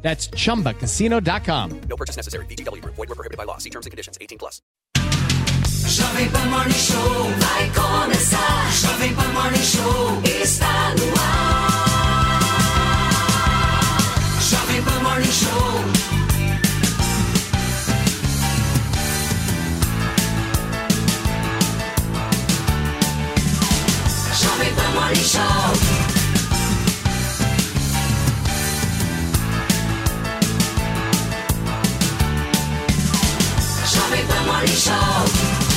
That's chumbacasino.com. No purchase necessary. VGW Group. Void were prohibited by law. See terms and conditions. 18 plus. Jovem Pan Morning Show vai começar. Jovem Pan Morning Show está no ar. Jovem Pan Morning Show. Jovem Pan Morning Show. Jovem Pan Morning Show.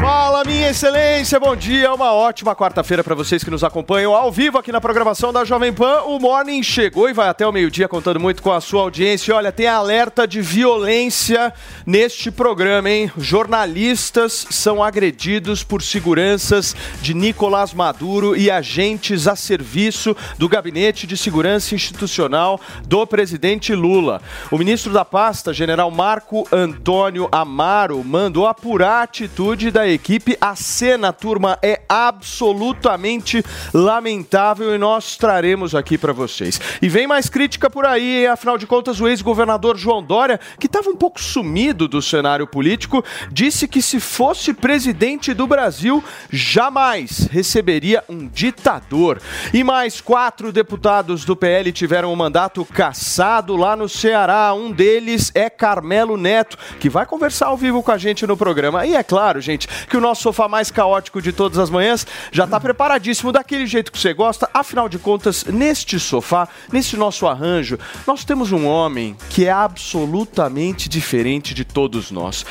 Fala, minha excelência, bom dia. Uma ótima quarta-feira para vocês que nos acompanham ao vivo aqui na programação da Jovem Pan. O Morning chegou e vai até o meio-dia contando muito com a sua audiência. Olha, tem alerta de violência neste programa, hein? Jornalistas são agredidos por seguranças de Nicolás Maduro e agentes a serviço do Gabinete de Segurança Institucional do presidente Lula. O ministro da pasta, general Marco Antônio Amaro, mandou apurar a atitude da equipe. A cena, turma, é absolutamente lamentável e nós traremos aqui para vocês. E vem mais crítica por aí, hein? afinal de contas, o ex-governador João Dória, que estava um pouco sumido do cenário político, disse que se fosse presidente do Brasil, jamais receberia um ditador. E mais quatro deputados do PL tiveram o mandato cassado lá no Ceará. Um deles é Carmelo Neto, que vai conversar ao vivo com a gente no programa. E é claro, gente, que o nosso sofá mais caótico de todas as manhãs já está preparadíssimo daquele jeito que você gosta. Afinal de contas, neste sofá, neste nosso arranjo, nós temos um homem que é absolutamente diferente de todos nós.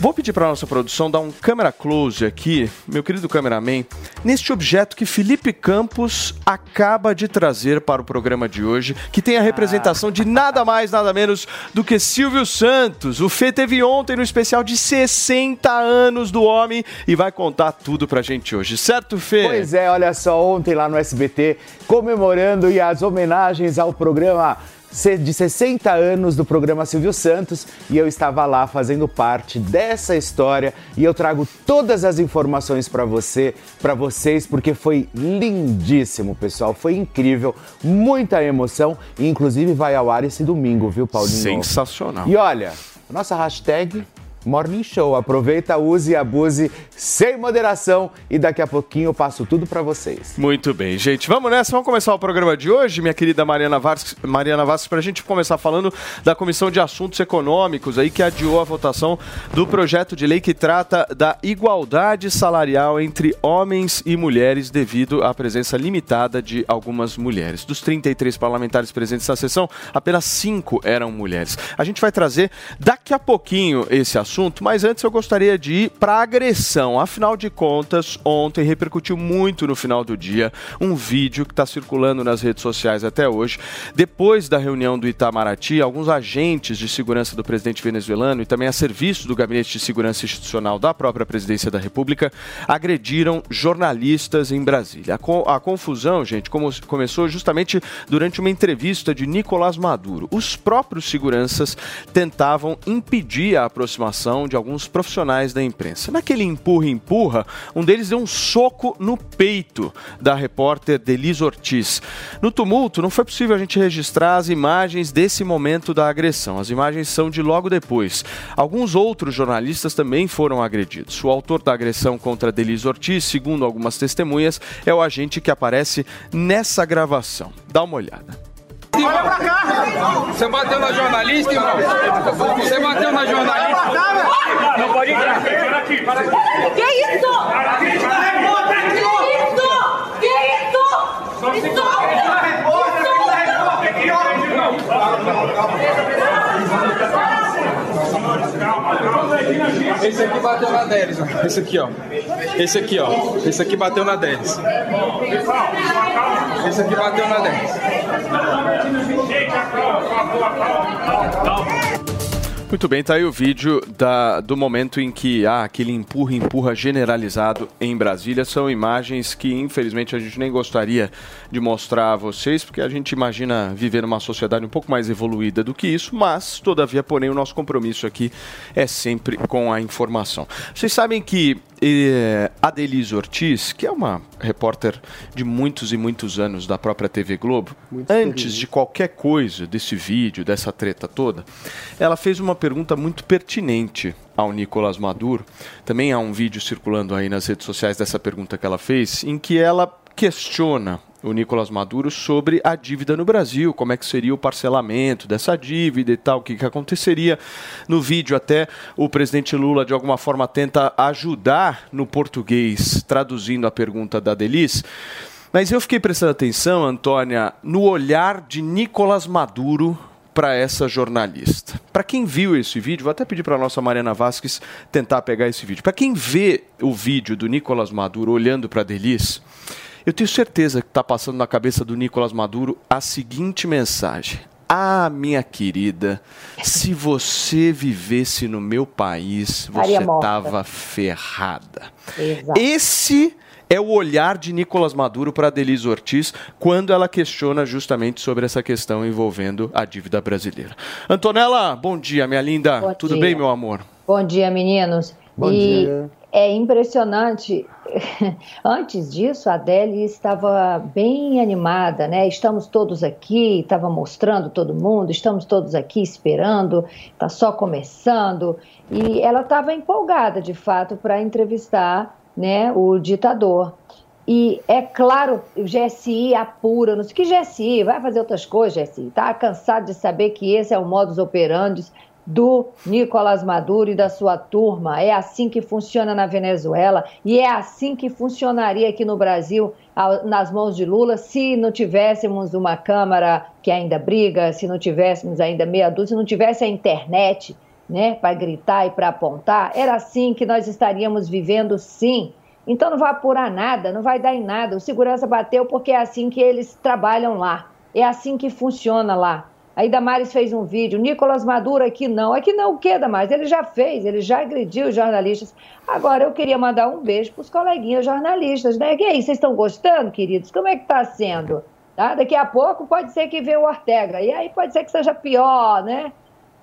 Vou pedir para nossa produção dar um câmera close aqui, meu querido cameraman, neste objeto que Felipe Campos acaba de trazer para o programa de hoje, que tem a representação de nada mais, nada menos do que Silvio Santos. O Fê teve ontem no especial de 60 anos do homem e vai contar tudo pra gente hoje, certo, Fê? Pois é, olha só, ontem lá no SBT, comemorando e as homenagens ao programa de 60 anos do programa Silvio Santos e eu estava lá fazendo parte dessa história e eu trago todas as informações para você, para vocês, porque foi lindíssimo, pessoal, foi incrível, muita emoção e inclusive vai ao ar esse domingo, viu, Paulinho? Sensacional. E olha, nossa hashtag Morning Show. Aproveita, use e abuse sem moderação e daqui a pouquinho eu passo tudo para vocês. Muito bem, gente. Vamos nessa, vamos começar o programa de hoje, minha querida Mariana Vasques, Mariana Vasques para a gente começar falando da Comissão de Assuntos Econômicos, aí que adiou a votação do projeto de lei que trata da igualdade salarial entre homens e mulheres devido à presença limitada de algumas mulheres. Dos 33 parlamentares presentes na sessão, apenas cinco eram mulheres. A gente vai trazer daqui a pouquinho esse assunto, mas antes eu gostaria de ir para agressão. Afinal de contas, ontem repercutiu muito no final do dia um vídeo que está circulando nas redes sociais até hoje. Depois da reunião do Itamaraty, alguns agentes de segurança do presidente venezuelano e também a serviço do Gabinete de Segurança Institucional da própria Presidência da República agrediram jornalistas em Brasília. A, co- a confusão, gente, começou justamente durante uma entrevista de Nicolás Maduro. Os próprios seguranças tentavam impedir a aproximação de alguns profissionais da imprensa. Naquele empurra-empurra, um deles deu um soco no peito da repórter Denise Ortiz. No tumulto, não foi possível a gente registrar as imagens desse momento da agressão. As imagens são de logo depois. Alguns outros jornalistas também foram agredidos. O autor da agressão contra Denise Ortiz, segundo algumas testemunhas, é o agente que aparece nessa gravação. Dá uma olhada. Olha pra cá! Você bateu na jornalista, irmão? Você bateu na jornalista? Não pode entrar. Que isso? Que isso? Que isso? Esse aqui bateu na Delis, ó. Esse aqui, ó. Esse aqui, ó. Esse aqui bateu na Delis. Esse aqui bateu na Delis. Muito bem, tá aí o vídeo da, do momento em que há aquele empurra-empurra generalizado em Brasília. São imagens que, infelizmente, a gente nem gostaria de mostrar a vocês, porque a gente imagina viver numa sociedade um pouco mais evoluída do que isso, mas, todavia, porém, o nosso compromisso aqui é sempre com a informação. Vocês sabem que eh, Adelise Ortiz, que é uma repórter de muitos e muitos anos da própria TV Globo, antes de qualquer coisa desse vídeo, dessa treta toda, ela fez uma pergunta muito pertinente ao Nicolás Maduro. Também há um vídeo circulando aí nas redes sociais dessa pergunta que ela fez, em que ela questiona o Nicolás Maduro sobre a dívida no Brasil, como é que seria o parcelamento dessa dívida e tal, o que, que aconteceria. No vídeo até o presidente Lula de alguma forma tenta ajudar no português, traduzindo a pergunta da Delis. Mas eu fiquei prestando atenção, Antônia, no olhar de Nicolás Maduro para essa jornalista. Para quem viu esse vídeo, vou até pedir para a nossa Mariana Vasques tentar pegar esse vídeo. Para quem vê o vídeo do Nicolás Maduro olhando para a Delis, eu tenho certeza que está passando na cabeça do Nicolás Maduro a seguinte mensagem. Ah, minha querida, se você vivesse no meu país, você estava ferrada. Exato. Esse é o olhar de Nicolás Maduro para Denise Ortiz quando ela questiona justamente sobre essa questão envolvendo a dívida brasileira. Antonella, bom dia, minha linda. Bom Tudo dia. bem, meu amor? Bom dia, meninos. Bom e dia. É impressionante. Antes disso, a Adele estava bem animada, né? Estamos todos aqui, estava mostrando todo mundo, estamos todos aqui esperando, está só começando. E ela estava empolgada, de fato, para entrevistar né, o ditador. E é claro, o GSI apura, não sei que GSI, vai fazer outras coisas, GSI. Está cansado de saber que esse é o modus operandi do Nicolás Maduro e da sua turma. É assim que funciona na Venezuela e é assim que funcionaria aqui no Brasil, nas mãos de Lula, se não tivéssemos uma Câmara que ainda briga, se não tivéssemos ainda meia dúzia, se não tivesse a internet né, para gritar e para apontar, era assim que nós estaríamos vivendo, sim. Então não vai apurar nada, não vai dar em nada. O segurança bateu porque é assim que eles trabalham lá. É assim que funciona lá. Aí Damares fez um vídeo, Nicolas Maduro aqui não. Aqui não o quê, Damares? Ele já fez, ele já agrediu os jornalistas. Agora eu queria mandar um beijo para os coleguinhas jornalistas, né? E aí, vocês estão gostando, queridos? Como é que está sendo? Tá? Daqui a pouco pode ser que venha o Ortega. E aí pode ser que seja pior, né?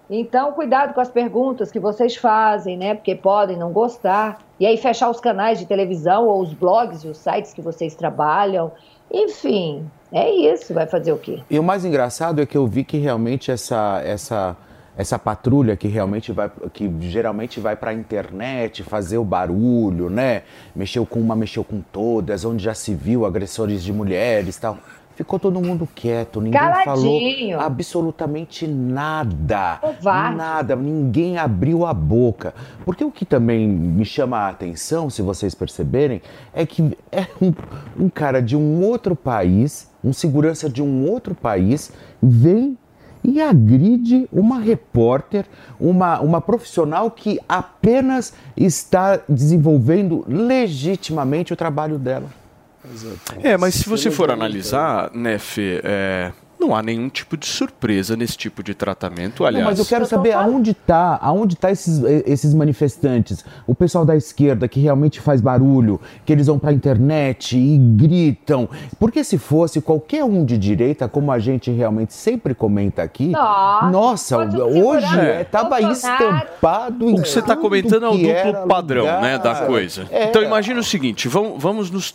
Então, cuidado com as perguntas que vocês fazem, né? Porque podem não gostar. E aí, fechar os canais de televisão ou os blogs e os sites que vocês trabalham. Enfim, é isso. Vai fazer o quê? E o mais engraçado é que eu vi que realmente essa essa essa patrulha que realmente vai que geralmente vai para a internet fazer o barulho, né? Mexeu com uma, mexeu com todas, onde já se viu agressores de mulheres, tal. Ficou todo mundo quieto, ninguém Caladinho. falou absolutamente nada. Covarde. Nada, ninguém abriu a boca. Porque o que também me chama a atenção, se vocês perceberem, é que é um, um cara de um outro país, um segurança de um outro país, vem e agride uma repórter, uma, uma profissional que apenas está desenvolvendo legitimamente o trabalho dela. É, mas se você for analisar, né, Fê, é, não há nenhum tipo de surpresa nesse tipo de tratamento. Aliás, Não, mas eu quero saber aonde está, aonde tá esses, eh, esses manifestantes, o pessoal da esquerda que realmente faz barulho, que eles vão para a internet e gritam. Porque se fosse qualquer um de direita, como a gente realmente sempre comenta aqui, Nossa, hoje estava Bolsonaro. estampado em O que você está comentando é o duplo padrão lugar. né, da coisa. É. Então imagina o seguinte: vamos, vamos nos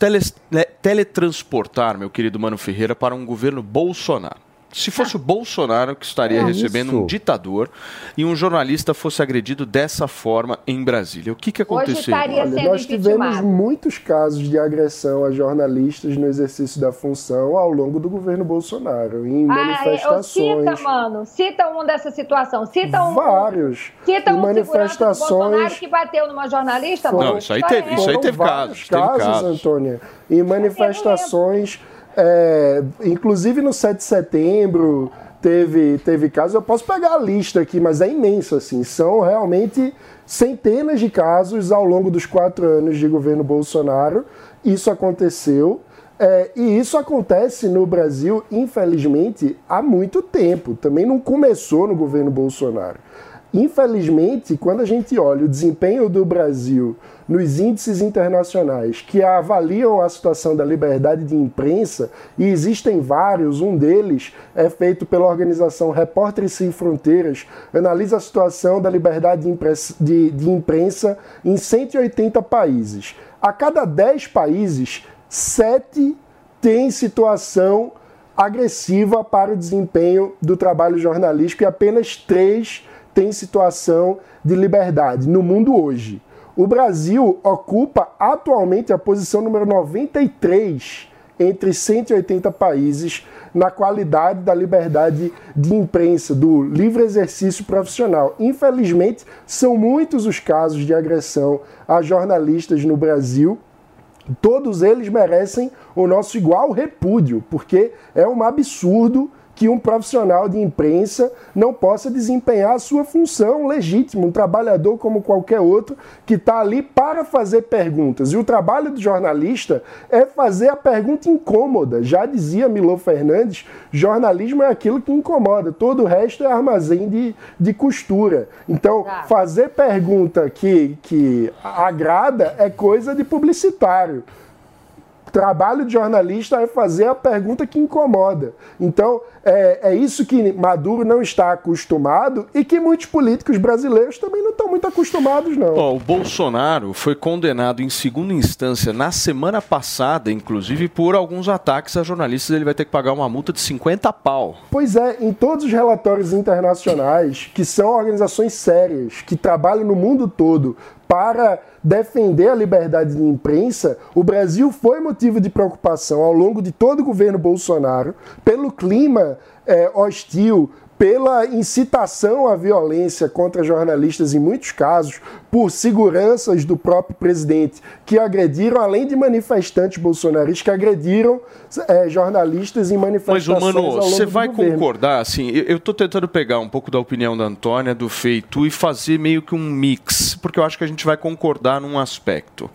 le- teletransportar, meu querido Mano Ferreira, para um governo Bolsonaro. Se fosse o Bolsonaro que estaria É recebendo isso. um ditador e um jornalista fosse agredido dessa forma em Brasília, o que, que sendo nós tivemos muitos casos de agressão a jornalistas no exercício da função ao longo do governo Bolsonaro, em Ah, eu- manifestações. cita, mano. Cita um dessa situação. Cita um. Vários. Cita um do Bolsonaro manifestações. que bateu numa jornalista, Não, isso aí teve- isso aí teve casos, vários teve casos, casos. Antônia. Em manifestações, é, inclusive no 7 de setembro, teve, teve casos. Eu posso pegar a lista aqui, mas é imenso, assim. São realmente centenas de casos ao longo dos quatro anos de governo Bolsonaro. Isso aconteceu. É, e isso acontece no Brasil, infelizmente, há muito tempo. Também não começou no governo Bolsonaro. Infelizmente, quando a gente olha o desempenho do Brasil nos índices internacionais que avaliam a situação da liberdade de imprensa, e existem vários, um deles é feito pela organização Repórteres Sem Fronteiras, analisa a situação da liberdade de imprensa, em 180 países. A cada 10 países, 7 têm situação agressiva para o desempenho do trabalho jornalístico e apenas 3 têm situação de liberdade no mundo hoje. O Brasil ocupa atualmente a posição número 93 entre 180 países na qualidade da liberdade de imprensa, do livre exercício profissional. Infelizmente, são muitos os casos de agressão a jornalistas no Brasil. Todos eles merecem o nosso igual repúdio, porque é um absurdo que um profissional de imprensa não possa desempenhar a sua função legítima, um trabalhador como qualquer outro que está ali para fazer perguntas. E o trabalho do jornalista é fazer a pergunta incômoda. Já dizia Milô Fernandes, jornalismo é aquilo que incomoda, todo o resto é armazém de, de costura. Então, fazer pergunta que, que agrada é coisa de publicitário trabalho de jornalista é fazer a pergunta que incomoda. Então, é, é isso que Maduro não está acostumado e que muitos políticos brasileiros também não estão muito acostumados, não. Ó, o Bolsonaro foi condenado em segunda instância na semana passada, inclusive, por alguns ataques a jornalistas. Ele vai ter que pagar uma multa de 50 pau. Pois é, em todos os relatórios internacionais, que são organizações sérias, que trabalham no mundo todo para defender a liberdade de imprensa, o Brasil foi motivo de preocupação ao longo de todo o governo Bolsonaro, pelo clima eh, hostil, pela incitação à violência contra jornalistas em muitos casos, por seguranças do próprio presidente que agrediram, além de manifestantes bolsonaristas que agrediram eh, jornalistas em Mas, manifestações ô, Mano, você vai governo. concordar, assim, eu, tô tentando pegar um pouco da opinião da Antônia, do Feito, e fazer meio que um mix, porque eu acho que a gente vai concordar num aspecto.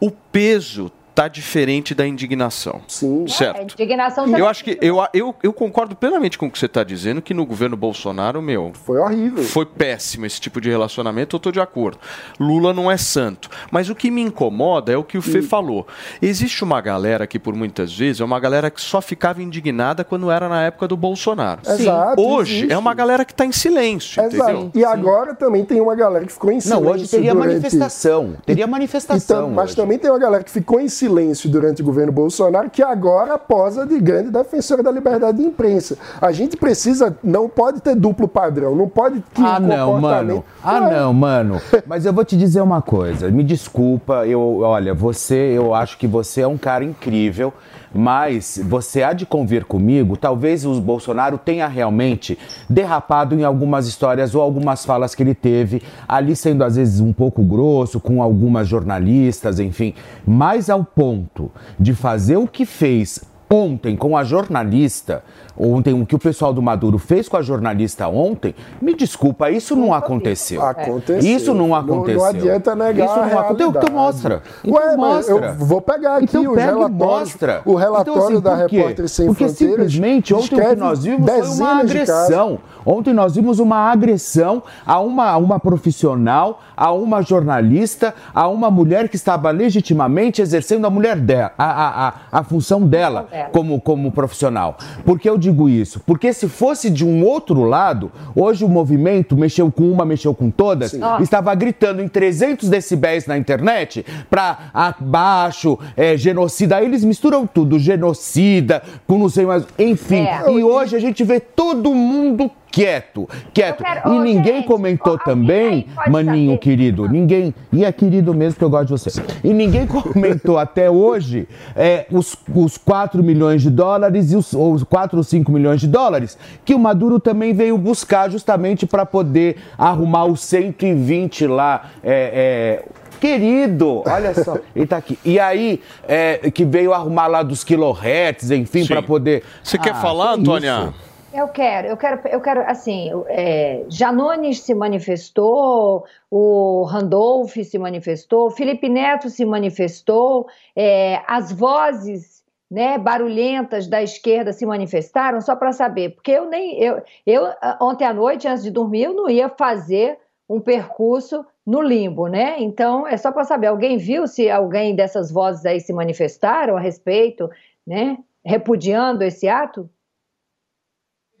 O peso tá diferente da indignação. Sim. A Certo. indignação Eu acho que eu, eu, eu concordo plenamente com o que você está dizendo, que no governo Bolsonaro, meu, Foi horrível. foi péssimo esse tipo de relacionamento, eu estou de acordo. Lula não é santo. Mas o que me incomoda é o que o Fê falou. Existe uma galera que, por muitas vezes, é uma galera que só ficava indignada quando era na época do Bolsonaro. Exato, Hoje existe. é uma galera que está em silêncio, Exato. entendeu? E agora também tem uma galera que ficou em silêncio. Não, hoje teria durante- manifestação. Teria manifestação. Então, mas hoje. também tem uma galera que ficou em silêncio durante o governo Bolsonaro, que agora posa de grande defensora da liberdade de imprensa. A gente precisa, não pode ter duplo padrão, não pode que Ah, o não, mano. Ah, não, mano. Mas eu vou te dizer uma coisa. Me desculpa, eu, olha, você, eu acho que você é um cara incrível, mas você há de convir comigo, talvez o Bolsonaro tenha realmente derrapado em algumas histórias ou algumas falas que ele teve, ali sendo às vezes um pouco grosso com algumas jornalistas, enfim, mas ao ponto de fazer o que fez ontem com a jornalista, ontem o que o pessoal do Maduro fez com a jornalista ontem, me desculpa, isso não aconteceu. Aconteceu. Isso não aconteceu. Não, adianta negar Isso não aconteceu. Então mostra. Então Ué, mostra. eu vou pegar aqui Então pega relatórios. mostra. O relatório Então, assim, da? Repórter Sem Porque Fronteiras simplesmente ontem o que nós vimos foi uma agressão. Ontem nós vimos uma agressão a uma, a uma profissional, a uma jornalista, a uma mulher que estava legitimamente exercendo a mulher dela, a, a, a, a função dela como, como profissional. Por que eu digo isso? Porque se fosse de um outro lado, hoje o movimento mexeu com uma, mexeu com todas, estava gritando em 300 decibéis na internet para abaixo, é, genocida. Aí eles misturam tudo, genocida, com não sei mais. Enfim, É. e hoje a gente vê todo mundo quieto, quieto. Quero- E Ô, ninguém gente, comentou também, maninho saber? querido, ninguém, e é querido mesmo que eu gosto de você. E ninguém comentou até hoje é, os, os 4 milhões de dólares e os, os 4 ou 5 milhões de dólares que o Maduro também veio buscar justamente para poder arrumar os 120 lá. É, é, Querido, olha só, ele tá aqui. E aí, é, que veio arrumar lá dos kilohertz, enfim, para poder. Você quer Ah, falar, que Antônia? isso? Eu quero, eu quero, eu quero, assim, é, Janones se manifestou, o Randolph se manifestou, Felipe Neto se manifestou, é, as vozes né, barulhentas da esquerda se manifestaram, só para saber, porque eu nem eu, eu ontem à noite antes de dormir eu não ia fazer um percurso no limbo, né? Então é só para saber, alguém viu se alguém dessas vozes aí se manifestaram a respeito, né, repudiando esse ato?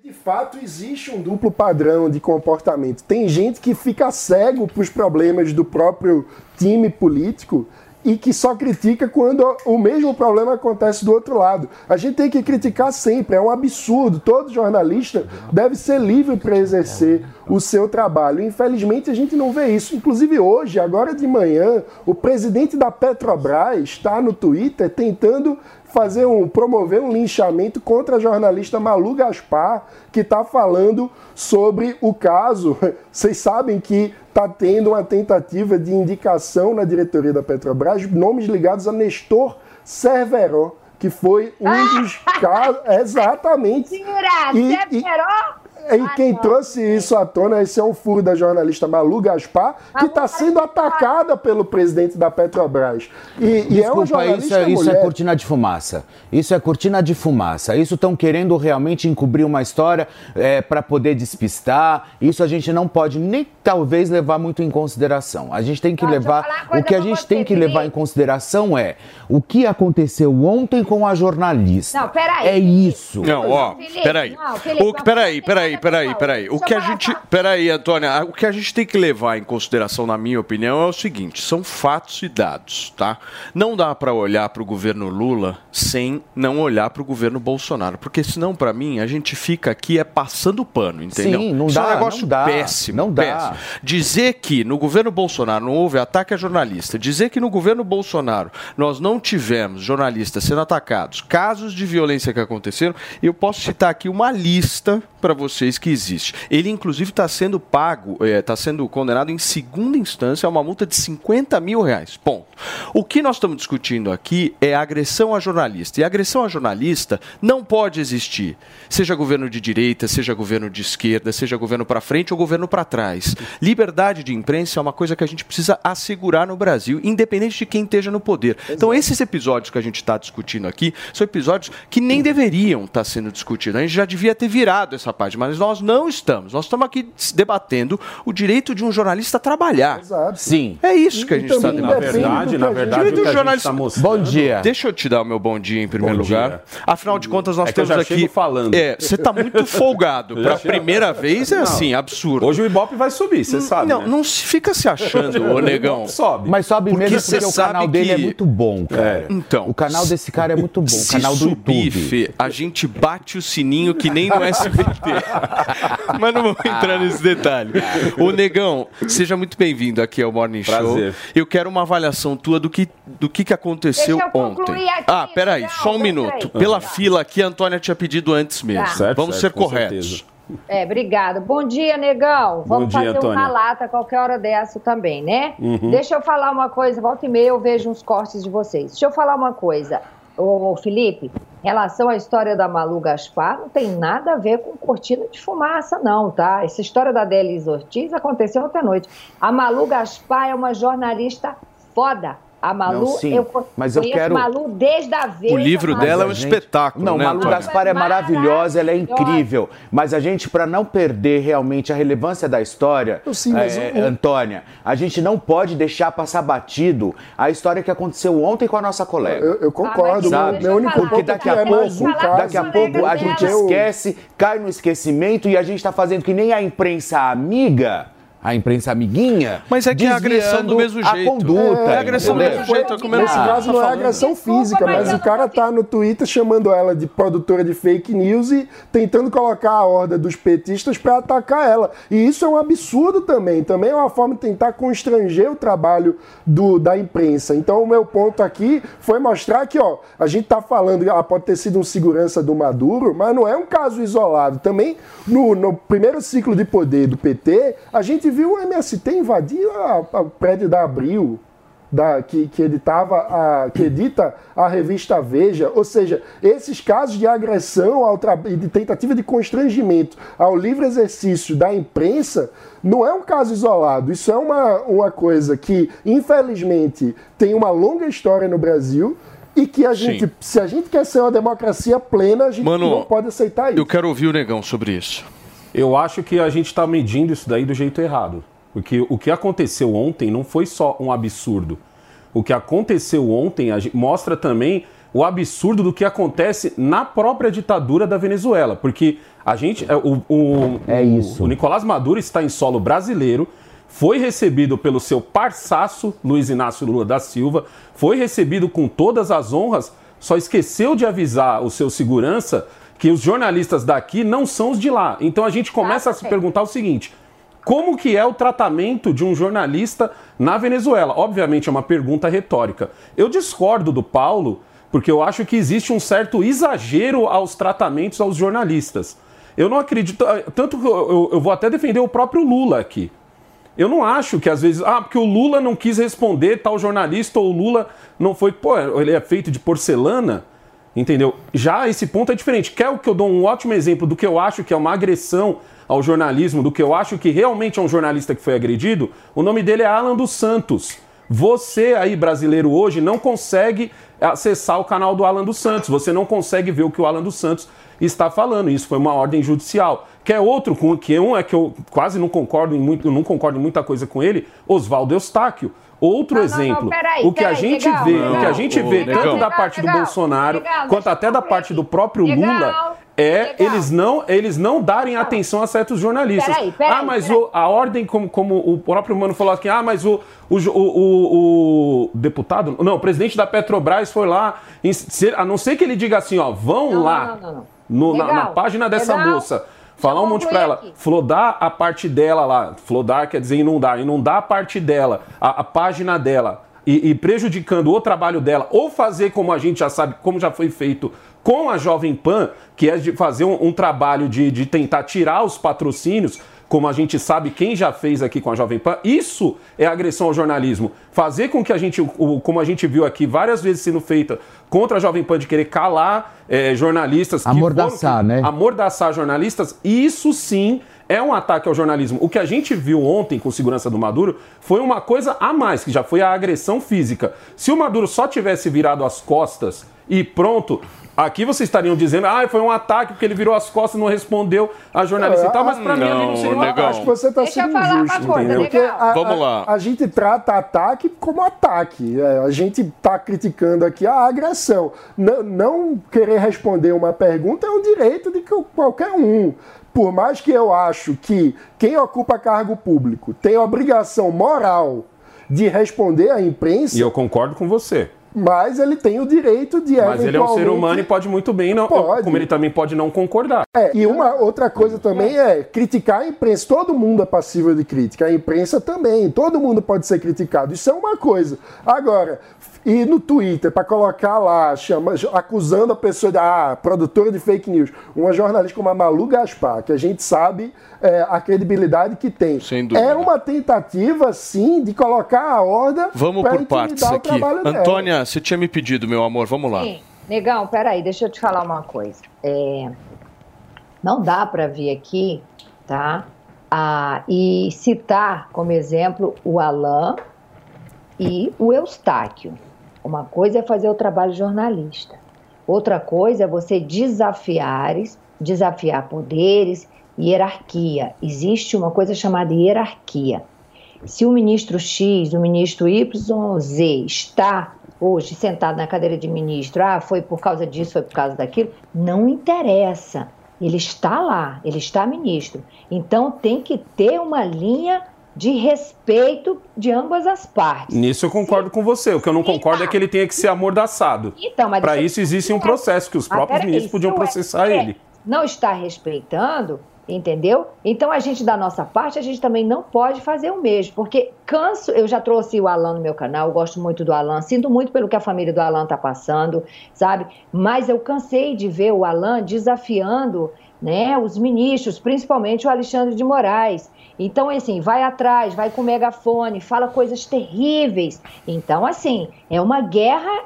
De fato, existe um duplo padrão de comportamento. Tem gente que fica cego para os problemas do próprio time político e que só critica quando o mesmo problema acontece do outro lado. A gente tem que criticar sempre, é um absurdo. Todo jornalista deve ser livre para exercer o seu trabalho. Infelizmente, a gente não vê isso. Inclusive, hoje, agora de manhã, o presidente da Petrobras está no Twitter tentando fazer um promover um linchamento contra a jornalista Malu Gaspar, que está falando sobre o caso. Vocês sabem que está tendo uma tentativa de indicação na diretoria da Petrobras, nomes ligados a Nestor Cerveró, que foi um dos casos. Exatamente. E- e- Cerveró? E quem trouxe isso à tona, esse é um furo da jornalista Malu Gaspar, que está sendo atacada pelo presidente da Petrobras. E, e é uma Desculpa, jornalista isso, é, isso é cortina de fumaça. Isso é cortina de fumaça. Isso estão querendo realmente encobrir uma história para poder despistar. Isso a gente não pode nem talvez levar muito em consideração. A gente tem que eu levar. O que a gente você, tem que levar em consideração é o que aconteceu ontem com a jornalista. Não, peraí, É isso. Não, ó, peraí. não, Felipe, O, não, peraí, peraí, peraí, peraí. O que a gente. tá? Peraí, Antônia. O que a gente tem que levar em consideração, na minha opinião, é o seguinte: são fatos e dados, tá? Não dá pra olhar pro governo Lula sem não olhar pro governo Bolsonaro. Porque senão, pra mim, a gente fica aqui é passando pano, entendeu? Sim, não Isso é dá, um negócio não dá, péssimo. não dá. péssimo. Dizer que no governo Bolsonaro não houve ataque a jornalista, dizer que no governo Bolsonaro nós não tivemos jornalistas sendo atacados, casos de violência que aconteceram, eu posso citar aqui uma lista para vocês que existe. Ele, inclusive, está sendo pago, está sendo condenado em segunda instância a uma multa de 50 mil reais. Ponto. O que nós estamos discutindo aqui é agressão a jornalista. E agressão a jornalista não pode existir, seja governo de direita, seja governo de esquerda, seja governo para frente ou governo para trás. Liberdade de imprensa é uma coisa que a gente precisa assegurar no Brasil, independente de quem esteja no poder. Então, esses episódios que a gente está discutindo aqui são episódios que nem deveriam estar sendo discutidos. A gente já devia ter virado essa página, mas nós não estamos. Nós estamos aqui debatendo o direito de um jornalista trabalhar. Exato. Sim. É isso que a gente está também debatendo. depende verdade, na que a verdade, Direito o que do a gente jornalista- tá. Bom dia. Deixa eu te dar o meu bom dia em primeiro Bom lugar. dia. Afinal de contas, nós É que eu temos já aqui. chego falando. É, você está muito folgado. Para a primeira vez é Não. assim, absurdo. Hoje o Ibope vai subir, você sabe, não, né? não se fica se achando, ô negão. Sobe. Mas sobe Porque mesmo porque o canal dele é que- muito bom, cara. Então. O canal desse cara é muito bom. O Se canal do subir, YouTube. Fê, a gente bate o sininho que nem no SBT. Mas não vamos entrar nesse detalhe. Ô, Negão, seja muito bem-vindo aqui ao Morning Prazer. Show. Eu quero uma avaliação tua do que, do que, que aconteceu Deixa eu ontem. aqui, ah, peraí, Negão, só um minuto. Tá. Pela fila aqui, a Antônia tinha pedido antes mesmo. Tá. Certo, Vamos certo, ser corretos. certeza. É, obrigada. Bom dia, negão. Vamos dia, fazer uma Antônia. lata a qualquer hora dessa também, né? Uhum. Deixa eu falar uma coisa, volta e meia eu vejo uns cortes de vocês. Deixa eu falar uma coisa, ô Felipe, relação à história da Malu Gaspar, não tem nada a ver com cortina de fumaça, não, tá? Essa história da Delis Ortiz aconteceu ontem à noite. A Malu Gaspar é uma jornalista foda. A Malu, Não, sim, eu mas eu quero- Malu desde a vez. O livro dela é um gente- espetáculo, Não, né, Malu Antônia? Gaspar é maravilhosa, ela é incrível. Mas a gente, para não perder realmente a relevância da história, Sim, mas é, o- Antônia, a gente não pode deixar passar batido a história que aconteceu ontem com a nossa colega. Eu, eu concordo. Ah, meu, mas meu único eu Porque é daqui que a é pouco, daqui a pouco a gente Eu- esquece, cai no esquecimento e a gente está fazendo que nem a imprensa amiga, a imprensa amiguinha, Mas é que é agressão do mesmo jeito. A conduta. É agressão do entendeu? mesmo jeito, é Nesse Ah, caso tá não é agressão Desculpa, física, mas mas eu o cara tá no Twitter chamando ela de produtora de fake news e tentando colocar a horda dos petistas pra atacar ela. E isso é um absurdo também. Também é uma forma de tentar constranger o trabalho do, da imprensa. Então o meu ponto aqui foi mostrar que, ó, a gente tá falando, ah, pode ter sido um segurança do Maduro, mas não é um caso isolado. Também no, no primeiro ciclo de poder do PT, a gente viu o MST invadir o prédio da Abril da, que, que editava a, que edita a revista Veja, ou seja, esses casos de agressão ao e de tentativa de constrangimento ao livre exercício da imprensa não é um caso isolado. Isso é uma, uma coisa que, infelizmente, tem uma longa história no Brasil. e que a gente, Sim. se a gente quer ser uma democracia plena, a gente Mano, não pode aceitar isso. Eu quero ouvir o Negão sobre isso. Eu acho que a gente está medindo isso daí do jeito errado. Porque o que aconteceu ontem não foi só um absurdo. O que aconteceu ontem mostra também o absurdo do que acontece na própria ditadura da Venezuela. Porque a gente. é, O, o, É isso. o Nicolás Maduro está em solo brasileiro, foi recebido pelo seu parceiro Luiz Inácio Lula da Silva, foi recebido com todas as honras, só esqueceu de avisar o seu segurança que os jornalistas daqui não são os de lá. Então a gente começa a se perguntar o seguinte: como que é o tratamento de um jornalista na Venezuela? Obviamente é uma pergunta retórica. Eu discordo do Paulo, porque eu acho que existe um certo exagero aos tratamentos aos jornalistas. Eu não acredito. Tanto que eu, eu- eu vou até defender o próprio Lula aqui. Eu não acho que às vezes. Ah, porque o Lula não quis responder tal jornalista, ou o Lula não foi. Pô, ele é feito de porcelana. Entendeu? Já esse ponto é diferente. Quer que eu dou um ótimo exemplo do que eu acho que é uma agressão ao jornalismo, do que eu acho que realmente é um jornalista que foi agredido? O nome dele é Alan dos Santos. Você aí, brasileiro, hoje não consegue acessar o canal do Alan dos Santos. Você não consegue ver o que o Alan dos Santos está falando. Isso foi uma ordem judicial. Quer outro, com que um é que eu quase não concordo em muito, não concordo em muita coisa com ele, Oswaldo Eustáquio. Outro Não, não, não, exemplo. peraí, o que a gente legal, vê, o que a gente vê, Legal. tanto da Legal, parte do legal, Bolsonaro legal, quanto até da parte do próprio Legal, Lula é legal. eles não eles não darem atenção a certos jornalistas. Peraí, peraí, ah, mas o- a ordem como, como o próprio mano falou aqui, ah, mas o, o, o- o deputado, não, o presidente da Petrobras foi lá, em- se- a não ser que ele diga assim, ó, vão Não, lá não, não, não. no- na, na página dessa legal. moça. Falar um monte pra concluir ela. aqui. Flodar a parte dela lá. Flodar quer dizer inundar. Inundar a parte dela, a, a página dela. E, e prejudicando o trabalho dela. Ou fazer como a gente já sabe, como já foi feito com a Jovem Pan, que é de fazer um, um trabalho de, de tentar tirar os patrocínios, como a gente sabe quem já fez aqui com a Jovem Pan. Isso é agressão ao jornalismo. Fazer com que a gente, como a gente viu aqui várias vezes sendo feita contra a Jovem Pan, de querer calar eh, jornalistas. que Amordaçar, foram- né? amordaçar jornalistas, isso sim é um ataque ao jornalismo. O que a gente viu ontem com segurança do Maduro foi uma coisa a mais, que já foi a agressão física. Se o Maduro só tivesse virado as costas e pronto, aqui vocês estariam dizendo, ah, foi um ataque porque ele virou as costas e não respondeu a jornalista e tal, mas pra mim ali não seria um Não, ataque. Acho que você está Deixa eu sendo falar uma injusto. coisa, entendeu? Porque legal. a, Vamos a- lá. A, gente trata ataque como ataque. É, a gente está criticando aqui a agressão. Não, não querer responder uma pergunta é um direito de que- qualquer um. Por mais que eu acho que quem ocupa cargo público tem obrigação moral de responder à imprensa, E eu concordo com você. Mas ele tem o direito de Mas ele é um ser humano e pode muito bem, não, Pode. como ele também pode não concordar. É, e uma outra coisa também é criticar a imprensa. Todo mundo é passível de crítica, a imprensa também. Todo mundo pode ser criticado. Isso é uma coisa. Agora, e no Twitter, para colocar lá, chama, acusando a pessoa de ah, produtora de fake news, uma jornalista como a Malu Gaspar, que a gente sabe é, a credibilidade que tem. Sem dúvida. É uma tentativa, sim, de colocar a horda Vamos por partes aqui. trabalho dela. Antônia, você tinha me pedido, meu amor, vamos lá. Sim. Negão, peraí, deixa eu te falar uma coisa. É, não dá para vir aqui, tá? Ah, e citar como exemplo o Alain e o Eustáquio. Uma coisa é fazer o trabalho jornalista. Outra coisa é você desafiares, desafiar poderes, hierarquia. Existe uma coisa chamada hierarquia. Se o ministro X, o ministro YZ está hoje sentado na cadeira de ministro, ah, foi por causa disso, foi por causa daquilo, não interessa. Ele está lá, ele está ministro. Então tem que ter uma linha de respeito de ambas as partes. Nisso eu concordo com você. O que eu não concordo é que ele tenha que ser amordaçado. Então, Para isso te existe um processo que os próprios ministros podiam o processar STF ele. Não está respeitando, entendeu? Então a gente, da nossa parte, a gente também não pode fazer o mesmo, porque canso, eu já trouxe o Alan no meu canal, gosto muito do Alan, sinto muito pelo que a família do Alan está passando, sabe? Mas eu cansei de ver o Alan desafiando né, os ministros, principalmente o Alexandre de Moraes. Então, assim, vai atrás, vai com o megafone, fala coisas terríveis. Então, assim, é uma guerra,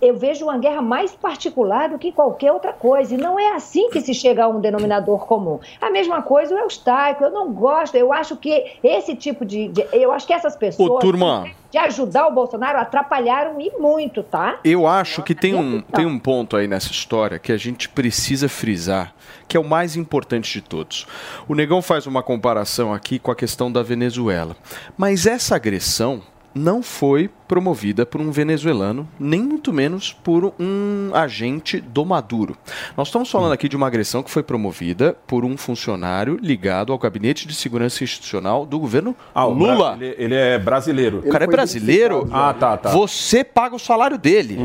eu vejo uma guerra mais particular do que qualquer outra coisa. E não é assim que se chega a um denominador comum. A mesma coisa o Eustáquio, eu não gosto, eu acho que esse tipo de. de- eu acho que essas pessoas. Ô, turma, de ajudar o Bolsonaro, atrapalharam e muito, tá? Eu acho que tem um, tem um ponto aí nessa história que a gente precisa frisar, que é o mais importante de todos. O Negão faz uma comparação aqui com a questão da Venezuela. Mas essa agressão não foi promovida por um venezuelano, nem muito menos por um agente do Maduro. Nós estamos falando aqui de uma agressão que foi promovida por um funcionário ligado ao Gabinete de Segurança Institucional do governo Ah, Lula. Ele, ele é brasileiro. O cara é brasileiro. Ah, tá, tá. Você paga o salário dele.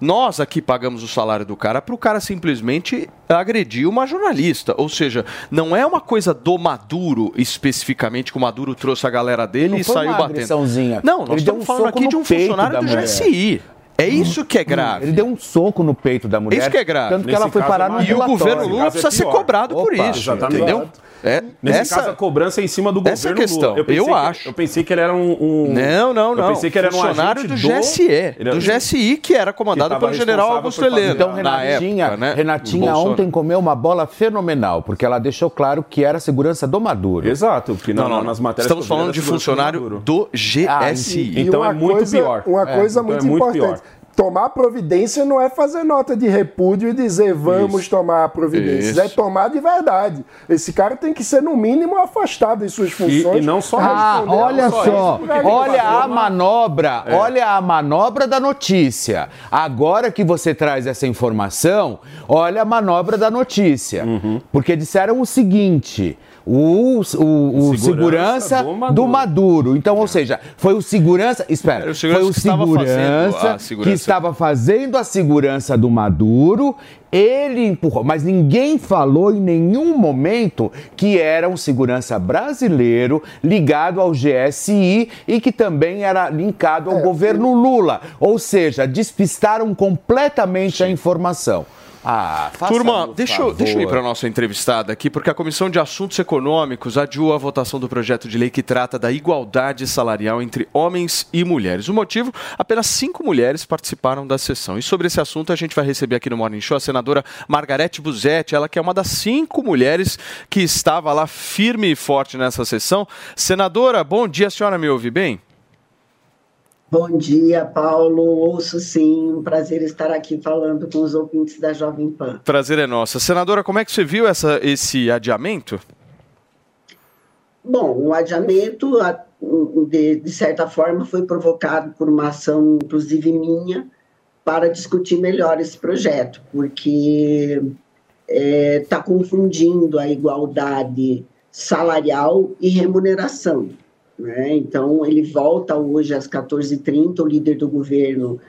Nós aqui pagamos o salário do cara para o cara simplesmente agredir uma jornalista. Ou seja, não é uma coisa do Maduro especificamente que o Maduro trouxe a galera dele Não e foi saiu uma batendo. agressãozinha. Não, nós Ele deu estamos um falando soco aqui de no um peito funcionário da do mulher. GSI. É isso que é grave. Ele deu um soco no peito da mulher. Isso que é grave. Tanto que Nesse ela foi parar é no E o governo Lula é precisa ser pior. cobrado por Opa, isso, exatamente. entendeu? É, Nesse essa- caso, a cobrança é em cima do essa é a governo questão. Lula. pensei Eu que- acho. Eu pensei que ele era um... um- Não, não, Eu não. pensei que ele era um funcionário do GSE, do era- GSI, que era comandado Que pelo general Augusto Heleno. Então, na Renatinha, época, né? Renatinha ontem comeu uma bola fenomenal, porque ela deixou claro que era a segurança do Maduro. Exato, porque Não, não, não, nas matérias... Estamos eu falando de funcionário Maduro. do GSI. E Então é muito coisa- pior. Uma É, coisa então muito, é muito importante. pior. Tomar providência não é fazer nota de repúdio e dizer vamos Isso. tomar providências. Isso. É tomar de verdade. Esse cara tem que ser, no mínimo, afastado de suas funções. e não só Ah, responder olha a- só, olha a manobra, olha a manobra da notícia. Agora que você traz essa informação, olha a manobra da notícia. Porque disseram o seguinte: o, o- o segurança, Segurança do, do Maduro. Maduro. Então, ou seja, foi o segurança. Espera, Era o segurança foi o que estava fazendo segurança, a segurança. que estava fazendo a segurança do Maduro. Ele empurrou, mas ninguém falou em nenhum momento que era um segurança brasileiro ligado ao GSI e que também era linkado ao governo Lula. Ou seja, despistaram completamente a informação. Ah, faça Turma, deixa eu, deixa eu ir para a nossa entrevistada aqui, porque a Comissão de Assuntos Econômicos adiou a votação do projeto de lei que trata da igualdade salarial entre homens e mulheres. O motivo? Apenas cinco mulheres participaram da sessão. E sobre esse assunto, a gente vai receber aqui no Morning Show a senadora Margarete Buzetti, ela que é uma das cinco mulheres que estava lá firme e forte nessa sessão. Senadora, bom dia, a senhora me ouve bem? Bom dia, Paulo. Ouço sim. Um prazer estar aqui falando com os ouvintes da Jovem Pan. Prazer é nossa. Senadora, como é que você viu essa, esse adiamento? Bom, o adiamento, de, de certa forma, foi provocado por uma ação, inclusive minha, para discutir melhor esse projeto, porque está confundindo a igualdade salarial e remuneração. Né? Então, ele volta hoje às 14h30, o líder do governo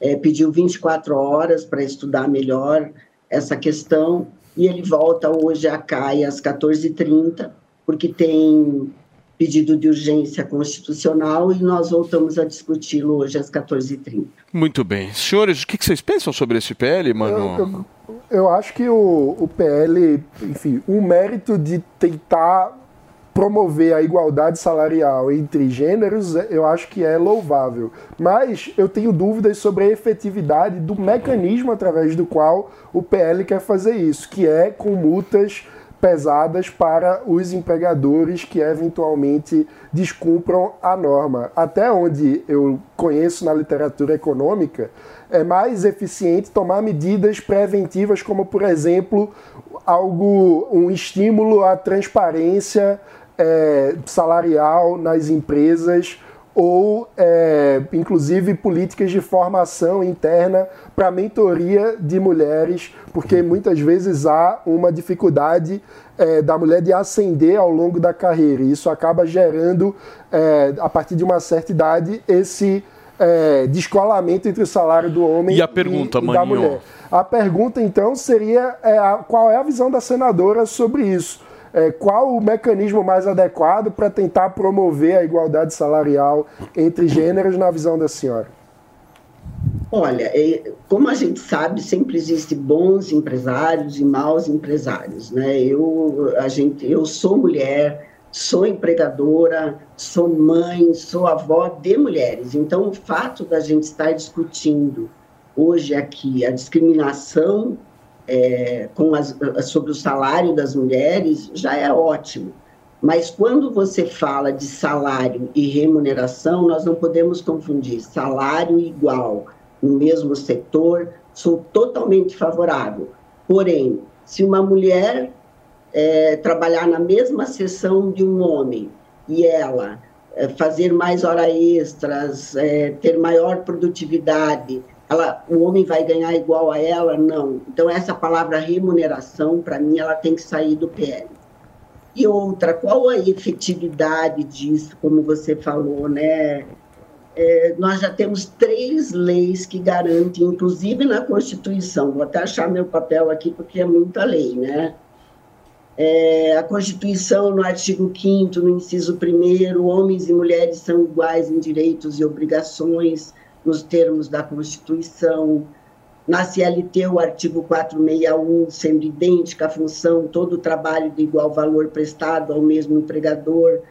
eh, pediu 24 horas para estudar melhor essa questão, e ele volta hoje à CAI às 14h30, porque tem pedido de urgência constitucional e nós voltamos a discuti-lo hoje às 14h30. Muito bem. Senhores, o que vocês pensam sobre esse PL, mano? Eu, eu acho que o, o PL, enfim, o mérito de tentar promover a igualdade salarial entre gêneros, eu acho que é louvável. Mas eu tenho dúvidas sobre a efetividade do mecanismo através do qual o PL quer fazer isso, que é com multas pesadas para os empregadores que eventualmente descumpram a norma. Até onde eu conheço na literatura econômica, é mais eficiente tomar medidas preventivas, como, por exemplo, algo, um estímulo à transparência é, salarial nas empresas ou, é, inclusive, políticas de formação interna para mentoria de mulheres, porque muitas vezes há uma dificuldade é, da mulher de ascender ao longo da carreira. E isso acaba gerando, é, a partir de uma certa idade, esse é, descolamento entre o salário do homem E a pergunta, e, e da mulher. A pergunta, então, seria é, qual é a visão da senadora sobre isso? É, qual o mecanismo mais adequado para tentar promover a igualdade salarial entre gêneros na visão da senhora? Olha, é, como a gente sabe, sempre existe bons empresários e maus empresários, né? Eu, a gente, eu sou mulher, sou empregadora, sou mãe, sou avó de mulheres. Então, o fato da gente estar discutindo hoje aqui a discriminação é, as, sobre o salário das mulheres já é ótimo. Mas quando você fala de salário e remuneração, nós não podemos confundir salário igual no mesmo setor. Sou totalmente favorável. Porém, se uma mulher é, trabalhar na mesma sessão de um homem e ela é, fazer mais horas extras, ter maior produtividade, ela, o homem vai ganhar igual a ela? Não. Então, essa palavra remuneração, para mim, ela tem que sair do PL. E outra, qual a efetividade disso, como você falou, né? É, nós já temos três leis que garantem, inclusive na Constituição, vou até achar meu papel aqui porque é muita lei, né? É, a Constituição, no artigo 5 no inciso 1 homens e mulheres são iguais em direitos e obrigações, nos termos da Constituição. Na CLT, o artigo 461, sendo idêntica a função, todo o trabalho de igual valor prestado ao mesmo empregador,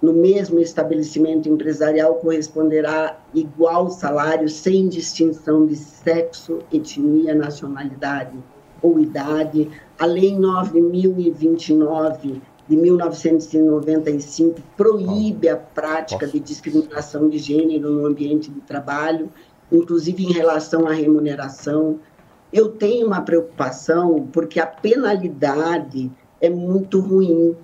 no mesmo estabelecimento empresarial, corresponderá igual salário, sem distinção de sexo, etnia, nacionalidade ou idade. A Lei 9029 de 1995 proíbe a prática de discriminação de gênero no ambiente de trabalho inclusive em relação à remuneração. Eu tenho uma preocupação porque a penalidade é muito ruim.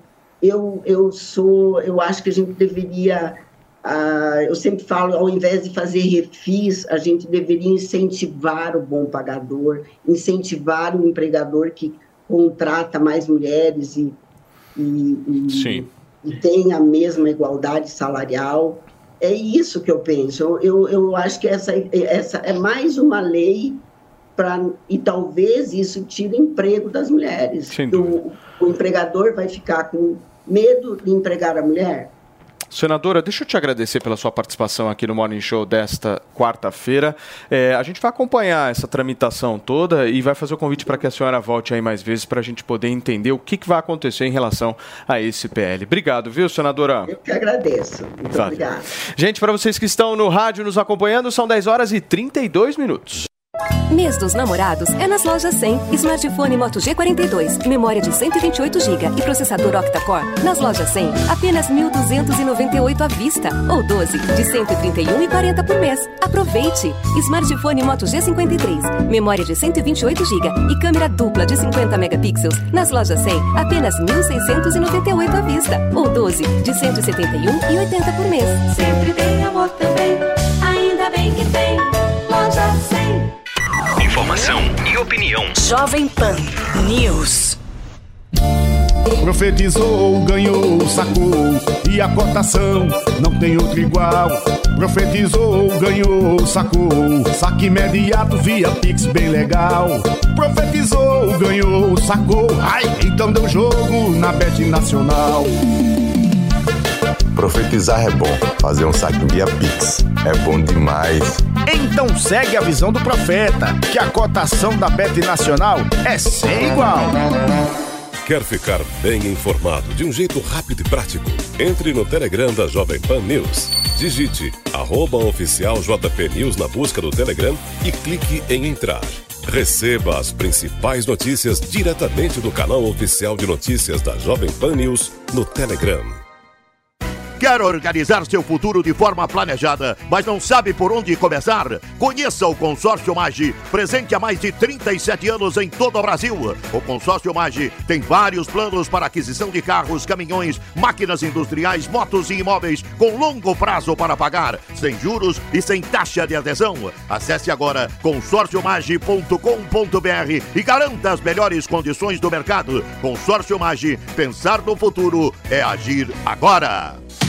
Eu, eu sou, eu acho que a gente deveria, ah, eu sempre falo, ao invés de fazer refis, a gente deveria incentivar o bom pagador, incentivar o empregador que contrata mais mulheres e, e, e, e tem a mesma igualdade salarial é isso que eu penso. Eu, eu acho que essa, essa é mais uma lei para e talvez isso tire emprego das mulheres. O, o empregador vai ficar com medo de empregar a mulher. Senadora, deixa eu te agradecer pela sua participação aqui no Morning Show desta quarta-feira. É, a gente vai acompanhar essa tramitação toda e vai fazer o convite para que a senhora volte aí mais vezes para a gente poder entender o que, que, vai acontecer em relação a esse PL. Obrigado, viu, senadora? Eu que agradeço. Muito obrigado. Gente, para vocês que estão no rádio nos acompanhando, são 10 horas e 32 minutos. Mês dos namorados é nas lojas 100. Smartphone Moto G42, memória de 128 GB e processador octa-core. Nas lojas 100, apenas 1.298 à vista ou 12 de 131,40 por mês. Aproveite! Smartphone Moto G53, memória de 128 GB e câmera dupla de 50 megapixels. Nas lojas 100, apenas 1.698 à vista ou 12 de 171,80 por mês. Sempre tem amor também, ainda bem que tem. Loja 100. Informação e opinião. Jovem Pan News. Profetizou, ganhou, sacou e a cotação não tem outro igual. Profetizou, ganhou, sacou, saque imediato via Pix bem legal. Profetizou, ganhou, sacou, ai, então deu jogo na Bet Nacional. Profetizar é bom, fazer um saque via Pix é bom demais. Então segue a visão do profeta, que a cotação da Bet Nacional é sem igual. Quer ficar bem informado de um jeito rápido e prático? Entre no Telegram da Jovem Pan News. Digite arroba oficial JP News na busca do Telegram e clique em entrar. Receba as principais notícias diretamente do canal oficial de notícias da Jovem Pan News no Telegram. Quer organizar seu futuro de forma planejada, mas não sabe por onde começar? Conheça o Consórcio Magi, presente há mais de 37 anos em todo o Brasil. O Consórcio Magi tem vários planos para aquisição de carros, caminhões, máquinas industriais, motos e imóveis com longo prazo para pagar, sem juros e sem taxa de adesão. Acesse agora consórciomagi.com.br e garanta as melhores condições do mercado. Consórcio Magi, pensar no futuro é agir agora.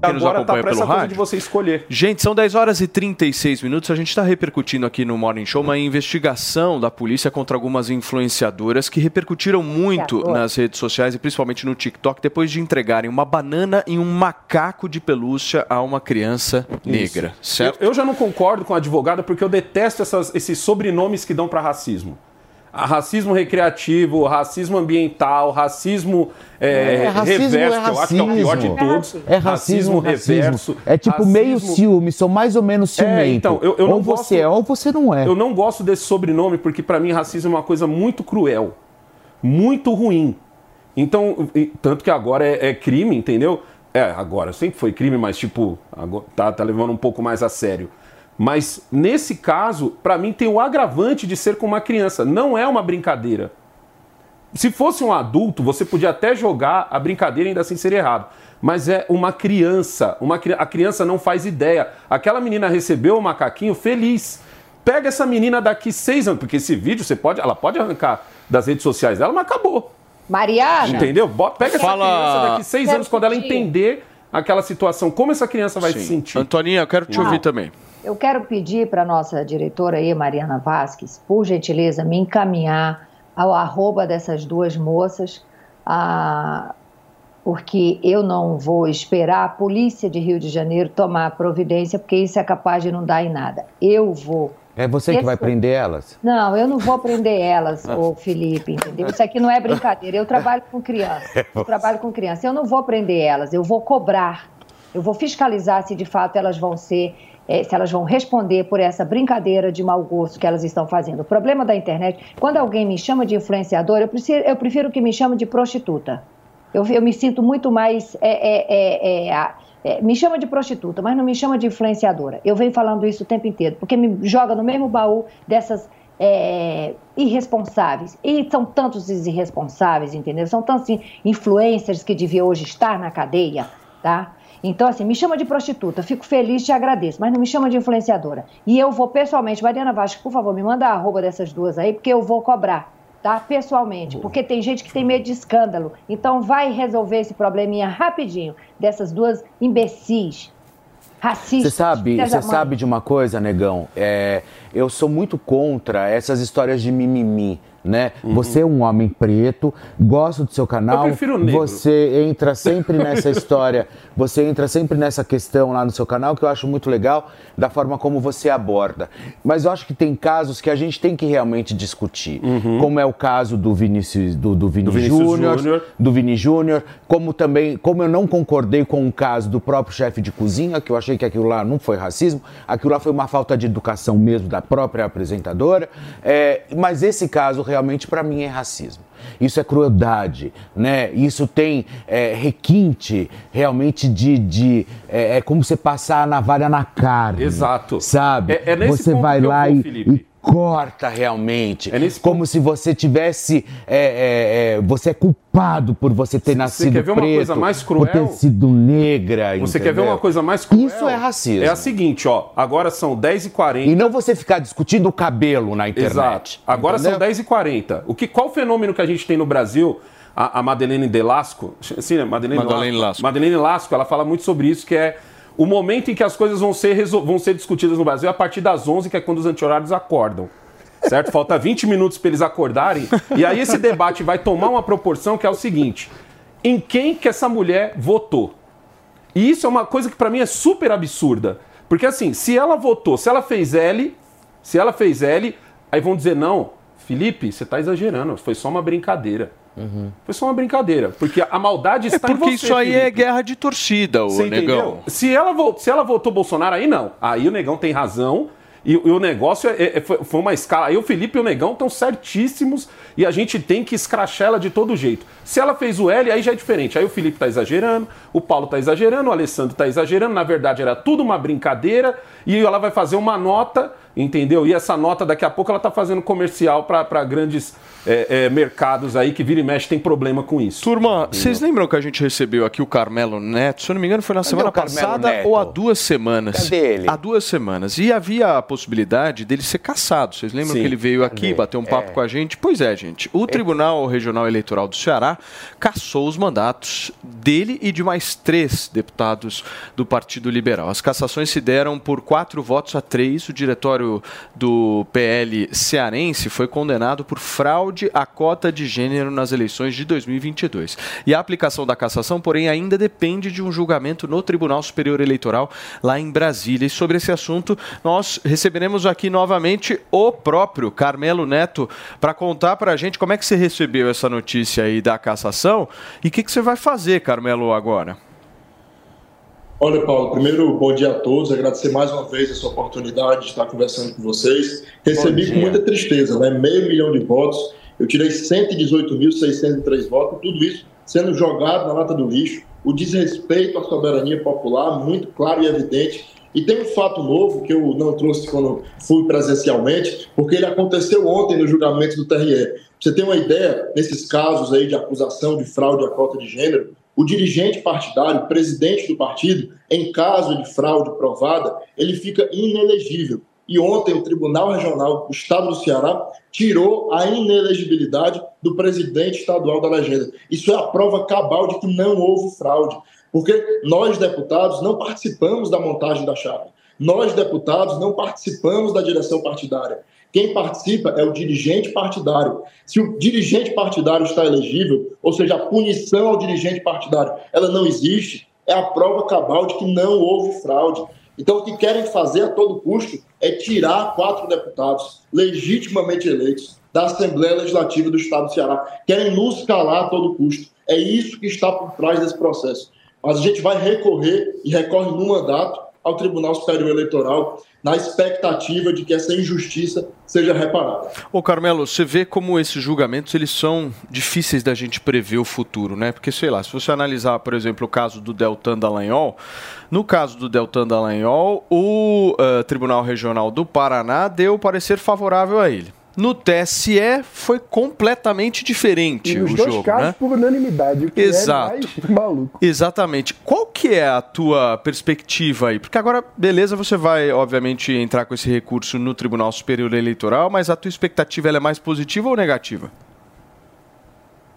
Que nos Agora tá acompanha pra pelo rádio. de você escolher. Gente, são 10 horas e 36 minutos. A gente está repercutindo aqui no Morning Show uma investigação da polícia contra algumas influenciadoras que repercutiram muito nas redes sociais e principalmente no TikTok depois de entregarem uma banana e um macaco de pelúcia a uma criança negra, Isso. certo? Eu, eu já não concordo com a advogada porque eu detesto essas- esses sobrenomes que dão para racismo. Racismo recreativo, racismo ambiental, racismo é, É, racismo reverso, é que eu acho que é o pior de racismo. todos. É racismo, racismo. reverso. É tipo meio racismo- ciúme, são mais ou menos ciumento. É, então, eu, eu ou você é ou você não é. Eu não gosto desse sobrenome porque para mim racismo é uma coisa muito cruel, muito ruim. Então, tanto que agora é, é crime, entendeu? É, agora sempre foi crime, mas tipo, agora tá, tá levando um pouco mais a sério. Mas nesse caso, para mim tem o agravante de ser com uma criança, não é uma brincadeira. Se fosse um adulto, você podia até jogar a brincadeira e ainda assim ser errado. Mas é uma criança. Uma, a criança não faz ideia. Aquela menina recebeu o macaquinho feliz. Pega essa menina daqui seis anos, porque esse vídeo você pode, ela pode arrancar das redes sociais dela, mas acabou. Mariana. Entendeu? Pega essa Fala- criança daqui seis Quero anos, quando ela entender aquela situação, como essa criança vai Sim. se sentir. Antoninha, eu quero te Não. ouvir também. Eu quero pedir para a nossa diretora aí, Mariana Vasques, por gentileza, me encaminhar ao arroba dessas duas moças, ah, porque eu não vou esperar a polícia de Rio de Janeiro tomar providência, porque isso é capaz de não dar em nada. Eu vou. É você que vai prender elas? Não, eu não vou prender elas, ô Felipe, entendeu? Isso aqui não é brincadeira. Eu trabalho com criança. Eu trabalho com criança. Eu não vou prender elas, eu vou cobrar. Eu vou fiscalizar se de fato elas vão ser, eh, se elas vão responder por essa brincadeira de mau gosto que elas estão fazendo. O problema da internet, quando alguém me chama de influenciador, eu prefiro, eu prefiro que me chame de prostituta. Eu, eu me sinto muito mais. é, é, é, é, é, me chama de prostituta, mas não me chama de influenciadora. Eu venho falando isso o tempo inteiro, porque me joga no mesmo baú dessas é, irresponsáveis. E são tantos os irresponsáveis, entendeu? São tantos in- influencers que deviam hoje estar na cadeia, tá? Então, assim, me chama de prostituta, fico feliz, te agradeço, mas não me chama de influenciadora. E eu vou pessoalmente, Mariana Vasco, por favor, me manda a arroba dessas duas aí, porque eu vou cobrar tá? Pessoalmente, porque tem gente que tem medo de escândalo. Então vai resolver esse probleminha rapidinho dessas duas imbecis, racistas. Você sabe, você sabe de uma coisa, negão? É, eu sou muito contra essas histórias de mimimi. Né? Você é um homem preto, gosto do seu canal. Eu prefiro negro. Você entra sempre nessa história, você entra sempre nessa questão lá no seu canal que eu acho muito legal da forma como você aborda. Mas eu acho que tem casos que a gente tem que realmente discutir, como é o caso do Vinícius do, do Vini Júnior. do Vini Júnior, como também, como eu não concordei com o caso do próprio chefe de cozinha, que eu achei que aquilo lá não foi racismo, aquilo lá foi uma falta de educação mesmo da própria apresentadora. É, mas esse caso realmente para mim é racismo. Isso é crueldade, né? Isso tem é, requinte realmente de, de é, é como você passar a navalha na carne. Exato. Sabe? É- é nesse você vai lá e, e corta realmente. como se você tivesse. é, é, é, você é culpado por você ter nascido quer ver uma preto, coisa mais por ter cruel? sido negra. Você quer ver entendeu? uma coisa mais cruel? Isso é racismo. É a seguinte, ó. Agora são 10h40. E não você ficar discutindo o cabelo na internet. Exato. Agora entendeu? são 10h40. O que, qual fenômeno que a gente tem no Brasil? A, a Madeleine Delasco, sim, né? Madeleine, Madeleine Lasco. Madeleine Lasco, ela fala muito sobre isso, que é o momento em que as coisas vão ser, vão ser discutidas no Brasil é a partir das 11, que é quando os anti-horários acordam. Certo? Falta 20 minutos para eles acordarem. E aí esse debate vai tomar uma proporção que é o seguinte: em quem que essa mulher votou? E isso é uma coisa que pra mim é super absurda. Porque assim, se ela votou, se ela fez L, se ela fez L, aí vão dizer, não, Felipe, você tá exagerando, foi só uma brincadeira. Foi só uma brincadeira. Porque a maldade É está em porque você, isso aí é Felipe. guerra de torcida, Você negão. entendeu? Se ela, se ela votou Bolsonaro, aí não. Aí o negão tem razão. E, o negócio é- é- foi, uma escala. Aí o Felipe e o negão estão certíssimos e a gente tem que escrachar ela de todo jeito. Se ela fez o L, aí já é diferente. Aí o Felipe tá exagerando, o Paulo tá exagerando, o Alessandro tá exagerando. Na verdade, era tudo uma brincadeira. E ela vai fazer uma nota, entendeu? E essa nota, daqui a pouco, ela tá fazendo comercial para grandes é, é, mercados aí que vira e mexe tem problema com isso. Turma, vocês lembram que a gente recebeu aqui o Carmelo Neto? Se eu não me engano, foi na Cadê semana passada Neto? ou há duas semanas? Cadê ele? Há duas semanas. E havia a possibilidade dele ser caçado. Vocês lembram Sim. que ele veio aqui bater um papo É. com a gente? Pois é, gente. O Tribunal Regional Eleitoral do Ceará cassou os mandatos dele e de mais três deputados do Partido Liberal. As cassações se deram por quatro votos a três. O diretório do PL cearense foi condenado por fraude à cota de gênero nas eleições de 2022. E a aplicação da cassação, porém, ainda depende de um julgamento no Tribunal Superior Eleitoral lá em Brasília. E sobre esse assunto, nós receberemos aqui novamente o próprio Carmelo Neto para contar para a gente como é que você recebeu essa notícia aí da cassação e o que, que você vai fazer, Carmelo, agora. Olha, Paulo, primeiro, bom dia a todos. Agradecer mais uma vez essa oportunidade de estar conversando com vocês. Recebi com muita tristeza, né? Meio milhão de votos. Eu tirei 118.603 votos, tudo isso sendo jogado na lata do lixo. O desrespeito à soberania popular, muito claro e evidente. E tem um fato novo que eu não trouxe quando fui presencialmente, porque ele aconteceu ontem no julgamento do TRE. Pra você ter uma ideia, nesses casos aí de acusação de fraude à cota de gênero, o dirigente partidário, presidente do partido, em caso de fraude provada, ele fica inelegível. E ontem o Tribunal Regional do Estado do Ceará tirou a inelegibilidade do presidente estadual da legenda. Isso é a prova cabal de que não houve fraude. Porque nós, deputados, não participamos da montagem da chapa. Nós, deputados, não participamos da direção partidária. Quem participa é o dirigente partidário. Se o dirigente partidário está elegível, ou seja, a punição ao dirigente partidário, ela não existe, é a prova cabal de que não houve fraude. Então, o que querem fazer a todo custo é tirar quatro deputados legitimamente eleitos da Assembleia Legislativa do Estado do Ceará. Querem nos calar a todo custo. É isso que está por trás desse processo. Mas a gente vai recorrer e recorre no mandato ao Tribunal Superior Eleitoral na expectativa de que essa injustiça seja reparada. Ô Carmelo, você vê como esses julgamentos eles são difíceis da gente prever o futuro, né? Porque, sei lá, se você analisar, por exemplo, o caso do Deltan Dallagnol, no caso do Deltan Dallagnol, o eh, Tribunal Regional do Paraná deu parecer favorável a ele. No TSE foi completamente diferente E nos o dois jogo, casos né? por unanimidade, o que Exato. é mais maluco. Exatamente. Qual que é a tua perspectiva aí? Porque agora, beleza, você vai, obviamente, entrar com esse recurso no Tribunal Superior Eleitoral, mas a tua expectativa ela é mais positiva ou negativa?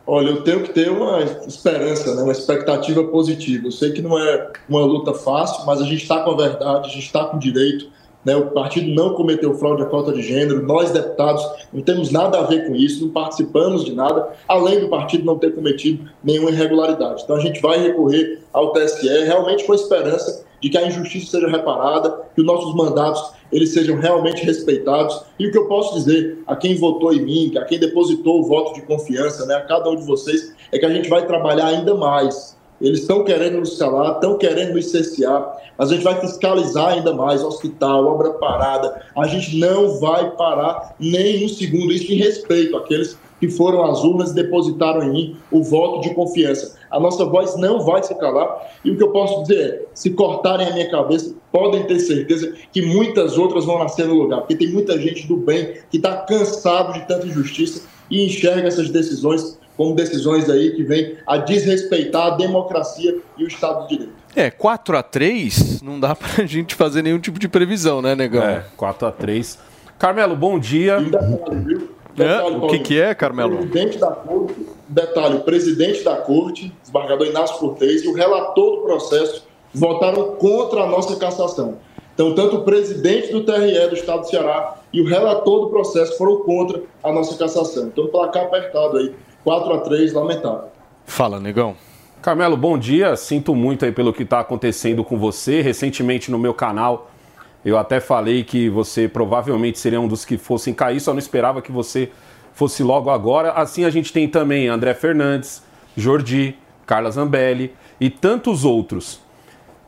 Olha, eu tenho que ter uma esperança, né? uma expectativa positiva. Eu sei que não é uma luta fácil, mas a gente está com a verdade, a gente está com o direito. Né? O partido não cometeu fraude à cota de gênero, nós, deputados, não temos nada a ver com isso, não participamos de nada, além do partido não ter cometido nenhuma irregularidade. Então a gente vai recorrer ao TSE, realmente com a esperança de que a injustiça seja reparada, que os nossos mandatos eles sejam realmente respeitados. E o que eu posso dizer a quem votou em mim, a quem depositou o voto de confiança, né, a cada um de vocês, é que a gente vai trabalhar ainda mais. Eles estão querendo nos calar, estão querendo nos cercear, a gente vai fiscalizar ainda mais hospital, obra parada. A gente não vai parar nem um segundo. Isso em respeito àqueles que foram às urnas e depositaram em mim o voto de confiança. A nossa voz não vai se calar. E o que eu posso dizer é: se cortarem a minha cabeça, podem ter certeza que muitas outras vão nascer no lugar, porque tem muita gente do bem que está cansado de tanta injustiça e enxerga essas decisões como decisões aí que vêm a desrespeitar a democracia e o Estado de Direito. É, 4 a 3 não dá pra gente fazer nenhum tipo de previsão, né, Negão? É, 4 a 3 Carmelo, bom dia. Detalhe, é, o que, que é, Carmelo? Presidente da corte, detalhe, o presidente da corte, desembargador Inácio Cortez, e o relator do processo votaram contra a nossa cassação. Então, tanto o presidente do TRE do Estado do Ceará e o relator do processo foram contra a nossa cassação. Então, placar apertado aí, 4 a 3 lamentável. Fala, negão. Carmelo, bom dia. Sinto muito aí pelo que está acontecendo com você. Recentemente no meu canal, eu até falei que você provavelmente seria um dos que fossem cair, só não esperava que você fosse logo agora. Assim a gente tem também André Fernandes, Jordi, Carla Zambelli e tantos outros.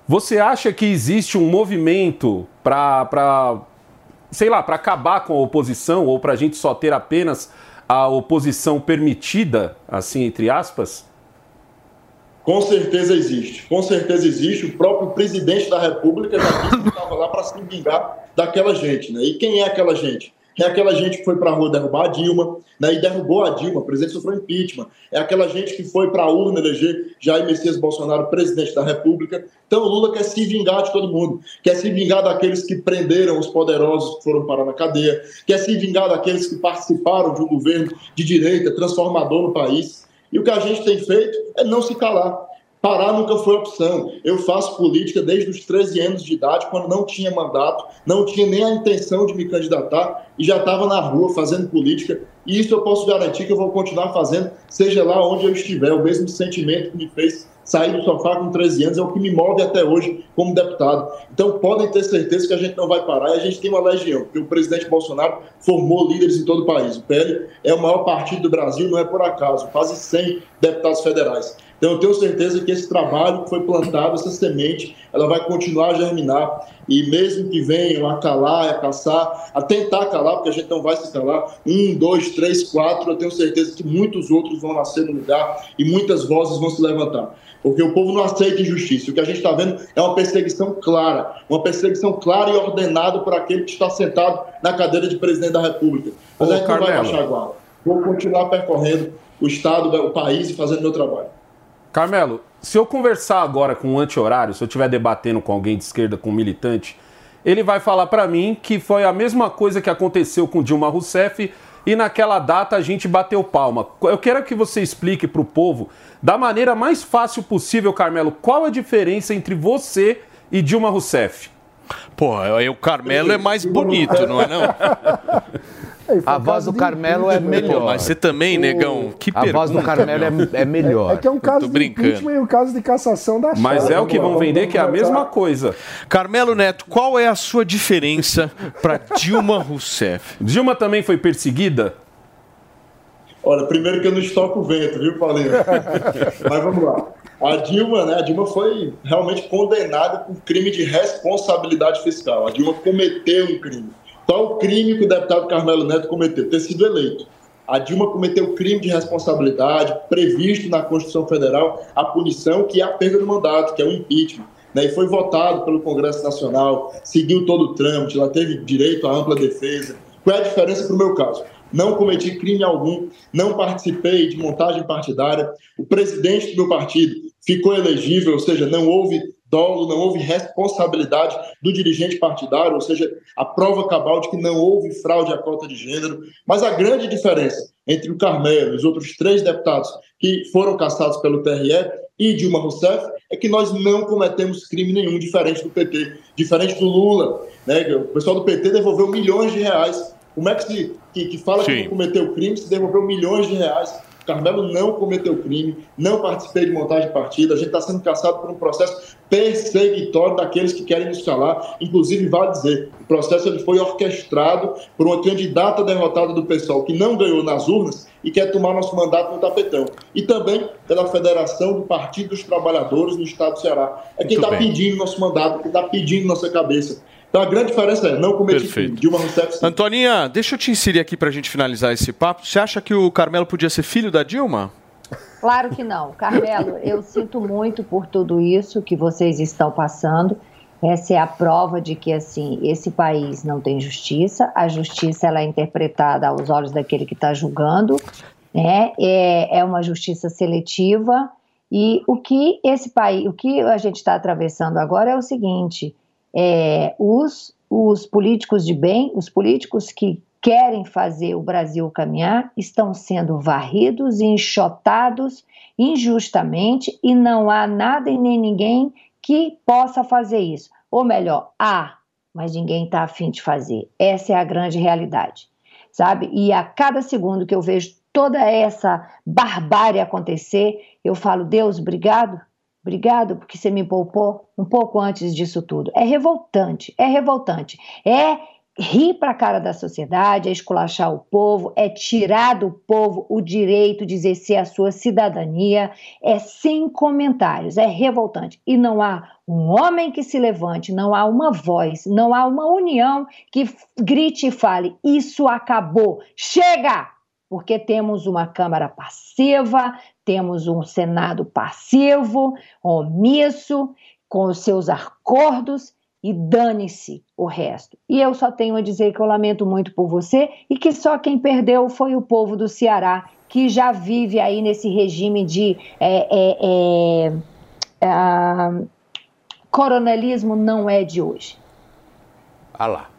Você acha que existe um movimento para, sei lá, para acabar com a oposição ou para a gente só ter apenas a oposição permitida, assim, entre aspas? Com certeza existe. Com certeza existe. O próprio presidente da República já disse que estava lá para se vingar daquela gente. Né? E quem é aquela gente? É aquela gente que foi para a rua derrubar a Dilma, né, e derrubou a Dilma, o presidente sofreu impeachment. É aquela gente que foi para a urna eleger Jair Messias Bolsonaro presidente da República. Então o Lula quer se vingar de todo mundo, quer se vingar daqueles que prenderam os poderosos que foram parar na cadeia, quer se vingar daqueles que participaram de um governo de direita transformador no país. E o que a gente tem feito é não se calar. Parar nunca foi opção. Eu faço política desde os 13 anos de idade, quando não tinha mandato, não tinha nem a intenção de me candidatar e já estava na rua fazendo política. E isso eu posso garantir que eu vou continuar fazendo, seja lá onde eu estiver. O mesmo sentimento que me fez sair do sofá com 13 anos é o que me move até hoje como deputado. Então podem ter certeza que a gente não vai parar e a gente tem uma legião, porque o presidente Bolsonaro formou líderes em todo o país. O PL é o maior partido do Brasil, não é por acaso, quase 100 deputados federais. Então, eu tenho certeza que esse trabalho que foi plantado, essa semente, ela vai continuar a germinar. E mesmo que venham a calar, a caçar, a tentar calar, porque a gente não vai se calar, um, dois, três, quatro, eu tenho certeza que muitos outros vão nascer no lugar e muitas vozes vão se levantar. Porque o povo não aceita injustiça. O que a gente está vendo é uma perseguição clara, uma perseguição clara e ordenada por aquele que está sentado na cadeira de presidente da República. Mas Ô, a gente Carmelo. não vai baixar a guarda. Vou continuar percorrendo o Estado, o país e fazendo meu trabalho. Carmelo, se eu conversar agora com um anti-horário, se eu estiver debatendo com alguém de esquerda, com um militante, ele vai falar para mim que foi a mesma coisa que aconteceu com Dilma Rousseff e naquela data a gente bateu palma. Eu quero que você explique para o povo, da maneira mais fácil possível, Carmelo, qual a diferença entre você e Dilma Rousseff? Pô, o Carmelo é mais bonito, não é não? A voz do Carmelo é melhor. Pô, mas você também, negão, que A pergunta, voz do Carmelo é, é melhor. É, é, que é um caso de impeachment e um caso de cassação da Mas é o que vão vender que é a mesma coisa. Carmelo Neto, qual é a sua diferença para Dilma Rousseff? Dilma também foi perseguida? Olha, primeiro que eu não estoco o vento, viu, Paulinho? Mas vamos lá. A Dilma, né? A Dilma foi realmente condenada por crime de responsabilidade fiscal. A Dilma cometeu um crime. Qual o crime que o deputado Carmelo Neto cometeu? Ter sido eleito. A Dilma cometeu crime de responsabilidade, previsto na Constituição Federal a punição, que é a perda do mandato, que é o impeachment. Né, e foi votado pelo Congresso Nacional, seguiu todo o trâmite, ela teve direito à ampla defesa. Qual é a diferença para o meu caso? Não cometi crime algum, não participei de montagem partidária. O presidente do meu partido ficou elegível, ou seja, não houve dolo, não houve responsabilidade do dirigente partidário, ou seja, a prova cabal de que não houve fraude à cota de gênero. Mas a grande diferença entre o Carmelo e os outros três deputados que foram caçados pelo TRE e Dilma Rousseff é que nós não cometemos crime nenhum diferente do PT, diferente do Lula. Né? O pessoal do PT devolveu milhões de reais. Como é que se que, que fala Sim. que não cometeu crime se devolveu milhões de reais? Carmelo não cometeu crime, não participei de montagem de partida, a gente está sendo caçado por um processo perseguitório daqueles que querem nos calar. Inclusive, vale dizer, o processo ele foi orquestrado por uma candidata derrotada do pessoal que não ganhou nas urnas e quer tomar nosso mandato no tapetão. E também pela Federação do Partido dos Trabalhadores no Estado do Ceará. É quem está pedindo nosso mandato, quem está pedindo nossa cabeça. Então a grande diferença é não cometer crime. Dilma Rousseff. Sim. Antoninha, deixa eu te inserir aqui para a gente finalizar esse papo. Você acha que o Carmelo podia ser filho da Dilma? Claro que não. Carmelo, eu sinto muito por tudo isso que vocês estão passando. Essa é a prova de que assim esse país não tem justiça. A justiça ela é interpretada aos olhos daquele que está julgando, né? É, é uma justiça seletiva. E o que esse país, o que a gente está atravessando agora é o seguinte: é, os, os políticos de bem, os políticos que querem fazer o Brasil caminhar, estão sendo varridos e enxotados injustamente e não há nada e nem ninguém que possa fazer isso. Ou melhor, há, mas ninguém está afim de fazer. Essa é a grande realidade, sabe? E a cada segundo que eu vejo toda essa barbárie acontecer, eu falo, Deus, obrigado, Obrigado porque você me poupou um pouco antes disso tudo. É revoltante, é revoltante. É rir para a cara da sociedade, é esculachar o povo, é tirar do povo o direito de exercer a sua cidadania, é sem comentários, é revoltante. E não há um homem que se levante, não há uma voz, não há uma união que grite e fale: Isso acabou, chega! Porque temos uma Câmara passiva, temos um Senado passivo, omisso, com os seus acordos e dane-se o resto. E eu só tenho a dizer que eu lamento muito por você e que só quem perdeu foi o povo do Ceará, que já vive aí nesse regime de é, é, é, é coronelismo não é de hoje. Ah lá.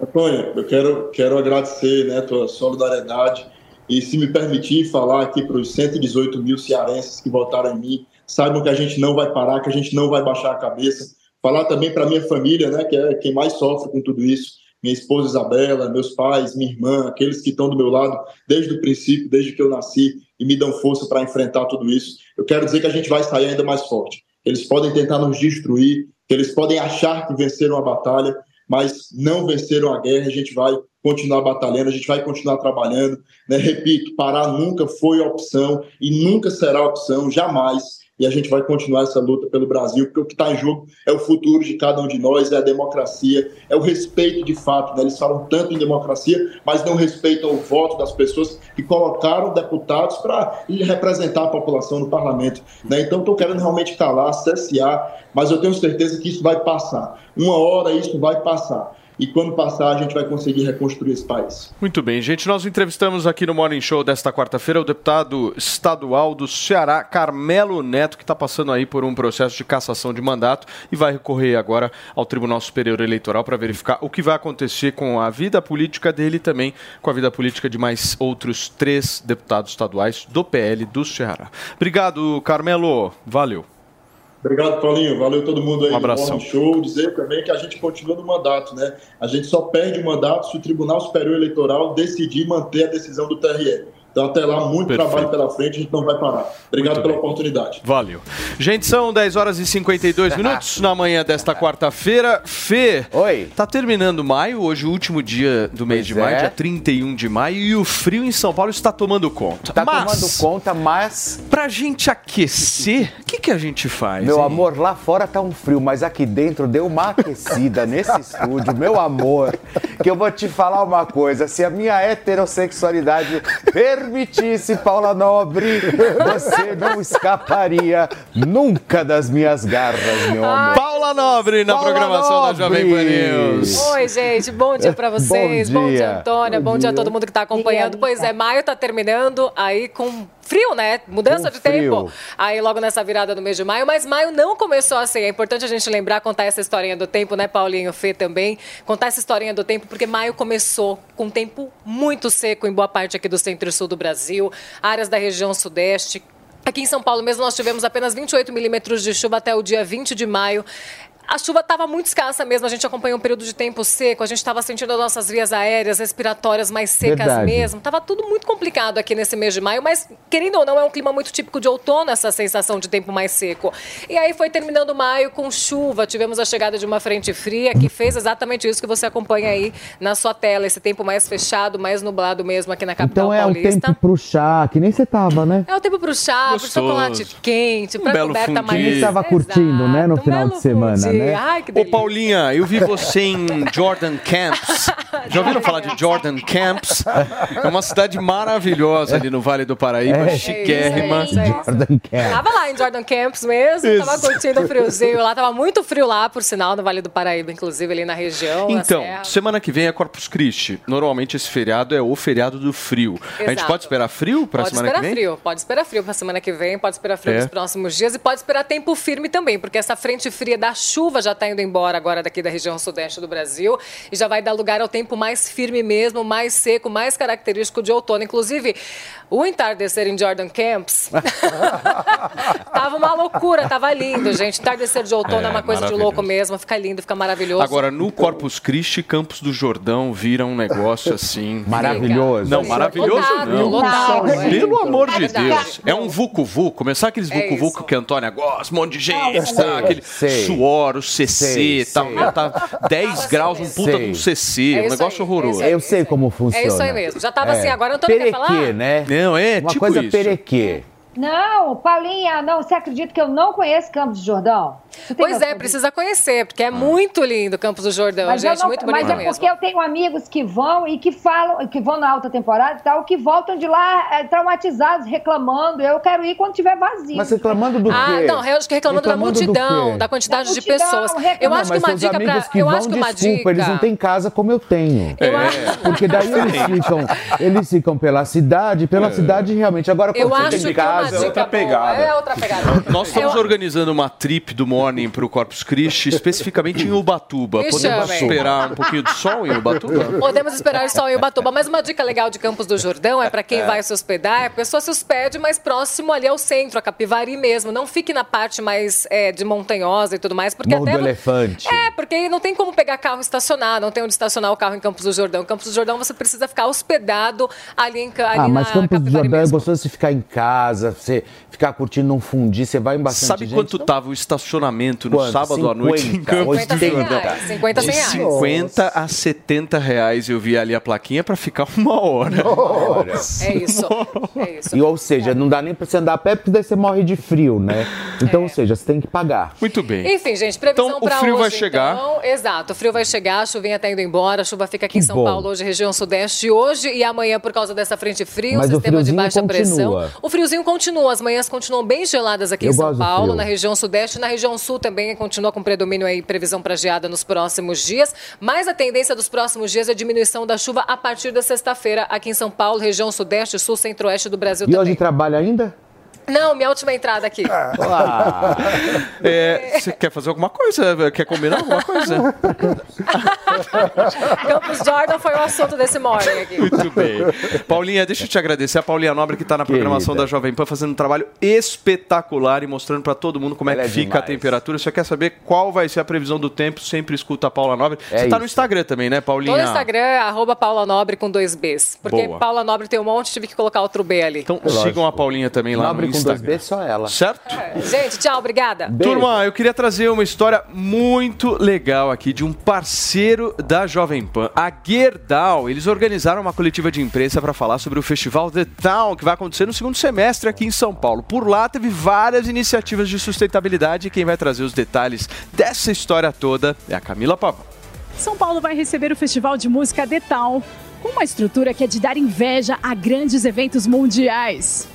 Antônio, eu quero, quero agradecer né, a tua solidariedade e se me permitir falar aqui para os 118 mil cearenses que votaram em mim, saibam que a gente não vai parar, que a gente não vai baixar a cabeça. Falar também para minha família, né, que é quem mais sofre com tudo isso. Minha esposa Isabela, meus pais, minha irmã, aqueles que estão do meu lado desde o princípio, desde que eu nasci e me dão força para enfrentar tudo isso. Eu quero dizer que a gente vai sair ainda mais forte. Eles podem tentar nos destruir, eles podem achar que venceram a batalha, mas não venceram a guerra. A gente vai continuar batalhando, a gente vai continuar trabalhando. Né? Repito, parar nunca foi opção e nunca será opção, jamais. E a gente vai continuar essa luta pelo Brasil, porque o que está em jogo é o futuro de cada um de nós, é a democracia, é o respeito de fato. Né? Eles falam tanto em democracia, mas não respeitam o voto das pessoas que colocaram deputados para representar a população no parlamento. Né? Então, estou querendo realmente calar, cessear, mas eu tenho certeza que isso vai passar. Uma hora isso vai passar e quando passar a gente vai conseguir reconstruir esse país. Muito bem, gente. Nós entrevistamos aqui no Morning Show desta quarta-feira o deputado estadual do Ceará, Carmelo Neto, que está passando aí por um processo de cassação de mandato e vai recorrer agora ao Tribunal Superior Eleitoral para verificar o que vai acontecer com a vida política dele e também com a vida política de mais outros três deputados estaduais do PL do Ceará. Obrigado, Carmelo. Valeu. Obrigado, Paulinho. Valeu todo mundo aí um abraço. Show. Dizer também que a gente continua no mandato, né? A gente só perde o mandato se o Tribunal Superior Eleitoral decidir manter a decisão do TRE. Então, até lá, muito Perfeito. trabalho pela frente, a gente não vai parar. Obrigado muito pela bem. oportunidade. Valeu. Gente, são 10 horas e 52 minutos na manhã desta quarta-feira. Fê, Oi. tá terminando maio, hoje o último dia do mês pois de maio, é. dia 31 de maio, e o frio em São Paulo está tomando conta. Está tomando conta, mas. Pra gente aquecer, o que, que a gente faz? Meu hein? amor, lá fora tá um frio, mas aqui dentro deu uma aquecida nesse estúdio, meu amor. Que eu vou te falar uma coisa: se a minha heterossexualidade permitisse, Paula Nobre, você não escaparia nunca das minhas garras, meu amor. Paula Paula Nobre na Paula programação da Nobre. Jovem Pan News. Oi, gente, bom dia pra vocês. Bom Bom dia, dia. Antônia. Bom, Bom dia a dia. todo mundo que tá acompanhando. Dia, Pois é, maio tá terminando aí com frio, né? Mudança Com de frio. tempo. Aí logo nessa virada do mês de maio, mas maio não começou assim. É importante a gente lembrar, contar essa historinha do tempo, né, Paulinho, Fê também, contar essa historinha do tempo, porque maio começou com um tempo muito seco em boa parte aqui do centro e sul do Brasil, áreas da região sudeste, Aqui em São Paulo mesmo nós tivemos apenas 28 milímetros de chuva até o dia 20 de maio. A chuva estava muito escassa mesmo, a gente acompanhou um período de tempo seco, a gente estava sentindo as nossas vias aéreas, respiratórias mais secas Verdade. mesmo. Tava tudo muito complicado aqui nesse mês de maio, mas querendo ou não, é um clima muito típico de outono essa sensação de tempo mais seco. E aí foi terminando maio com chuva, tivemos a chegada de uma frente fria que fez exatamente isso que você acompanha aí na sua tela, esse tempo mais fechado, mais nublado mesmo aqui na capital Então é um paulista. tempo pro chá, que nem você tava, né? É o tempo pro chá, pro Gostoso. chocolate quente, pra belo coberta mais. fundi. Quem tava Exato, curtindo, né, no um final de semana, fundi. né? Ai, que Ô. Paulinha, eu vi você em Jordan Camps. Já ouviram falar de Jordan Camps? É uma cidade maravilhosa ali no Vale do Paraíba, É. chiquérrima. É isso, é isso, é isso. Jordan Camp. Tava lá em Jordan Camps mesmo, tava curtindo o friozinho lá, tava muito frio lá, por sinal, no Vale do Paraíba, inclusive ali na região. na Então, serra. semana que vem é Corpus Christi. Normalmente esse feriado é o feriado do frio. A gente Exato. pode esperar frio pra Pode semana esperar que vem? frio, pode esperar frio pra semana que vem, pode esperar frio É. nos próximos dias e pode esperar tempo firme também, porque essa frente fria da chuva já tá indo embora agora daqui da região sudeste do Brasil e já vai dar lugar ao tempo mais firme mesmo, mais seco, mais característico de outono. Inclusive, o entardecer em Jordan Camps tava uma loucura, tava lindo, gente. Entardecer de outono é, É, uma coisa de louco mesmo, fica lindo, fica maravilhoso. Agora, no Corpus Christi, Campos do Jordão vira um negócio assim. Maravilhoso. Não, maravilhoso Lotado, não. lotado, é. Pelo amor de É. Deus. É um vucu-vucu. Começar aqueles É vucu-vucu que a Antônia gosta, um monte de gente, tá? aquele sei. suor, o CC e tal. sei. Meu, Tá 10 graus, um puta Sei. um CC, É um negócio aí, horroroso. é Eu sei como funciona. É isso aí mesmo. Já tava É. assim, agora o Antônio quer Perequê, falar? né? Não, é Uma tipo coisa isso. perequê. Não, Paulinha, não, você acredita que eu não conheço Campos de Jordão? Pois é, disso? precisa conhecer, porque é muito lindo Campos do Jordão, Mas, eu gente, não- muito mas bonito é mesmo. porque eu tenho amigos que vão e que falam, que vão na alta temporada e tal, que voltam de lá é, traumatizados, reclamando. Eu quero ir quando tiver vazio. Mas reclamando do Ah, quê? não, eu acho que reclamando, Reclamando da do multidão, da quantidade Da de multidão, pessoas. Eu reclamando. acho que mas uma dica pra. que Eu vão, acho que uma desculpa, dica. eles não têm casa como eu tenho. Eu É. acho- Porque daí eles ficam, eles ficam pela cidade, pela cidade realmente. Agora, quando Eu você acho tem que casa, dica outra boa- pegada. É outra pegada. Nós estamos Eu- organizando uma trip do Morning pro Corpus Christi, especificamente em Ubatuba. Me Podemos chamem. esperar um pouquinho de sol em Ubatuba? Podemos esperar só em Ubatuba, mas uma dica legal de Campos do Jordão é para quem vai se hospedar, é a pessoa se hospede mais próximo ali ao centro, a Capivari mesmo. Não fique na parte mais é, de montanhosa e tudo mais, porque Morro do até Elefante. É, porque não tem como pegar carro e estacionar, não tem onde estacionar o carro em Campos do Jordão. Em Campos do Jordão você precisa ficar hospedado ali, em, ali Ah, mas na Campos do Capivari Jordão é mesmo. gostoso você ficar em casa, você ficar curtindo um fundi, você vai em bastante Sabe gente. quanto tava o estacionamento no Quanto? sábado à noite em 50, Campos 50 do 100 Jordão? reais, 50 100 De reais. 50 a 70 reais eu vi ali a plaquinha pra ficar uma hora. É isso, é isso. E, ou seja, não dá nem pra você andar a pé, porque daí você morre de frio, né? Então, ou seja, você tem que pagar. Muito bem. Enfim, gente, previsão Então, o frio hoje, vai chegar. Então, exato, o frio vai chegar, a chuvinha tá indo embora, a chuva fica aqui Que em São bom. Paulo hoje, região sudeste, hoje e amanhã por causa dessa frente fria, um Mas o sistema de friozinho baixa continua. pressão. O friozinho continua, as manhãs continuam bem geladas aqui Eu em São Paulo, na região sudeste, na região sul também continua com predomínio aí, previsão para geada nos próximos dias, mas a tendência dos próximos dias é diminuição da chuva a partir da sexta-feira aqui em São Paulo, região sudeste, sul, centro-oeste do Brasil E também. hoje trabalha ainda? Não, minha última entrada aqui. Ah, É, você quer fazer alguma coisa? Quer combinar alguma coisa? Campos Jordan foi o assunto desse morning aqui. Muito bem. Paulinha, deixa eu te agradecer. A Paulinha Nobre que está na programação Querida. da Jovem Pan fazendo um trabalho espetacular e mostrando para todo mundo como é Ela que é fica a demais. temperatura. Você quer saber qual vai ser a previsão do tempo? Sempre escuta a Paula Nobre. É Você está no. Instagram também, né, Paulinha? Tô no Instagram, arroba Paula Nobre com dois Bs. Porque Boa. Paula Nobre tem um monte, tive que colocar outro B ali. Então Lógico. sigam a Paulinha também lá Nobre no com dois. B, só ela. Certo? Gente, tchau, obrigada. Beijo. Turma, eu queria trazer uma história muito legal aqui de um parceiro da Jovem Pan, a Gerdau. Eles organizaram uma coletiva de imprensa para falar sobre o festival The Town, que vai acontecer no segundo semestre aqui em São Paulo. Por lá teve várias iniciativas de sustentabilidade e quem vai trazer os detalhes dessa história toda é a Camila Pavão. São Paulo vai receber o Festival de Música Detal, com uma estrutura que é de dar inveja a grandes eventos mundiais.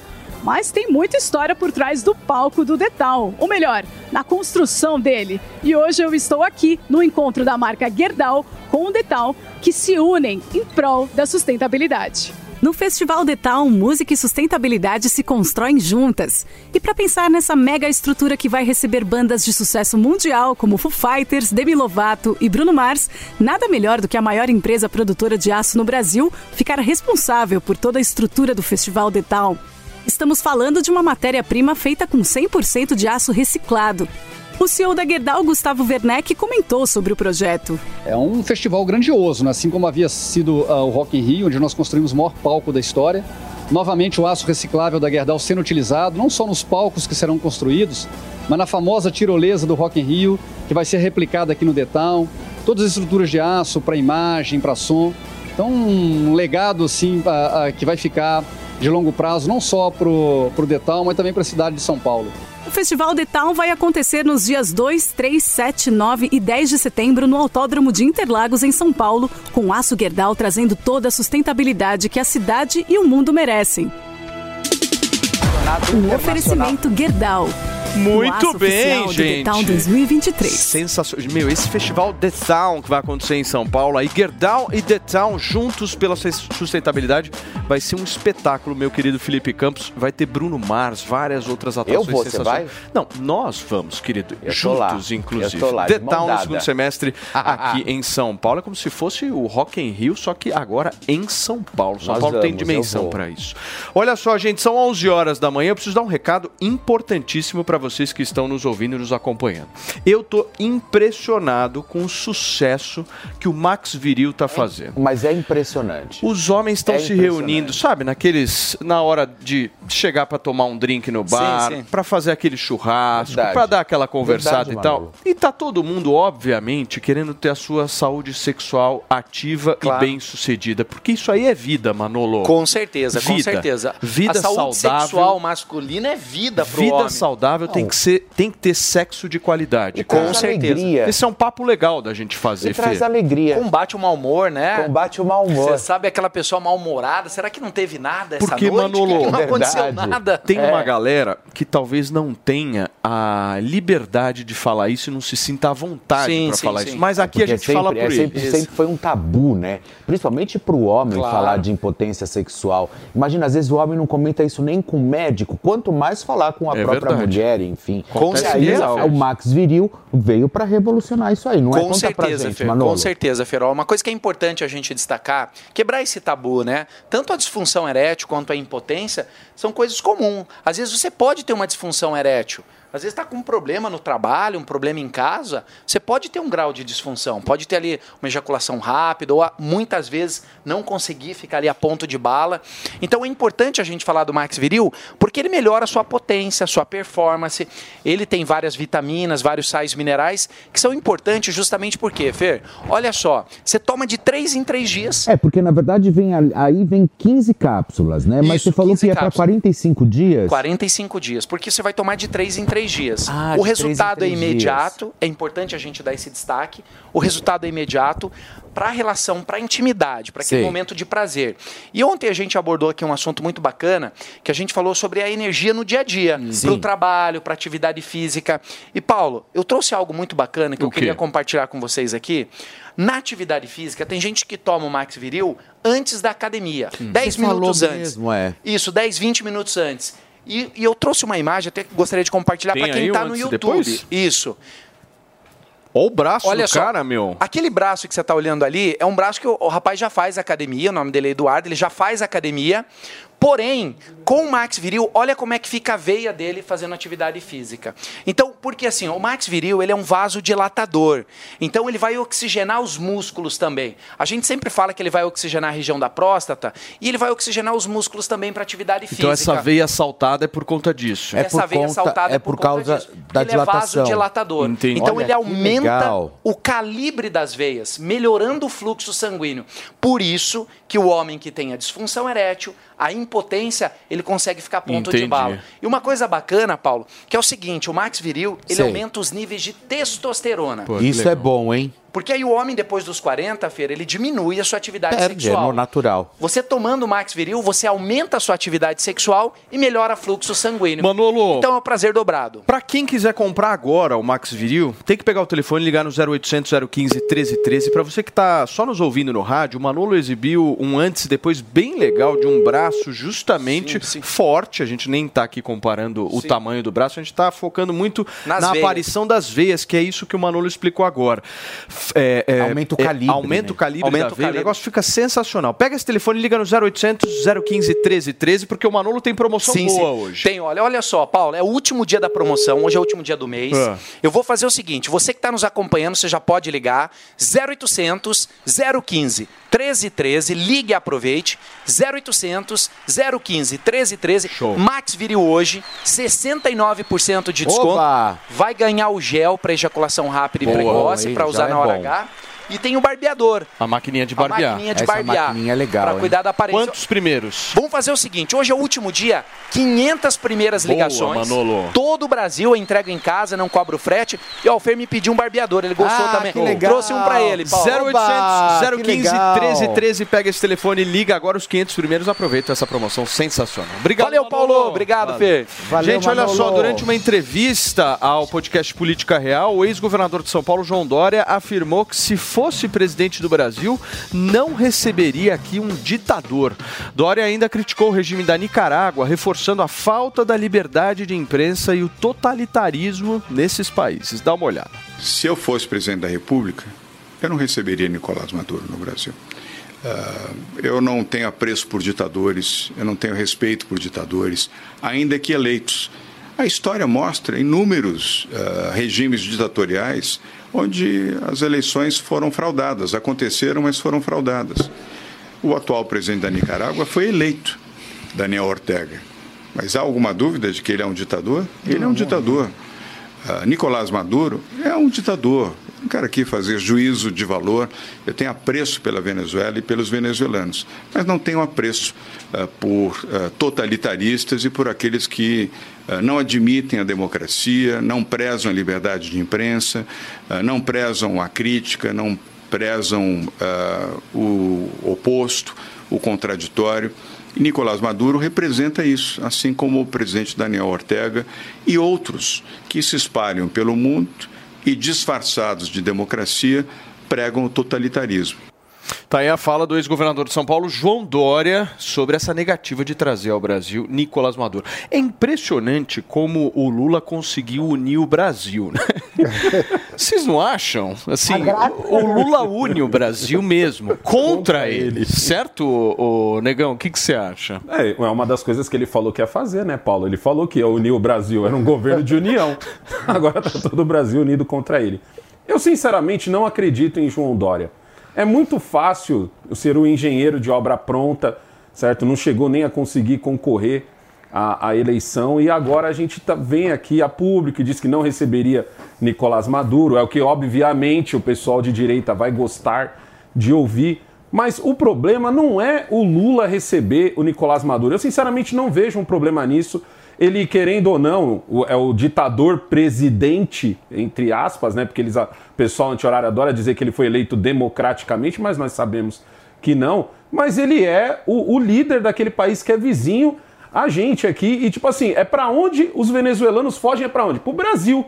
Mas tem muita história por trás do palco do Detal, ou melhor, na construção dele. E hoje eu estou aqui no encontro da marca Gerdau com o Detal, que se unem em prol da sustentabilidade. No Festival Detal, música e sustentabilidade se constroem juntas. E para pensar nessa mega estrutura que vai receber bandas de sucesso mundial como Foo Fighters, Demi Lovato e Bruno Mars, nada melhor do que a maior empresa produtora de aço no Brasil ficar responsável por toda a estrutura do Festival Detal. Estamos falando de uma matéria-prima feita com 100% de aço reciclado. O CEO da Gerdau, Gustavo Werneck, comentou sobre o projeto. É um festival grandioso, né? assim como havia sido uh, o Rock in Rio, onde nós construímos o maior palco da história. Novamente o aço reciclável da Gerdau sendo utilizado, não só nos palcos que serão construídos, mas na famosa tirolesa do Rock in Rio, que vai ser replicada aqui no Detal. Todas as estruturas de aço para imagem, para som. Então, um legado assim, uh, uh, que vai ficar de longo prazo, não só para o Detal, mas também para a cidade de São Paulo. O Festival Detal vai acontecer nos dias 2, 3, 7, 9 e 10 de setembro no Autódromo de Interlagos, em São Paulo, com Aço Gerdau trazendo toda a sustentabilidade que a cidade e o mundo merecem. Um oferecimento Gerdau. Muito bem, gente. The Town 2023. Sensacional. Meu, esse festival The Town que vai acontecer em São Paulo, aí Gerdau e The Town juntos pela sustentabilidade, vai ser um espetáculo, meu querido Felipe Campos. Vai ter Bruno Mars, várias outras atrações Eu vou, você vai? Não, nós vamos, querido. Eu tô juntos, lá. inclusive. Eu tô lá, The Town no segundo semestre aqui em São Paulo. É como se fosse o Rock in Rio, só que agora em São Paulo. São Nós Paulo tem vamos, eu dimensão para isso. Olha só, gente, são 11 horas da manhã. Eu preciso dar um recado importantíssimo para vocês que estão nos ouvindo e nos acompanhando. Eu tô impressionado com o sucesso que o Max Viril tá fazendo. Mas é impressionante. Os homens estão É se reunindo, sabe, naqueles na hora de chegar para tomar um drink no bar, para fazer aquele churrasco, para dar aquela conversada Verdade, e tal. E tá todo mundo, obviamente, querendo ter a sua saúde sexual ativa Claro. e bem-sucedida, porque isso aí é vida, Manolo. Com certeza, com Vida. certeza. Vida a saúde saudável. sexual masculina é vida pro Vida homem. saudável tem que, ser, tem que ter sexo de qualidade. E com certeza. alegria. Esse é um papo legal da gente fazer, Fê. alegria. Combate o mau humor, né? Combate o mau humor. Você sabe aquela pessoa mal-humorada, será que não teve nada essa Porque, noite? Manolo, que não aconteceu nada. Tem É. uma galera que talvez não tenha a liberdade de falar isso e não se sinta à vontade para falar sim. isso. Mas aqui a gente sempre, fala por é ele. sempre, sempre foi um tabu, né? Principalmente pro homem Claro. falar de impotência sexual. Imagina, às vezes o homem não comenta isso nem com o médico, quanto mais falar com a É própria verdade. mulher, enfim. Com e aí certeza. o Max Viril veio para revolucionar isso aí, não é? Com Conta pra certeza, gente, Fer, com certeza, Ferol. Uma coisa que é importante a gente destacar, quebrar esse tabu, né? Tanto a disfunção erétil quanto a impotência são coisas comuns. Às vezes você pode ter uma disfunção erétil. Às vezes está com um problema no trabalho, um problema em casa, você pode ter um grau de disfunção, pode ter ali uma ejaculação rápida, ou muitas vezes não conseguir ficar ali a ponto de bala. Então é importante a gente falar do Max Viril, porque ele melhora a sua potência, a sua performance. Ele tem várias vitaminas, vários sais minerais, que são importantes justamente porque, Fer, olha só, você toma de 3 em 3 dias. É, porque na verdade vem aí vem 15 cápsulas, né? Mas Isso, você falou 15 que ia para cápsulas. 45 dias. 45 dias, porque você vai tomar de 3 em 3 dias. Ah, o três resultado é três imediato, é importante a gente dar esse destaque. O resultado é imediato para a relação, para a intimidade, para aquele Sei. momento de prazer. E ontem a gente abordou aqui um assunto muito bacana, que a gente falou sobre a energia no dia a dia, Sim. para o trabalho, para atividade física. E Paulo, eu trouxe algo muito bacana que O eu quê? queria compartilhar com vocês aqui. Na atividade física, tem gente que toma o Max Viril antes da academia, 10 Você minutos antes. mesmo, é. Isso, 10, 20 minutos antes. E, e eu trouxe uma imagem, até que gostaria de compartilhar para quem está no YouTube. depois? Isso. Olha o braço Olha do só, cara, meu. Aquele braço que você está olhando ali é um braço que o, o rapaz já faz academia, o nome dele é Eduardo, ele já faz academia. Porém, com o Max Viril, olha como é que fica a veia dele fazendo atividade física. Então, porque assim, o Max Viril ele é um vasodilatador. Então, ele vai oxigenar os músculos também. A gente sempre fala que ele vai oxigenar a região da próstata e ele vai oxigenar os músculos também para atividade física. Então essa veia saltada é por conta disso. Essa veia saltada é por causa disso, da ele dilatação. é vasodilatador. Entendi. Então Olha ele aumenta legal. o calibre das veias, melhorando o fluxo sanguíneo. Por isso que o homem que tem a disfunção erétil, a impotência, ele consegue ficar a ponto de Entendi. bala. E uma coisa bacana, Paulo, que é o seguinte, o Max Viril, ele Sei. aumenta os níveis de testosterona. Pô, Isso legal. é bom, hein? Porque aí o homem, depois dos 40, Feira, ele diminui a sua atividade Perde, é sexual. no natural. Você tomando o Max Viril, você aumenta a sua atividade sexual e melhora fluxo sanguíneo. Manolo. Então é um prazer dobrado. Pra quem quiser comprar agora o Max Viril, tem que pegar o telefone e ligar no 0800 015 1313. Pra você que tá só nos ouvindo no rádio, o Manolo exibiu um antes e depois bem legal de um braço justamente forte. A gente nem tá aqui comparando o tamanho do braço, a gente tá focando muito Nas na veias. aparição das veias, que é isso que o Manolo explicou agora. É, é, Aumenta o é, calibre, aumenta né? o calibre Aumenta da o veia. O calibre. negócio fica sensacional. Pega esse telefone e liga no 0800 015 1313, porque o Manolo tem promoção boa hoje. Tem, olha, olha só, Paulo, é o último dia da promoção, hoje é o último dia do mês. Ah. Eu vou fazer o seguinte, você que está nos acompanhando, você já pode ligar 0800 015 1313, ligue e aproveite. 0800 015 1313. Max Viril hoje, 69% de desconto. Oba! Vai ganhar o gel para ejaculação rápida Boa, e precoce hein? para usar é na hora bom. H. E tem o barbeador. A maquininha de A barbear. maquininha de Essa barbear. maquininha é legal, Pra hein? cuidar da aparência. Quantos primeiros? Vamos fazer o seguinte, hoje é o último dia, 500 primeiras Boa, ligações. Manolo. Todo o Brasil entrega em casa, não cobra o frete. E ó, o Fer me pediu um barbeador, ele gostou Ah, também. que legal. Trouxe um pra ele, Paulo. 0800 Oba, que 015 legal. 1313, pega esse telefone e liga agora os 500 primeiros. Aproveita essa promoção sensacional. Obrigado, Valeu, Manolo. Paulo. Obrigado, Fer. Valeu, Gente, olha só, Manolo. durante uma entrevista ao podcast Política Real, o ex-governador de São Paulo, João Dória, afirmou que se fosse presidente do Brasil, não receberia aqui um ditador. Dória ainda criticou o regime da Nicarágua, reforçando a falta da liberdade de imprensa e o totalitarismo nesses países. Dá uma olhada. Se eu fosse presidente da República, eu não receberia Nicolás Maduro no Brasil. Ah, eu não tenho apreço por ditadores, eu não tenho respeito por ditadores, ainda que eleitos. A história mostra inúmeros ah, regimes ditatoriais onde as eleições foram fraudadas, aconteceram, mas foram fraudadas. O atual presidente da Nicarágua foi eleito, Daniel Ortega. Mas há alguma dúvida de que ele é um ditador? Ele é um ditador. Ah, Nicolás Maduro é um ditador. Não quero aqui fazer juízo de valor. Eu tenho apreço pela Venezuela e pelos venezuelanos, mas não tenho apreço ah, por ah, totalitaristas e por aqueles que não admitem a democracia, não prezam a liberdade de imprensa, ah, não prezam a crítica, não prezam ah, o oposto, o contraditório. E Nicolás Maduro representa isso, assim como o presidente Daniel Ortega e outros que se espalham pelo mundo e, disfarçados de democracia, pregam o totalitarismo. Tá aí a fala do ex-governador de São Paulo, João Dória, sobre essa negativa de trazer ao Brasil Nicolás Maduro. É impressionante como o Lula conseguiu unir o Brasil, né? Vocês não acham? Assim, o Lula une o Brasil mesmo, contra ele, certo, ô, Negão? O que que você acha? É, é uma das coisas que ele falou que ia fazer, né, Paulo? Ele falou que ia unir o Brasil, era um governo de união. Agora tá todo o Brasil unido contra ele. Eu, sinceramente, não acredito em João Dória. É muito fácil ser um engenheiro de obra pronta, certo? Não chegou nem a conseguir concorrer à, à eleição e agora a gente tá, vem aqui a público e diz que não receberia Nicolás Maduro. É o que, obviamente, o pessoal de direita vai gostar de ouvir. Mas o problema não é o Lula receber o Nicolás Maduro. Eu, sinceramente, não vejo um problema nisso. Ele, querendo ou não, o- é o ditador presidente, entre aspas, né? Porque eles, a- o pessoal anti-horário adora dizer que ele foi eleito democraticamente, mas nós sabemos que não. Mas ele é o, o líder daquele país que é vizinho a gente aqui. E, tipo assim, é pra onde os venezuelanos fogem? É pra onde? Pro Brasil.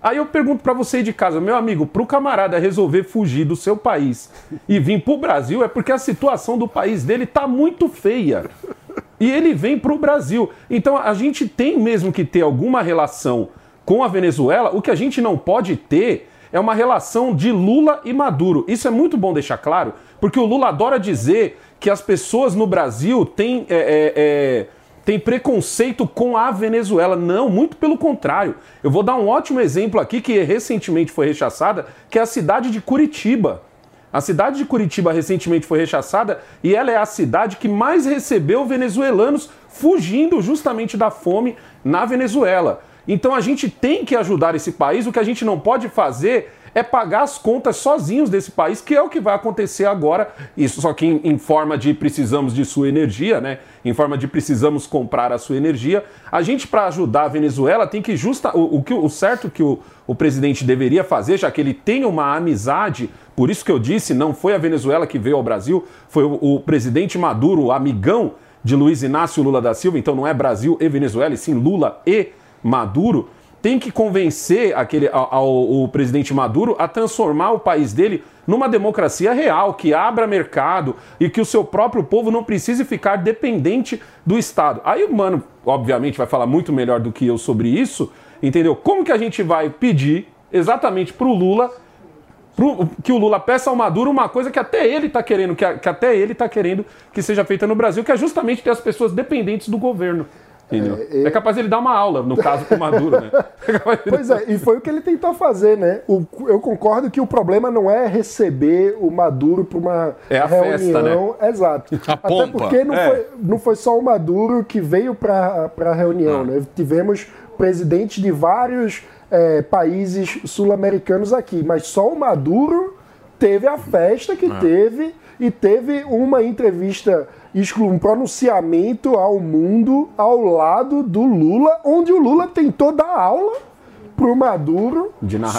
Aí eu pergunto pra você de casa, meu amigo, pro camarada resolver fugir do seu país e vir pro Brasil é porque a situação do país dele tá muito feia. E ele vem pro Brasil. Então a gente tem mesmo que ter alguma relação com a Venezuela. O que a gente não pode ter é uma relação de Lula e Maduro. Isso é muito bom deixar claro, porque o Lula adora dizer que as pessoas no Brasil têm. é, é, é, preconceito com a Venezuela. Não, muito pelo contrário. Eu vou dar um ótimo exemplo aqui que recentemente foi rechaçada, que é a cidade de Curitiba. A cidade de Curitiba recentemente foi rechaçada e ela é a cidade que mais recebeu venezuelanos fugindo justamente da fome na Venezuela. Então a gente tem que ajudar esse país. O que a gente não pode fazer é pagar as contas sozinhos desse país, que é o que vai acontecer agora. Isso só que em, em, forma de precisamos de sua energia, né? Em forma de precisamos comprar a sua energia. A gente, para ajudar a Venezuela, tem que justa o, o, que, o certo que o, o presidente deveria fazer, já que ele tem uma amizade. Por isso que eu disse, não foi a Venezuela que veio ao Brasil, foi o, o presidente Maduro, o amigão de Luiz Inácio Lula da Silva. Então não é Brasil e Venezuela, e sim Lula e Maduro tem que convencer aquele, ao, ao, o presidente Maduro a transformar o país dele numa democracia real, que abra mercado e que o seu próprio povo não precise ficar dependente do Estado. Aí o mano, obviamente, vai falar muito melhor do que eu sobre isso, entendeu? Como que a gente vai pedir exatamente para o Lula pro, que o Lula peça ao Maduro uma coisa que até ele está querendo, que, que até ele está querendo que seja feita no Brasil, que é justamente ter as pessoas dependentes do governo. Entendeu? É, é... é capaz de ele dar uma aula, no caso, com o Maduro, né? É pois é, e foi o que ele tentou fazer, né? O, eu concordo que o problema não é receber o Maduro para uma é a reunião. Festa, né? Exato. A Até pompa. porque não, é. foi, não foi só o Maduro que veio para a reunião, Ah. né? Tivemos presidentes de vários é, países sul-americanos aqui, mas só o Maduro teve a festa que Ah. teve e teve uma entrevista um pronunciamento ao mundo ao lado do Lula, onde o Lula tentou dar aula pro Maduro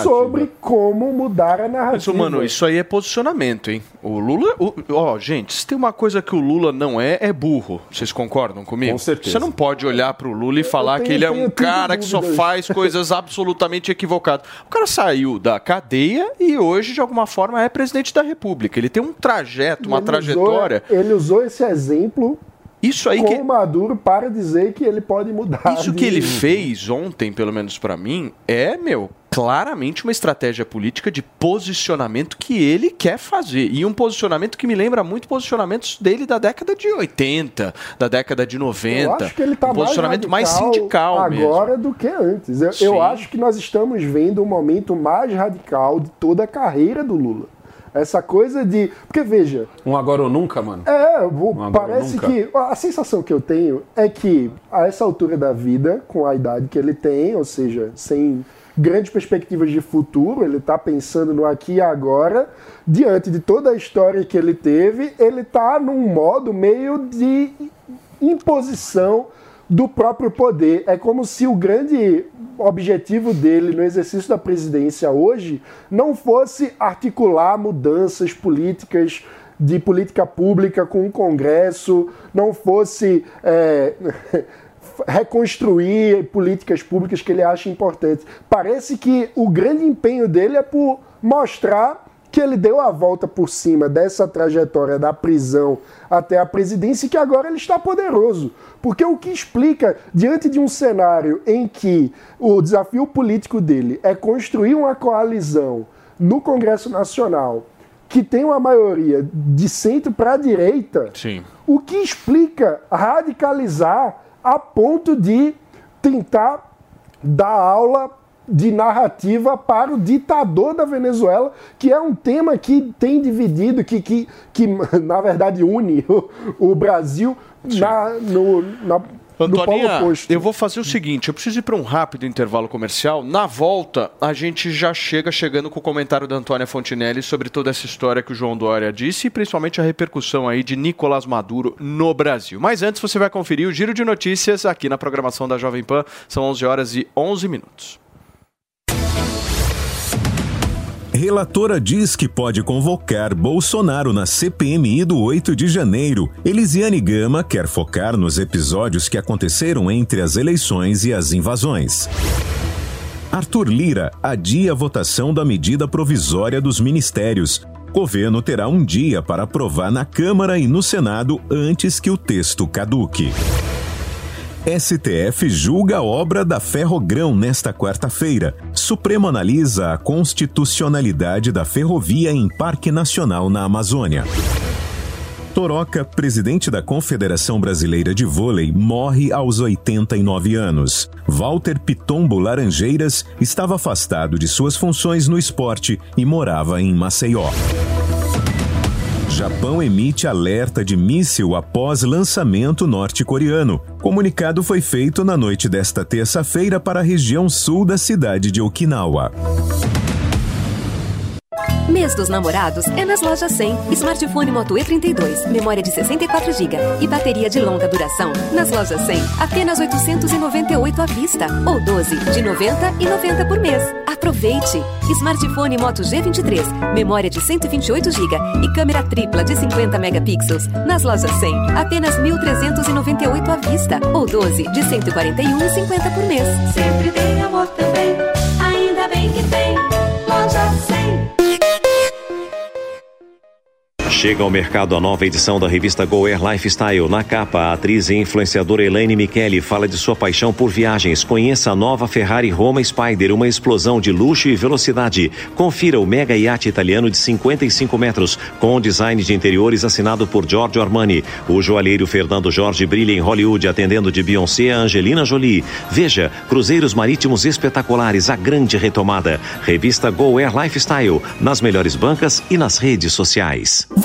sobre como mudar a narrativa. Mas, mano, isso aí é posicionamento, hein? O Lula. o- Ó, gente, se tem uma coisa que o Lula não é, é burro. Vocês concordam comigo? Com certeza. Você não pode olhar pro Lula e falar tenho- que ele é um cara que só faz coisas absolutamente equivocadas. O cara saiu da cadeia e hoje, de alguma forma, é presidente da República. Ele tem um trajeto, uma Ele trajetória. Usou, ele usou esse exemplo Isso aí com que. o Maduro para dizer que ele pode mudar. Isso de- que ele fez ontem, pelo menos pra mim, é, meu, claramente uma estratégia política de posicionamento que ele quer fazer. E um posicionamento que me lembra muito posicionamentos dele da década de 80, da década de 90. Eu acho que ele tá um posicionamento mais, radical sindical mesmo. agora do que antes. Eu, eu acho que nós estamos vendo o momento mais radical de toda a carreira do Lula. Essa coisa de. Porque veja, Um agora ou nunca, mano. É, o- Um parece nunca. que. A sensação que eu tenho é que, a essa altura da vida, com a idade que ele tem, ou seja, sem grandes perspectivas de futuro, ele está pensando no aqui e agora, diante de toda a história que ele teve, ele está num modo meio de imposição do próprio poder. É como se o grande objetivo dele no exercício da presidência hoje não fosse articular mudanças políticas de política pública com o Congresso, não fosse é, reconstruir políticas públicas que ele acha importantes. Parece que o grande empenho dele é por mostrar que ele deu a volta por cima dessa trajetória da prisão até a presidência e que agora ele está poderoso. Porque o que explica, diante de um cenário em que o desafio político dele é construir uma coalizão no Congresso Nacional que tem uma maioria de centro para a direita, Sim. o que explica radicalizar a ponto de tentar dar aula de narrativa para o ditador da Venezuela, que é um tema que tem dividido, que, que, que na verdade une o, o Brasil na, no, na, polo Antoninha, oposto. eu vou fazer o seguinte, eu preciso ir para um rápido intervalo comercial. Na volta, a gente já chega chegando com o comentário da Antônia Fontinelli sobre toda essa história que o João Dória disse e principalmente a repercussão aí de Nicolás Maduro no Brasil. Mas antes você vai conferir o giro de notícias aqui na programação da Jovem Pan. São 11 horas e 11 minutos. Relatora diz que pode convocar Bolsonaro na CPMI do 8 de janeiro. Elisiane Gama quer focar nos episódios que aconteceram entre as eleições e as invasões. Arthur Lira adia a votação da medida provisória dos ministérios. Governo terá um dia para aprovar na Câmara e no Senado antes que o texto caduque. STF julga obra da Ferrogrão nesta quarta-feira. Supremo analisa a constitucionalidade da ferrovia em Parque Nacional na Amazônia. Toroca, presidente da Confederação Brasileira de Vôlei, morre aos 89 anos. Walter Pitombo Laranjeiras estava afastado de suas funções no esporte e morava em Maceió. Japão emite alerta de míssil após lançamento norte-coreano. Comunicado foi feito na noite desta terça-feira para a região sul da cidade de Okinawa. Mês dos namorados é nas lojas 100. Smartphone Moto E32, memória de 64 GB e bateria de longa duração. Nas lojas 100, apenas 898 à vista ou 12 de 90 e 90 por mês. Aproveite! Smartphone Moto G23, memória de 128 GB e câmera tripla de 50 megapixels. Nas lojas 100, apenas 1.398 à vista ou 12 de 141,50 por mês. Sempre tem amor também, Chega ao mercado a nova edição da revista Go Air Lifestyle. Na capa, a atriz e influenciadora Elaine Michele fala de sua paixão por viagens. Conheça a nova Ferrari Roma Spider, uma explosão de luxo e velocidade. Confira o mega iate italiano de 55 metros, com design de interiores assinado por Giorgio Armani. O joalheiro Fernando Jorge brilha em Hollywood, atendendo de Beyoncé a Angelina Jolie. Veja, cruzeiros marítimos espetaculares, a grande retomada. Revista Go Air Lifestyle, nas melhores bancas e nas redes sociais.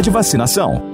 de Vacinação.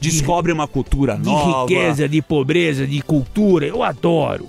Descobre uma cultura de nova. riqueza, de pobreza, de cultura. Eu adoro.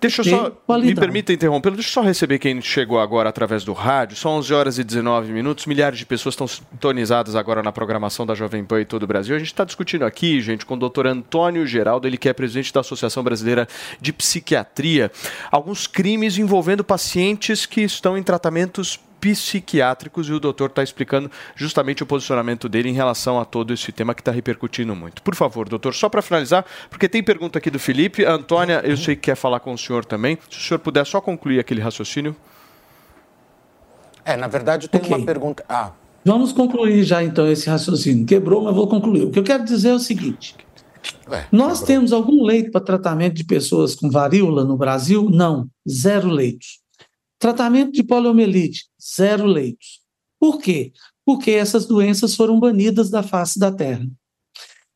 Deixa eu só. Me permita interrompê-lo. Deixa eu só receber quem chegou agora através do rádio. São 11 horas e 19 minutos. Milhares de pessoas estão sintonizadas agora na programação da Jovem Pan e todo o Brasil. A gente está discutindo aqui, gente, com o doutor Antônio Geraldo, ele que é presidente da Associação Brasileira de Psiquiatria, alguns crimes envolvendo pacientes que estão em tratamentos psiquiátricos e o doutor está explicando justamente o posicionamento dele em relação a todo esse tema que está repercutindo muito. Por favor, doutor, só para finalizar, porque tem pergunta aqui do Felipe. A Antônia, eu sei que quer falar com o senhor também. Se o senhor puder só concluir aquele raciocínio. É, na verdade, eu tenho uma pergunta. Ah, Vamos concluir já então esse raciocínio. Quebrou, mas vou concluir. O que eu quero dizer é o seguinte: nós temos algum leito para tratamento de pessoas com varíola no Brasil? Não, zero leitos. Tratamento de poliomielite, zero leitos. Por quê? Porque essas doenças foram banidas da face da Terra.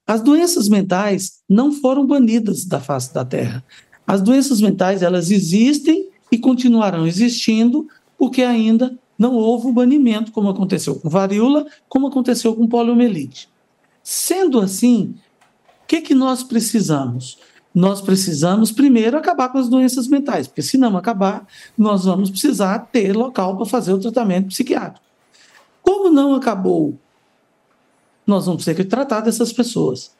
As doenças mentais não foram banidas da face da Terra. As doenças mentais, elas existem e continuarão existindo porque ainda não houve o banimento, como aconteceu com varíola, como aconteceu com poliomielite. Sendo assim, o que, que nós precisamos? Nós precisamos primeiro acabar com as doenças mentais, porque se não acabar, nós vamos precisar ter local para fazer o tratamento psiquiátrico. Como não acabou, nós vamos ter que tratar dessas pessoas.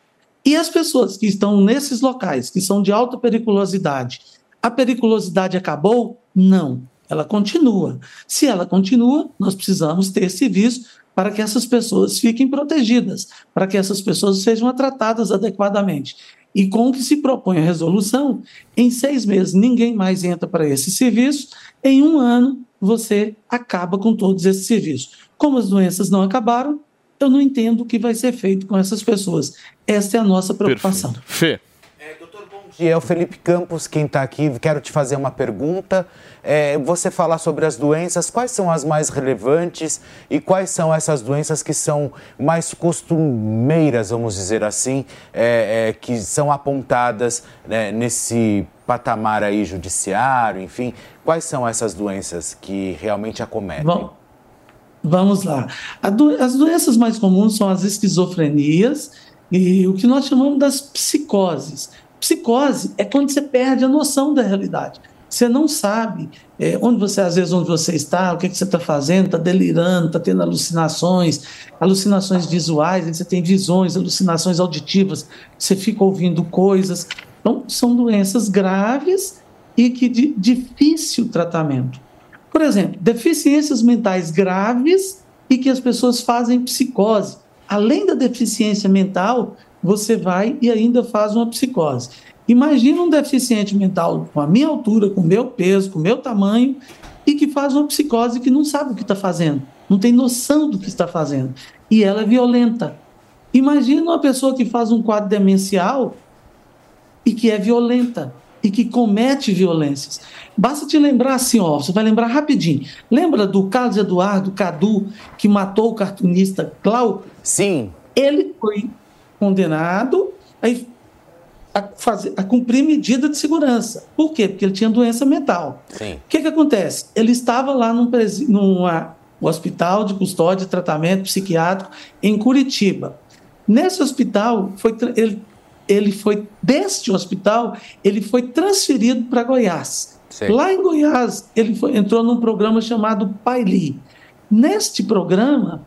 E as pessoas que estão nesses locais, que são de alta periculosidade, a periculosidade acabou? Não, ela continua. Se ela continua, nós precisamos ter serviço para que essas pessoas fiquem protegidas, para que essas pessoas sejam tratadas adequadamente. E com o que se propõe a resolução, em seis meses ninguém mais entra para esse serviço, em um ano você acaba com todos esses serviços. Como as doenças não acabaram, eu não entendo o que vai ser feito com essas pessoas. Essa é a nossa preocupação. Fê. E é o Felipe Campos quem está aqui. Quero te fazer uma pergunta. É, você falar sobre as doenças, quais são as mais relevantes e quais são essas doenças que são mais costumeiras, vamos dizer assim, é, é, que são apontadas né, nesse patamar aí judiciário, enfim. Quais são essas doenças que realmente acometem? Bom, vamos lá. As doenças mais comuns são as esquizofrenias e o que nós chamamos das psicoses. Psicose é quando você perde a noção da realidade. Você não sabe é, onde você, às vezes, onde você está, o que, que você está fazendo, está delirando, está tendo alucinações, alucinações visuais, você tem visões, alucinações auditivas, você fica ouvindo coisas. Então, são doenças graves e que de difícil tratamento. Por exemplo, deficiências mentais graves e que as pessoas fazem psicose. Além da deficiência mental, você vai e ainda faz uma psicose. Imagina um deficiente mental com a minha altura, com o meu peso, com o meu tamanho, e que faz uma psicose que não sabe o que está fazendo, não tem noção do que está fazendo. E ela é violenta. Imagina uma pessoa que faz um quadro demencial e que é violenta e que comete violências. Basta te lembrar assim, ó, você vai lembrar rapidinho. Lembra do Carlos Eduardo Cadu que matou o cartunista Glauco? Sim. Ele foi condenado a, fazer, a cumprir medida de segurança. Por quê? Porque ele tinha doença mental. Sim. O que, que acontece? Ele estava lá num, presi- numa- um hospital de custódia e tratamento psiquiátrico em Curitiba. Nesse hospital, foi, ele, ele foi, deste hospital, ele foi transferido para Goiás. Sei. Lá em Goiás, ele foi- entrou num programa chamado Paili. Neste programa,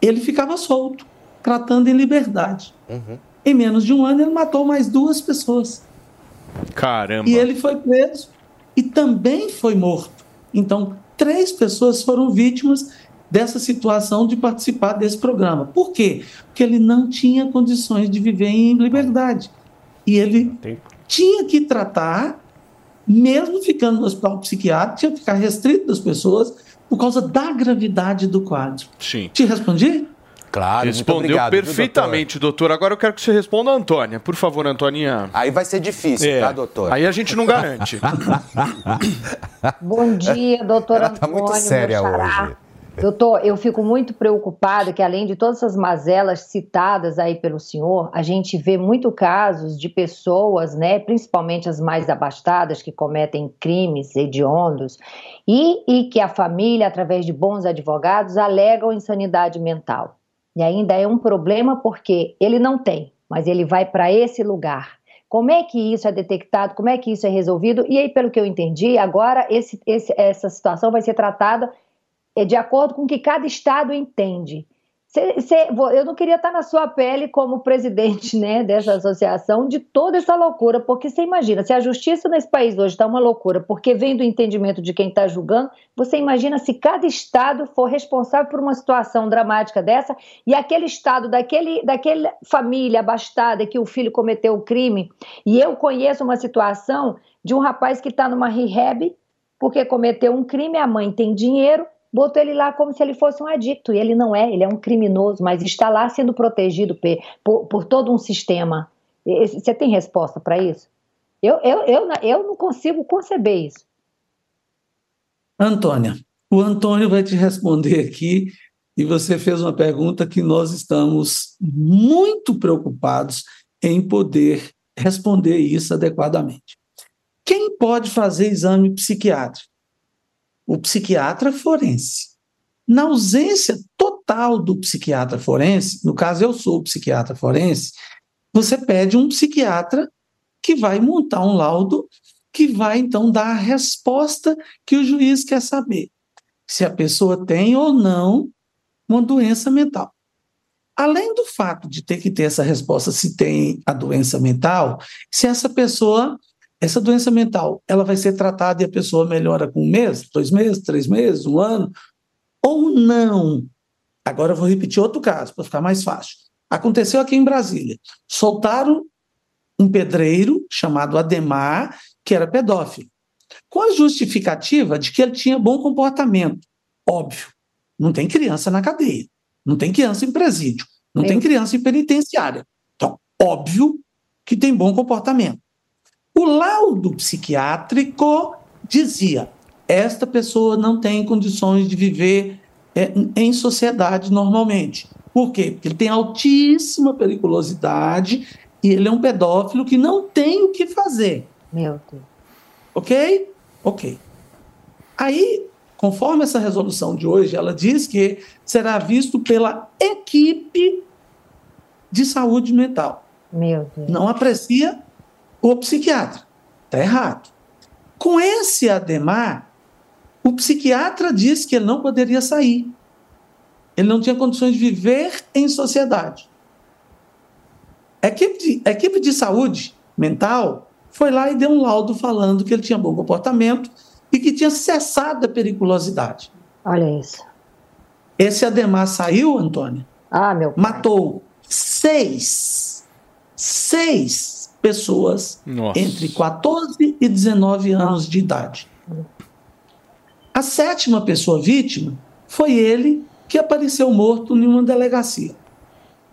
ele ficava solto, tratando em liberdade. Uhum. Em menos de um ano, ele matou mais duas pessoas. Caramba. E ele foi preso e também foi morto. Então, três pessoas foram vítimas dessa situação de participar desse programa. Por quê? Porque ele não tinha condições de viver em liberdade. E ele tinha que tratar, mesmo ficando no hospital psiquiátrico, tinha que ficar restrito das pessoas por causa da gravidade do quadro. Sim. Te respondi? Claro, Respondeu muito obrigado, viu, perfeitamente, doutor? Agora eu quero que você responda a Antônia. Por favor, Antoninha. Aí vai ser difícil, É. tá, doutor? Aí a gente não garante. Bom dia, doutor Ela tá Antônio. muito meu séria xará. hoje. Doutor, eu fico muito preocupada que, além de todas essas mazelas citadas aí pelo senhor, a gente vê muito casos de pessoas, né, principalmente as mais abastadas, que cometem crimes hediondos, e, e que a família, através de bons advogados, alegam insanidade mental. E ainda é um problema porque ele não tem, mas ele vai para esse lugar. Como é que isso é detectado? Como é que isso é resolvido? E aí, pelo que eu entendi, agora esse- esse- essa situação vai ser tratada é, de acordo com o que cada estado entende. Cê- cê- eu não queria estar na sua pele como presidente né, dessa associação de toda essa loucura, porque você imagina, se a justiça nesse país hoje está uma loucura, porque vem do entendimento de quem está julgando, você imagina se cada estado for responsável por uma situação dramática dessa e aquele estado, daquele, daquela família abastada que o filho cometeu o crime, e eu conheço uma situação de um rapaz que está numa rehab porque cometeu um crime, a mãe tem dinheiro, botou ele lá como se ele fosse um adicto, e ele não é, ele é um criminoso, mas está lá sendo protegido por, por todo um sistema. Você tem resposta para isso? Eu, eu, eu, eu não consigo conceber isso. Antônia, o Antônio vai te responder aqui e você fez uma pergunta que nós estamos muito preocupados em poder responder isso adequadamente. Quem pode fazer exame psiquiátrico? O psiquiatra forense. Na ausência total do psiquiatra forense, no caso eu sou o psiquiatra forense, você pede um psiquiatra que vai montar um laudo que vai então dar a resposta que o juiz quer saber se a pessoa tem ou não uma doença mental. Além do fato de ter que ter essa resposta se tem a doença mental, se essa pessoa, essa doença mental, ela vai ser tratada e a pessoa melhora com um mês, dois meses, três meses, um ano, ou não. Agora eu vou repetir outro caso para ficar mais fácil. Aconteceu aqui em Brasília. Soltaram um pedreiro chamado Ademar, que era pedófilo, com a justificativa de que ele tinha bom comportamento. Óbvio, não tem criança na cadeia, não tem criança em presídio, não tem criança em penitenciária. Então, óbvio que tem bom comportamento. O laudo psiquiátrico dizia: esta pessoa não tem condições de viver é, em sociedade normalmente. Por quê? Porque ele tem altíssima periculosidade e ele é um pedófilo que não tem o que fazer. Meu Deus. Ok? Ok. Aí, conforme essa resolução de hoje, ela diz que será visto pela equipe de saúde mental. Meu Deus. Não aprecia o psiquiatra. Está errado. Com esse Ademar, o psiquiatra disse que ele não poderia sair. Ele não tinha condições de viver em sociedade. A equipe de, a equipe de saúde mental foi lá e deu um laudo falando que ele tinha bom comportamento e que tinha cessado a periculosidade. Olha isso. Esse Ademar saiu, Antônio, Ah, meu matou seis, seis pessoas Nossa. entre 14 e 19 anos de idade. A sétima pessoa vítima foi ele que apareceu morto em uma delegacia.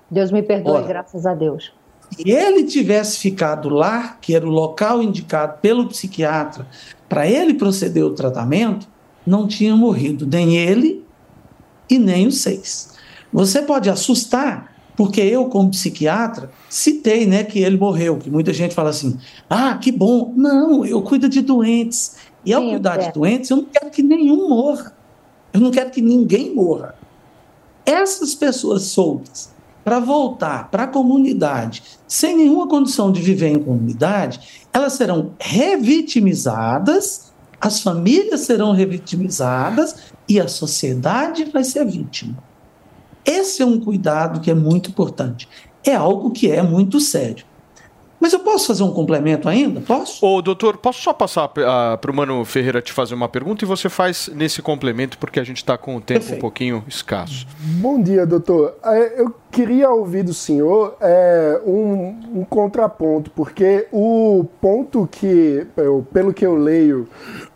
Deus me perdoe, Ora. graças a Deus. Se ele tivesse ficado lá, que era o local indicado pelo psiquiatra, para ele proceder o tratamento, não tinha morrido nem ele e nem os seis. Você pode assustar, porque eu, como psiquiatra, citei né, que ele morreu, que muita gente fala assim: ah, que bom. Não, eu cuido de doentes. E ao cuidar de doentes, eu não quero que nenhum morra. Eu não quero que ninguém morra. Essas pessoas soltas para voltar para a comunidade sem nenhuma condição de viver em comunidade, elas serão revitimizadas, as famílias serão revitimizadas e a sociedade vai ser vítima. Esse é um cuidado que é muito importante. É algo que é muito sério. Mas eu posso fazer um complemento ainda? Posso? Ô, doutor, posso só passar para o Mano Ferreira te fazer uma pergunta e você faz nesse complemento, porque a gente está com o tempo Perfeito. um pouquinho escasso. Bom dia, doutor. É, eu queria ouvir do senhor é, um, um contraponto, porque o ponto que, pelo que eu leio,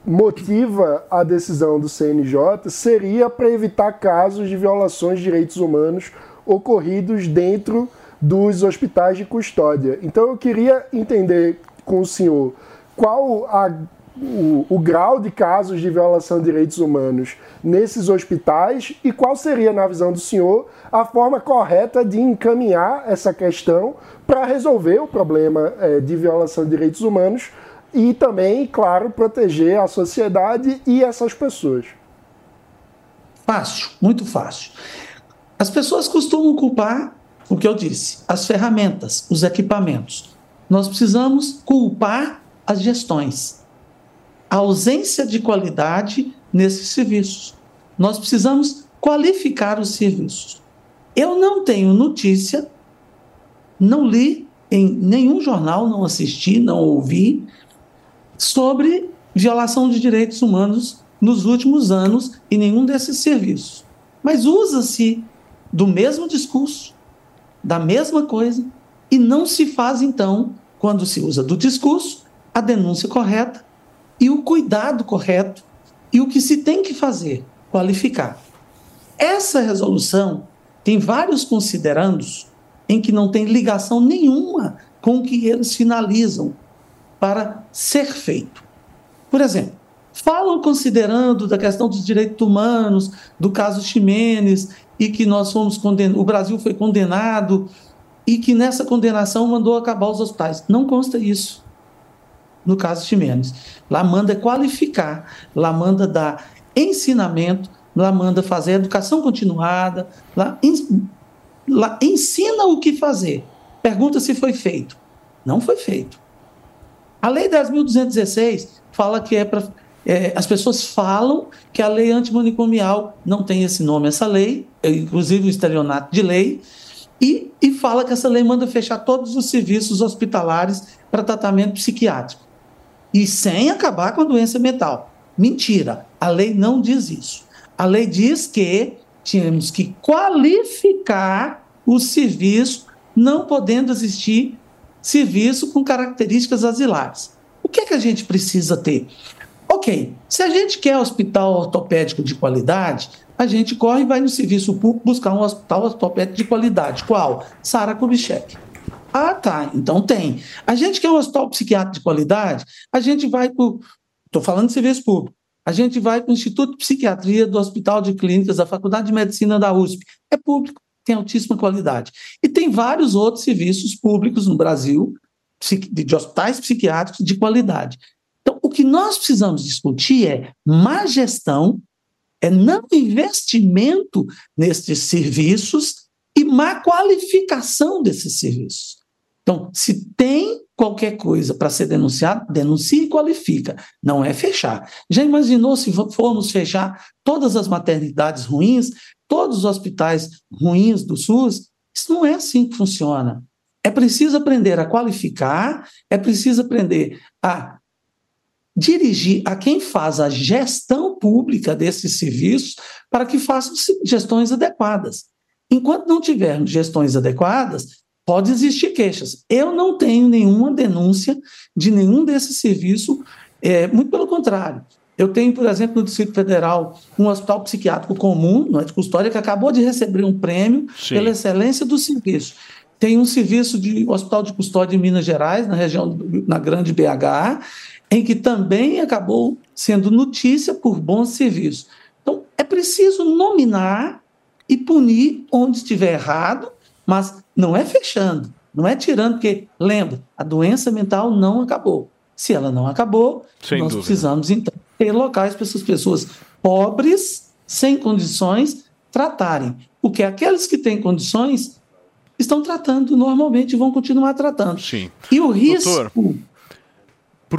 motiva a decisão do CNJ seria para evitar casos de violações de direitos humanos ocorridos dentro dos hospitais de custódia. Então eu queria entender com o senhor qual a, o, o, grau de casos de violação de direitos humanos nesses hospitais e qual seria, na visão do senhor, a forma correta de encaminhar essa questão para resolver o problema é, de violação de direitos humanos e também, claro, proteger a sociedade e essas pessoas. Fácil, muito fácil. As pessoas costumam culpar o que eu disse, as ferramentas, os equipamentos. Nós precisamos culpar as gestões. A ausência de qualidade nesses serviços. Nós precisamos qualificar os serviços. Eu não tenho notícia, não li em nenhum jornal, não assisti, não ouvi sobre violação de direitos humanos nos últimos anos em nenhum desses serviços. Mas usa-se do mesmo discurso, da mesma coisa e não se faz, então, quando se usa do discurso, a denúncia correta e o cuidado correto e o que se tem que fazer, qualificar. Essa resolução tem vários considerandos em que não tem ligação nenhuma com o que eles finalizam para ser feito. Por exemplo, falam considerando da questão dos direitos humanos, do caso Ximenes e que nós fomos condenados, o Brasil foi condenado e que nessa condenação mandou acabar os hospitais. Não consta isso no caso de Ximenes. Lá manda qualificar, lá manda dar ensinamento, lá manda fazer educação continuada, lá, lá ensina o que fazer. Pergunta se foi feito. Não foi feito. A Lei 10.216 fala que é para. É, as pessoas falam que a lei antimanicomial não tem esse nome, essa lei, é, inclusive o estelionato de lei, e, e fala que essa lei manda fechar todos os serviços hospitalares para tratamento psiquiátrico. E sem acabar com a doença mental. Mentira, a lei não diz isso. A lei diz que tínhamos que qualificar o serviço, não podendo existir serviço com características asilares. O que é que a gente precisa ter? Ok, se a gente quer hospital ortopédico de qualidade, a gente corre e vai no serviço público buscar um hospital ortopédico de qualidade. Qual? Sara Kubitschek. Ah, tá, então tem. A gente quer um hospital psiquiátrico de qualidade, a gente vai para Estou falando de serviço público. A gente vai para o Instituto de Psiquiatria do Hospital de Clínicas da Faculdade de Medicina da USP. É público tem altíssima qualidade. E tem vários outros serviços públicos no Brasil, de hospitais psiquiátricos de qualidade. Que nós precisamos discutir é má gestão, é não investimento nesses serviços e má qualificação desses serviços. Então, se tem qualquer coisa para ser denunciado, denuncie e qualifica. Não é fechar. Já imaginou se formos fechar todas as maternidades ruins, todos os hospitais ruins do SUS? Isso não é assim que funciona. É preciso aprender a qualificar, é preciso aprender a dirigir a quem faz a gestão pública desses serviços para que façam gestões adequadas. Enquanto não tivermos gestões adequadas, pode existir queixas. Eu não tenho nenhuma denúncia de nenhum desses serviços, é, muito pelo contrário. Eu tenho, por exemplo, no Distrito Federal, um hospital psiquiátrico comum, não é de custódia, que acabou de receber um prêmio Sim. pela excelência do serviço. Tem um serviço de hospital de custódia em Minas Gerais, na região, na grande BH, em que também acabou sendo notícia por bons serviços. Então, é preciso nominar e punir onde estiver errado, mas não é fechando, não é tirando, porque, lembra, a doença mental não acabou. Se ela não acabou, Sem nós dúvida. precisamos, então, ter locais para essas pessoas pobres, sem condições, tratarem. Porque aqueles que têm condições estão tratando normalmente e vão continuar tratando. Sim. E o risco. Doutor,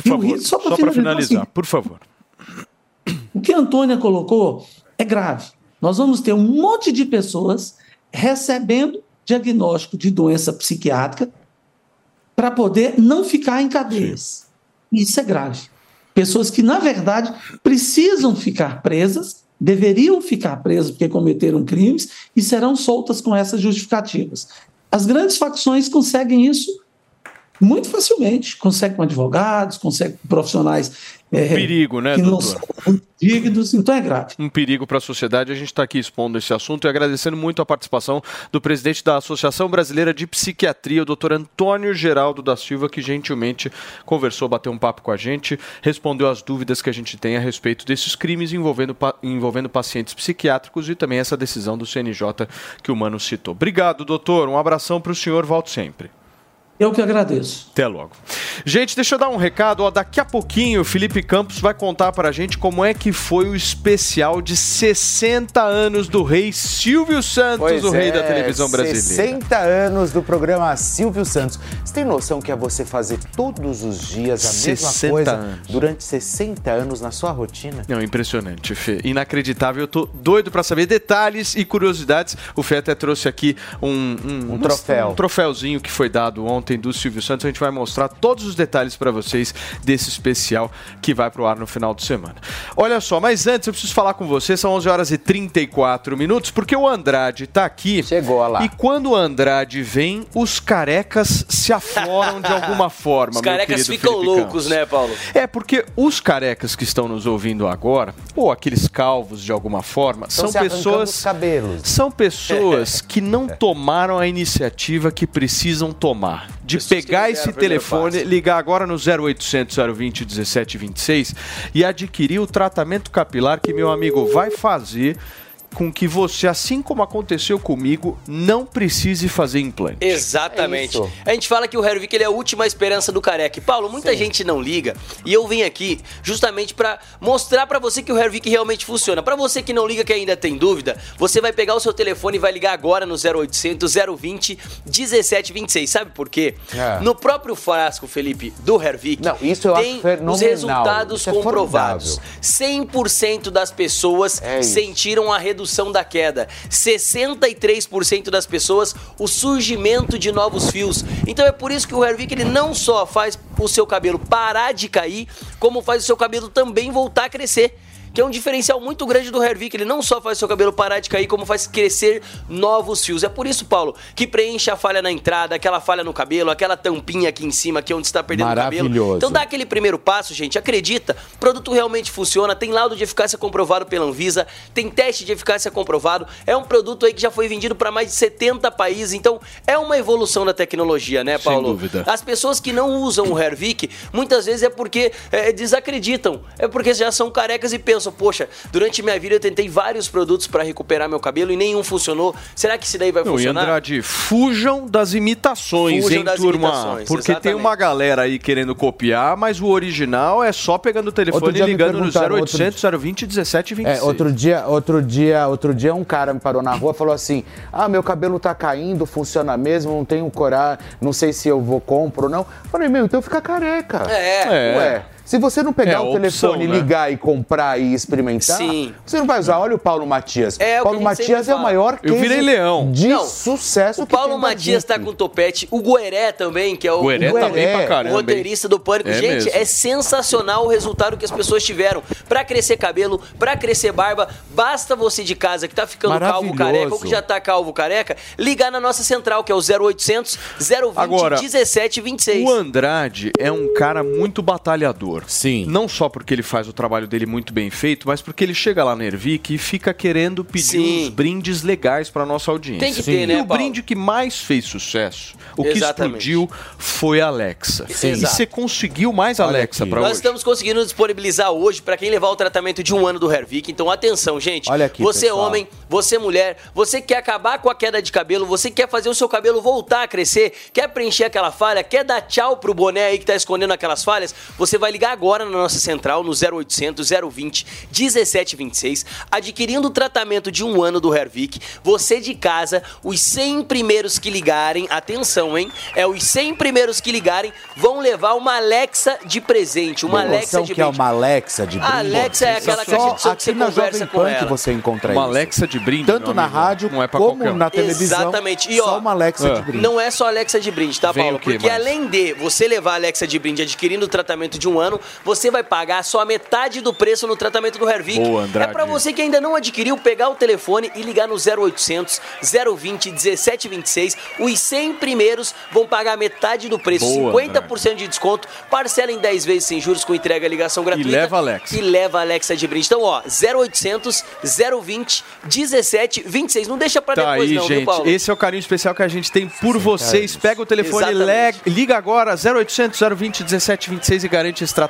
por favor, risco- só para finalizar, assim, por favor. O que a Antônia colocou é grave. Nós vamos ter um monte de pessoas recebendo diagnóstico de doença psiquiátrica para poder não ficar em cadeias. Isso é grave. Pessoas que, na verdade, precisam ficar presas, deveriam ficar presas porque cometeram crimes e serão soltas com essas justificativas. As grandes facções conseguem isso muito facilmente. Conseguem com advogados, conseguem com profissionais é, perigo, né, que não doutor? são muito dignos, então é grave. um perigo para a sociedade. A gente está aqui expondo esse assunto e agradecendo muito a participação do presidente da Associação Brasileira de Psiquiatria, o doutor Antônio Geraldo da Silva, que gentilmente conversou, bateu um papo com a gente, respondeu as dúvidas que a gente tem a respeito desses crimes envolvendo, envolvendo pacientes psiquiátricos e também essa decisão do CNJ que o Mano citou. Obrigado, doutor. Um abração para o senhor. Volte sempre. Eu que agradeço. Até logo. Gente, deixa eu dar um recado. Ó, daqui a pouquinho o Felipe Campos vai contar pra gente como é que foi o especial de 60 anos do rei Silvio Santos, Pois o rei da é, televisão brasileira. 60 anos do programa Silvio Santos. Você tem noção que é você fazer todos os dias a mesma 60 coisa anos. durante 60 anos na sua rotina? Não, impressionante, Fê. Inacreditável. Eu tô doido pra saber detalhes e curiosidades. O Fê até trouxe aqui um, um, Um troféu. um troféuzinho que foi dado ontem do Silvio Santos. A gente vai mostrar todos os detalhes pra vocês desse especial que vai pro ar no final de semana. Olha só, mas antes eu preciso falar com você. São 11 horas e 34 minutos, porque o Andrade tá aqui. Chegou lá. E quando o Andrade vem, os carecas se afloram de alguma forma. Os carecas ficam Felipe loucos, Campos. né, Paulo? É, porque os carecas que estão nos ouvindo agora, ou aqueles calvos de alguma forma, Estão são pessoas. os cabelos. São pessoas que não tomaram a iniciativa que precisam tomar. De pegar esse telefone, ligar agora no 0800 020 1726 e adquirir o tratamento capilar que meu amigo vai fazer com que você, assim como aconteceu comigo, não precise fazer implante. Exatamente. É a gente fala que o Hervik ele é a última esperança do careca. Paulo, muita gente não liga e eu vim aqui justamente pra mostrar pra você que o Hervik realmente funciona. Pra você que não liga que ainda tem dúvida, você vai pegar o seu telefone e vai ligar agora no 0800 020 1726. Sabe por quê? É. No próprio frasco, Felipe, do Hervik, Não, isso eu tem acho os resultados Isso é comprovados. 100% das pessoas É sentiram a redução da queda. 63% das pessoas o surgimento de novos fios. Então é por isso que o Hervik ele não só faz o seu cabelo parar de cair, como faz o seu cabelo também voltar a crescer. Que é um diferencial muito grande do Hervik. Ele não só faz seu cabelo parar de cair, como faz crescer novos fios. É por isso, Paulo, que preenche a falha na entrada, aquela falha no cabelo, aquela tampinha aqui em cima, que é onde está perdendo o cabelo. Então dá aquele primeiro passo, gente. Acredita, o produto realmente funciona, tem laudo de eficácia comprovado pela Anvisa, tem teste de eficácia comprovado. É um produto aí que já foi vendido para mais de 70 países. Então é uma evolução da tecnologia, né, Sem Paulo? dúvida. As pessoas que não usam o Hervik, muitas vezes é porque é, desacreditam. É porque já são carecas e pensam, poxa, durante minha vida eu tentei vários produtos para recuperar meu cabelo e nenhum funcionou. Será que esse daí vai Não, e funcionar? Andrade, fujam das imitações, Fujam hein, das turma? imitações, Porque tem exatamente. uma galera aí querendo copiar, mas o original é só pegando o telefone Outro e ligando no perguntaram, 0800 020 1726. É, outro dia, outro dia, outro dia um cara me parou na rua e falou assim: "Ah, meu cabelo tá caindo, funciona mesmo, não tenho coragem, não sei se eu vou compro ou não". Eu Falei: "Meu, então fica careca". É. Ué, se você não pegar É, o opção, telefone, né? ligar e comprar e experimentar, Sim. você não vai usar. Olha o Paulo Matias. É, o que Paulo Matias é o maior Eu virei leão. de Não, sucesso O que Paulo Matias tá Disney. com topete. O Gueré também, que é o, Gueré o tá bem pra caramba, o roteirista do Pânico. É Gente, mesmo. é sensacional o resultado que as pessoas tiveram. Pra crescer cabelo, pra crescer barba, basta você de casa que tá ficando calvo careca ou que já tá calvo careca, ligar na nossa central, que é o 0800 020 Agora, 1726. O Andrade é um cara muito batalhador. Sim. Não só porque ele faz o trabalho dele muito bem feito, mas porque ele chega lá na Ervic e fica querendo pedir Sim. uns brindes legais pra nossa audiência. Tem que ter, e né, o Paulo? brinde que mais fez sucesso, o que Exatamente. explodiu, foi a Alexa. Sim. E você conseguiu mais Alexa aqui. pra Nós hoje? estamos conseguindo disponibilizar hoje para quem levar o tratamento de um ano do Hervik. Então, atenção, gente. Olha aqui, você pessoal. homem, você mulher, você quer acabar com a queda de cabelo, você quer fazer o seu cabelo voltar a crescer, quer preencher aquela falha, quer dar tchau pro boné aí que tá escondendo aquelas falhas, você vai ligar ligar agora na nossa central no 0800 020 1726, adquirindo o tratamento de um ano do Hervik. Você de casa, os 100 primeiros que ligarem, atenção, hein? É os 100 primeiros que ligarem vão levar uma Alexa de presente, uma Alexa de que é brinde. uma Alexa de brinde? A Alexa é aquela Só caixa de som que aqui você na conversa Jovem com Pan ela. que você encontra Uma isso. Alexa de brinde, Tanto na amigo. rádio Não é pra como qualquer um. na televisão. Exatamente. E, ó, só uma Alexa de Ah. brinde. Não é só Alexa de brinde, tá, Vem Paulo? Porque mais? além de você levar a Alexa de brinde adquirindo o tratamento de um ano, você vai pagar só a metade do preço no tratamento do Hervik. Boa, Andrade. É pra você que ainda não adquiriu, pegar o telefone e ligar no 0800 020 1726. Os 100 primeiros vão pagar metade do preço, Boa, 50% de desconto, parcela em 10 vezes sem juros com entrega e ligação gratuita. leva a Alexa. E leva a Alexa de brinde. Então, ó, 0800 020 1726. Não deixa pra Tá depois aí, não, viu, gente. Paulo? Esse é o carinho especial que a gente tem por vocês. Pega o telefone, Exatamente. liga agora 0800 020 1726 e garante esse tratamento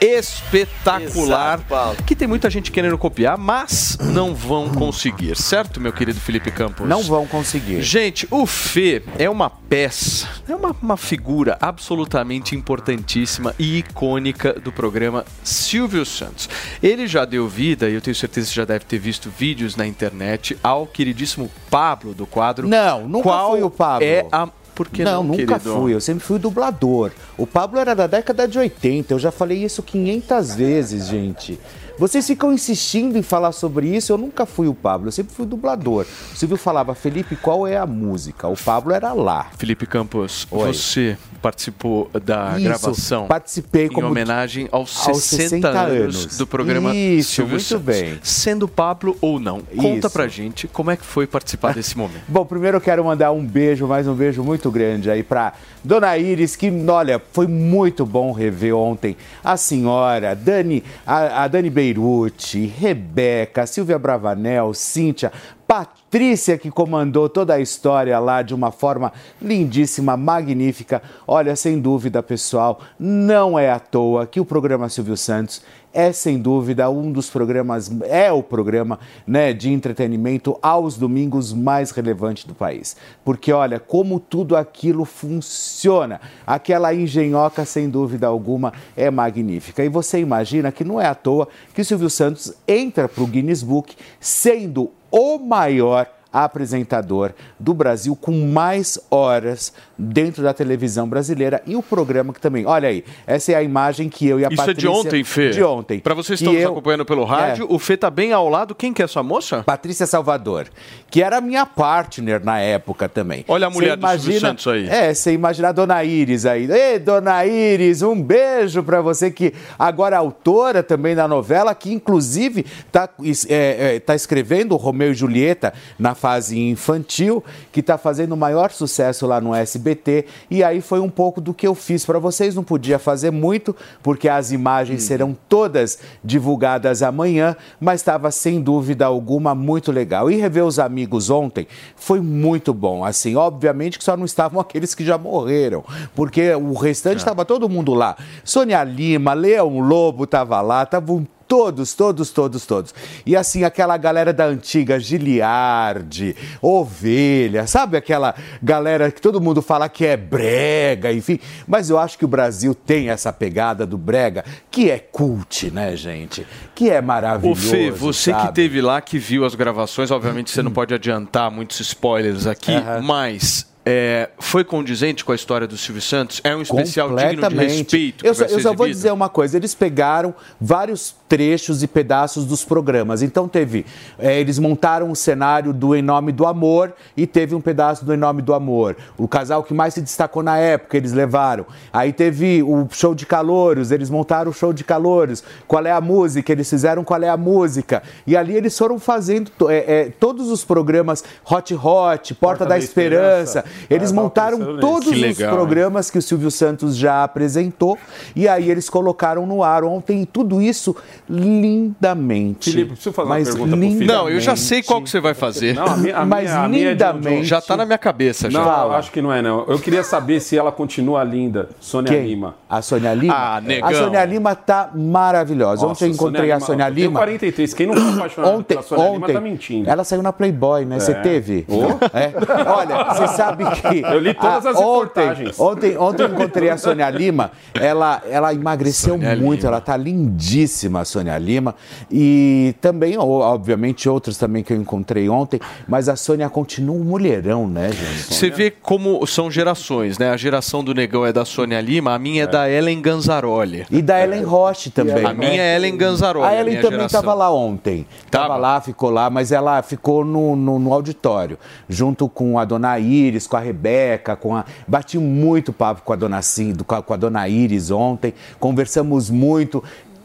espetacular. Exato. Que tem muita gente querendo copiar, mas não vão conseguir, certo, meu querido Felipe Campos? Não vão conseguir. Gente, o Fê é uma peça, é uma, uma figura absolutamente importantíssima e icônica do programa Silvio Santos. Ele já deu vida, e eu tenho certeza que você já deve ter visto vídeos na internet, ao queridíssimo Pablo do quadro. Não, nunca Qual fui o Pablo. É a. Por que não, não, nunca querido? fui. Eu sempre fui o dublador. O Pablo era da década de 80. Eu já falei isso 500 vezes, gente. Vocês ficam insistindo em falar sobre isso. Eu nunca fui o Pablo. Eu sempre fui o dublador. O Silvio falava, Felipe, qual é a música? O Pablo era lá. Felipe Campos, Oi. você participou da Isso, gravação participei em como- homenagem aos, aos 60, 60 anos, anos. do programa Isso, Silvio muito Santos. bem. Sendo Pablo ou não, conta Isso. pra gente como é que foi participar desse momento. Bom, primeiro eu quero mandar um beijo, mais um beijo muito grande aí pra Dona Iris, que, olha, foi muito bom rever ontem a senhora, Dani, a, a Dani Beirute, Rebeca, Silvia Bravanel, Cíntia, Patrícia, que comandou toda a história lá de uma forma lindíssima, magnífica. Olha, sem dúvida, pessoal, não é à toa que o programa Silvio Santos é sem dúvida um dos programas, é o programa né, de entretenimento aos domingos mais relevante do país. Porque olha como tudo aquilo funciona. Aquela engenhoca, sem dúvida alguma, é magnífica. E você imagina que não é à toa que Silvio Santos entra para o Guinness Book sendo o maior apresentador do Brasil com mais horas dentro da televisão brasileira e o programa que também. Olha aí, essa é a imagem que eu e a Isso é Patrícia de ontem, Fê? De ontem. Pra vocês que estão nos eu- acompanhando pelo rádio, o Fê tá bem ao lado. Quem que é essa moça? Patrícia Salvador, que era minha partner na época também. Olha a mulher Você do Silvio Santos aí. É, você imagina a Dona Iris aí. Ei, Dona Iris, um beijo pra você que agora é autora também da novela, que inclusive tá, es- é, é, tá escrevendo Romeu e Julieta na fase infantil, que tá fazendo o maior sucesso lá no SBT. E aí foi um pouco do que eu fiz pra vocês. Não podia fazer muito, porque as imagens serão todas divulgadas amanhã, mas estava sem dúvida alguma muito legal. E rever os amigos ontem foi muito bom. Assim, obviamente que só não estavam aqueles que já morreram, porque o restante estava todo mundo lá. Sônia Lima, Leão Lobo estava lá, estavam Todos, todos, todos, todos. E assim, aquela galera da antiga, Giliardi, Ovelha, sabe aquela galera que todo mundo fala que é brega, enfim. Mas eu acho que o Brasil tem essa pegada do brega, que é cult, né, gente? Que é Ô maravilhoso. Fê, você que sabe? teve lá, que viu as gravações, obviamente você não pode adiantar muitos spoilers aqui, Aham. mas é, foi condizente com a história do Silvio Santos? É um especial digno de respeito? Eu que só, vai eu ser só vou dizer uma coisa: eles pegaram vários trechos e pedaços dos programas. Então teve, eh, eles montaram o cenário do Em Nome do Amor e teve um pedaço do Em Nome do Amor. O casal que mais se destacou na época, eles levaram. Aí teve o show de calouros, eles montaram o show de calouros. Qual é a música? Eles fizeram qual é a música. E ali eles foram fazendo eh, eh, todos os programas Hot Hot, Porta, da, da Esperança. Esperança. Eles Ah, montaram todos Que os legal, hein? programas que o Silvio Santos já apresentou e aí eles colocaram no ar ontem e tudo isso lindamente. Felipe, preciso fazer uma mas pergunta pro Felipe. lindamente. Não, eu já sei qual que você vai fazer. Não, a minha, a Mas minha, a minha é de- lindamente. Já tá na minha cabeça, já. Não, Fala. acho que não é, não. Eu queria saber se ela continua linda, Sônia Quem? Lima. A Sônia Lima? Ah, negão. A Sônia Lima tá maravilhosa. Nossa, ontem eu encontrei a Sônia Lima. 43. Quem não tá apaixonado Ontem, pela Sônia Lima ontem tá mentindo. ela saiu na Playboy, né? Você É. teve? Oh. É. Olha, você sabe sabe que. Eu li todas as ontem, reportagens. ontem, ontem eu encontrei a Sônia Lima. Ela, ela emagreceu muito, ela tá lindíssima, a Sônia Lima. E também, obviamente, outros também que eu encontrei ontem. Mas a Sônia continua um mulherão, né, gente? Você vê como são gerações, né? A geração do Negão é da Sônia Lima, a minha é, da Ellen Ganzaroli. E da Ellen Roche também. A minha é Ellen Ganzaroli. A Ellen minha também geração. estava lá ontem. Estava lá, ficou lá, mas ela ficou no, no, no auditório, junto com a dona Iris, com a Rebeca, com a. Bati muito papo com a dona Cindo, com a, dona Iris ontem, conversamos muito.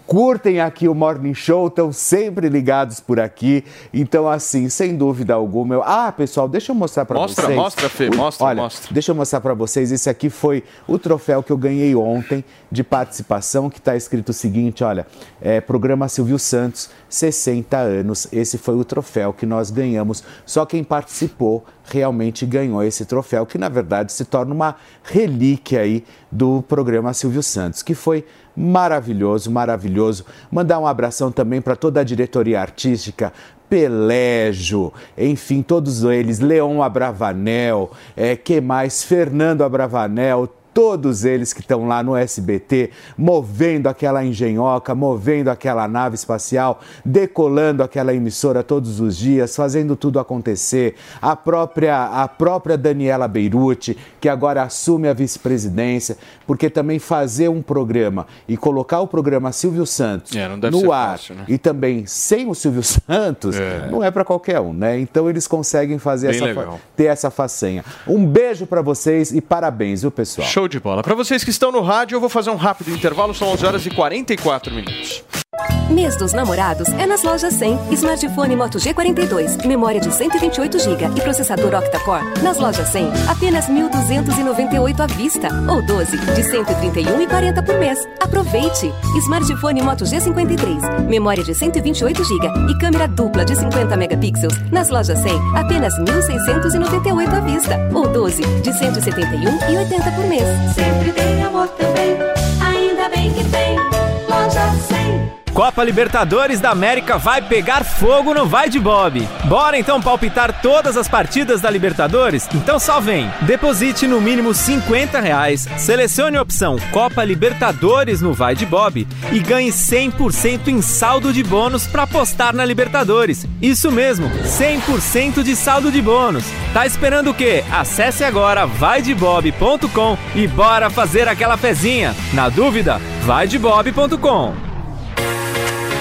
Curtem aqui o Morning Show, estão sempre ligados por aqui. Então, assim, sem dúvida alguma. Eu... Ah, pessoal, deixa eu mostrar para vocês. Mostra, mostra, Fê, mostra, Olha, mostra. Deixa eu mostrar para vocês. Esse aqui foi o troféu que eu ganhei ontem de participação, que está escrito o seguinte: olha, é, programa Silvio Santos, 60 anos. Esse foi o troféu que nós ganhamos. Só quem participou realmente ganhou esse troféu, que na verdade se torna uma relíquia aí do programa Silvio Santos, que foi maravilhoso, maravilhoso. Mandar um abração também para toda a diretoria artística, Pelégio, enfim, todos eles, Leon Abravanel, é, que mais? Fernando Abravanel, todos eles que estão lá no SBT, movendo aquela engenhoca, movendo aquela nave espacial, decolando aquela emissora todos os dias, fazendo tudo acontecer. A própria, a própria Daniela Beirute, que agora assume a vice-presidência, porque também fazer um programa e colocar o programa Silvio Santos É, no ar fácil, né? e também sem o Silvio Santos, É. não é para qualquer um, né? Então eles conseguem fazer essa ter essa façanha. Um beijo para vocês e parabéns, viu, pessoal? Show de bola. Para vocês que estão no rádio, eu vou fazer um rápido intervalo, são 11 horas e 44 minutos. Mês dos namorados é nas lojas 100. Smartphone Moto G42, memória de 128 GB e processador octa-core. Nas lojas 100, apenas 1.298 à vista ou 12 de 131,40 por mês. Aproveite! Smartphone Moto G53, memória de 128 GB e câmera dupla de 50 megapixels. Nas lojas 100, apenas 1.698 à vista ou 12 de 171,80 por mês. Sempre tem amor também, Copa Libertadores da América vai pegar fogo no Vai de Bob. Bora então palpitar todas as partidas da Libertadores? Então só vem. Deposite no mínimo 50 reais, selecione a opção Copa Libertadores no Vai de Bob e ganhe 100% em saldo de bônus para apostar na Libertadores. Isso mesmo, 100% de saldo de bônus. Tá esperando o quê? Acesse agora vaidebob.com e bora fazer aquela fezinha. Na dúvida, vaidebob.com.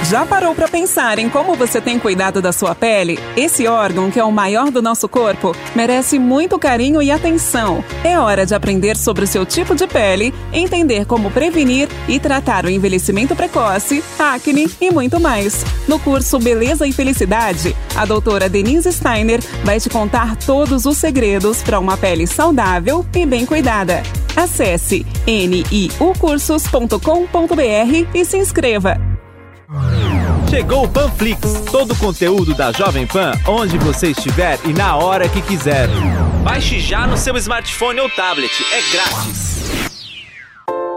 Já parou para pensar em como você tem cuidado da sua pele? Esse órgão, que é o maior do nosso corpo, merece muito carinho e atenção. É hora de aprender sobre o seu tipo de pele, entender como prevenir e tratar o envelhecimento precoce, acne e muito mais. No curso Beleza e Felicidade, a doutora Denise Steiner vai te contar todos os segredos para uma pele saudável e bem cuidada. Acesse niucursos.com.br e se inscreva. Chegou o Panflix, todo o conteúdo da Jovem Pan, onde você estiver e na hora que quiser. Baixe já no seu smartphone ou tablet, é grátis.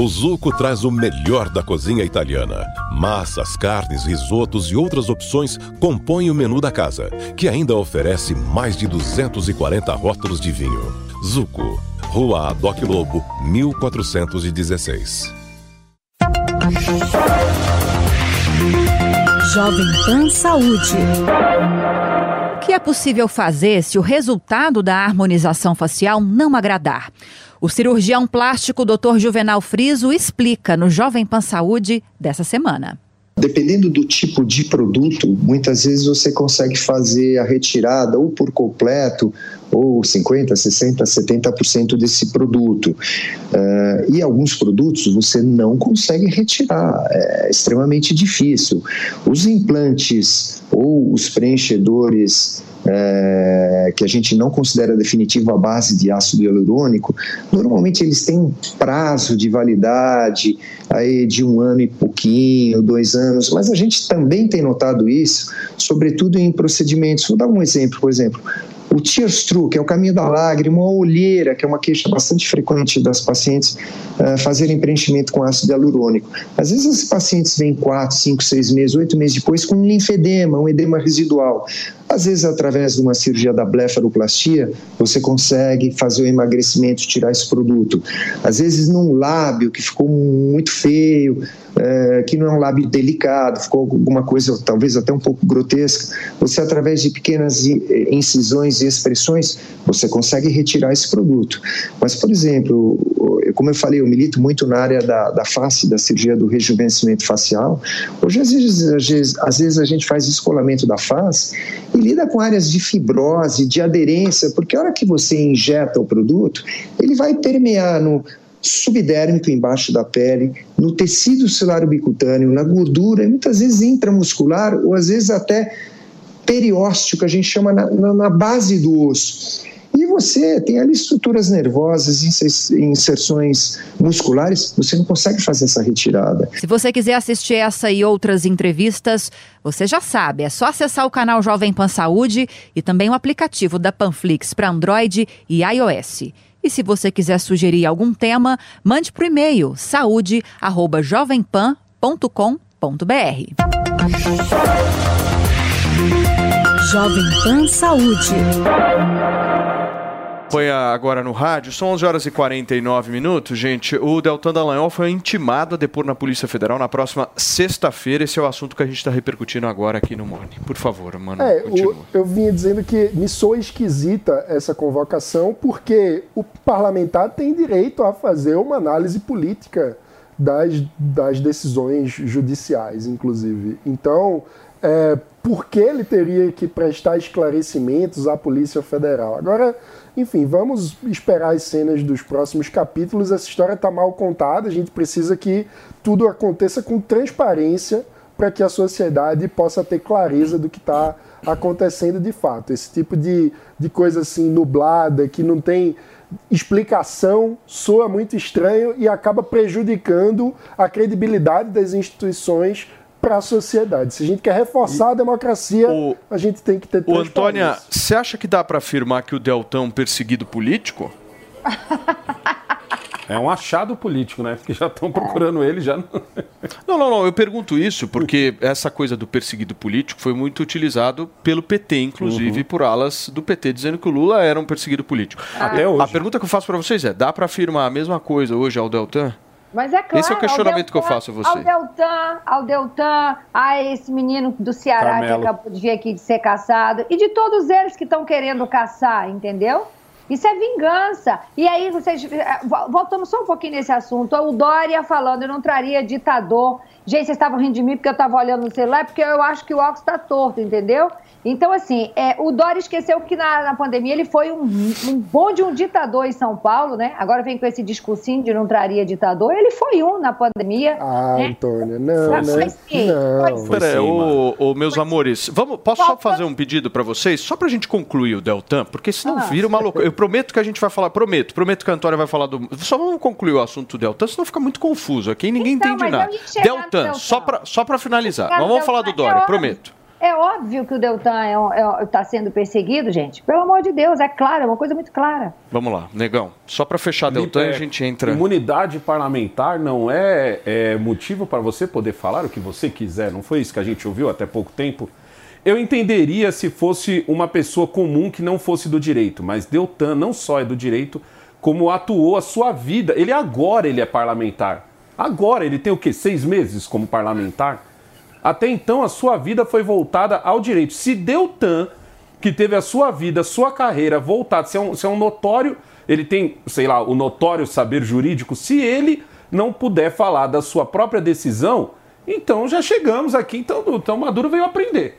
O Zuco traz o melhor da cozinha italiana. Massas, carnes, risotos e outras opções compõem o menu da casa, que ainda oferece mais de 240 rótulos de vinho. Zuco, Rua Adoc Lobo, 1416. Jovem Pan Saúde. O que é possível fazer se o resultado da harmonização facial não agradar? O cirurgião plástico Dr. Juvenal Friso explica no Jovem Pan Saúde dessa semana. Dependendo do tipo de produto, muitas vezes você consegue fazer a retirada ou por completo ou 50%, 60%, 70% desse produto. Uh, e alguns produtos você não consegue retirar, é extremamente difícil. Os implantes ou os preenchedores é, que a gente não considera definitivo a base de ácido hialurônico, normalmente eles têm prazo de validade aí de um ano e pouquinho, dois anos, mas a gente também tem notado isso, sobretudo em procedimentos. Vou dar um exemplo, por exemplo, o tears through, que é o caminho da lágrima, a olheira, que é uma queixa bastante frequente das pacientes uh, fazerem preenchimento com ácido hialurônico. Às vezes os pacientes vêm 4, 5, 6 meses, 8 meses depois com um linfedema, um edema residual. Às vezes, através de uma cirurgia da blefaroplastia, você consegue fazer o emagrecimento, tirar esse produto. Às vezes, num lábio que ficou muito feio, é, que não é um lábio delicado, ficou alguma coisa talvez até um pouco grotesca, você, através de pequenas incisões e expressões, você consegue retirar esse produto. Mas, por exemplo, como eu falei, eu milito muito na área da, da face, da cirurgia do rejuvenescimento facial. Hoje, às vezes, às vezes, às vezes a gente faz escolamento da face e lida com áreas de fibrose, de aderência, porque a hora que você injeta o produto, ele vai permear no subdérmico embaixo da pele, no tecido celular bicutâneo, na gordura, muitas vezes intramuscular ou às vezes até periósteo, que a gente chama na, na, na base do osso. E você tem ali estruturas nervosas, inserções musculares, você não consegue fazer essa retirada. Se você quiser assistir essa e outras entrevistas, você já sabe, é só acessar o canal Jovem Pan Saúde e também o aplicativo da Panflix para Android e iOS. E se você quiser sugerir algum tema, mande o e-mail saúde@jovempan.com.br. Jovem Pan Saúde acompanha agora no rádio, são 11 horas e 49 minutos, gente. O Deltan Dallagnol foi intimado a depor na Polícia Federal na próxima sexta-feira. Esse é o assunto que a gente está repercutindo agora aqui no Morning. Por favor, mano. É, o, eu vinha dizendo que me soa esquisita essa convocação, porque o parlamentar tem direito a fazer uma análise política das, das decisões judiciais, inclusive. Então, é, por que ele teria que prestar esclarecimentos à Polícia Federal? Agora enfim, vamos esperar as cenas dos próximos capítulos. Essa história está mal contada, a gente precisa que tudo aconteça com transparência para que a sociedade possa ter clareza do que está acontecendo de fato. Esse tipo de, de coisa assim nublada, que não tem explicação, soa muito estranho e acaba prejudicando a credibilidade das instituições para a sociedade. Se a gente quer reforçar a democracia, o, a gente tem que ter O Antônia, você acha que dá para afirmar que o Deltão é um perseguido político? É um achado político, né? Porque já estão procurando ele, já. Não, não, não. Eu pergunto isso porque essa coisa do perseguido político foi muito utilizado pelo PT, inclusive, uhum. por alas do PT, dizendo que o Lula era um perseguido político. Até hoje. A pergunta que eu faço para vocês é: dá para afirmar a mesma coisa hoje ao Deltan? Mas é claro. Esse é o questionamento Deltan, que eu faço a você. Ao Deltan, ao Deltan, a esse menino do Ceará Carmelo. que acabou de vir aqui de ser caçado, e de todos eles que estão querendo caçar, entendeu? Isso é vingança. E aí, vocês. Eh, voltando só um pouquinho nesse assunto. O Dória falando, eu não traria ditador. Gente, vocês estavam rindo de mim porque eu estava olhando no celular, porque eu acho que o óculos está torto, entendeu? Então, assim, é, o Dória esqueceu que na, na pandemia ele foi um, um bom de um ditador em São Paulo, né? Agora vem com esse discursinho de não traria ditador. Ele foi um na pandemia. Ah, né? Antônia, não, Mas, né? Não. Peraí, ô, ô, meus amores, vamos, posso só fazer um pedido para vocês? Só pra gente concluir o Deltan, porque senão ah. vira uma loucura. Eu prometo que a gente vai falar, prometo, prometo que a Antônia vai falar do... Só vamos concluir o assunto do Deltan, senão fica muito confuso aqui ninguém então, entende nada. Deltan, Deltan, só pra, só pra finalizar. Mas vamos falar do Dória, prometo. É óbvio que o Deltan está é, é, sendo perseguido, gente. Pelo amor de Deus, é claro, é uma coisa muito clara. Vamos lá, negão. Só para fechar Deltan, é, a gente entra. Imunidade parlamentar não é, é motivo para você poder falar o que você quiser. Não foi isso que a gente ouviu até pouco tempo? Eu entenderia se fosse uma pessoa comum que não fosse do direito, mas Deltan não só é do direito, como atuou a sua vida. Ele agora ele é parlamentar. Agora ele tem o quê? Seis meses como parlamentar. Até então, a sua vida foi voltada ao direito. Se Deltan que teve a sua vida, a sua carreira voltada, se é um, se é um notório, ele tem, sei lá, o notório saber jurídico, se ele não puder falar da sua própria decisão, então já chegamos aqui, então, então Maduro veio aprender.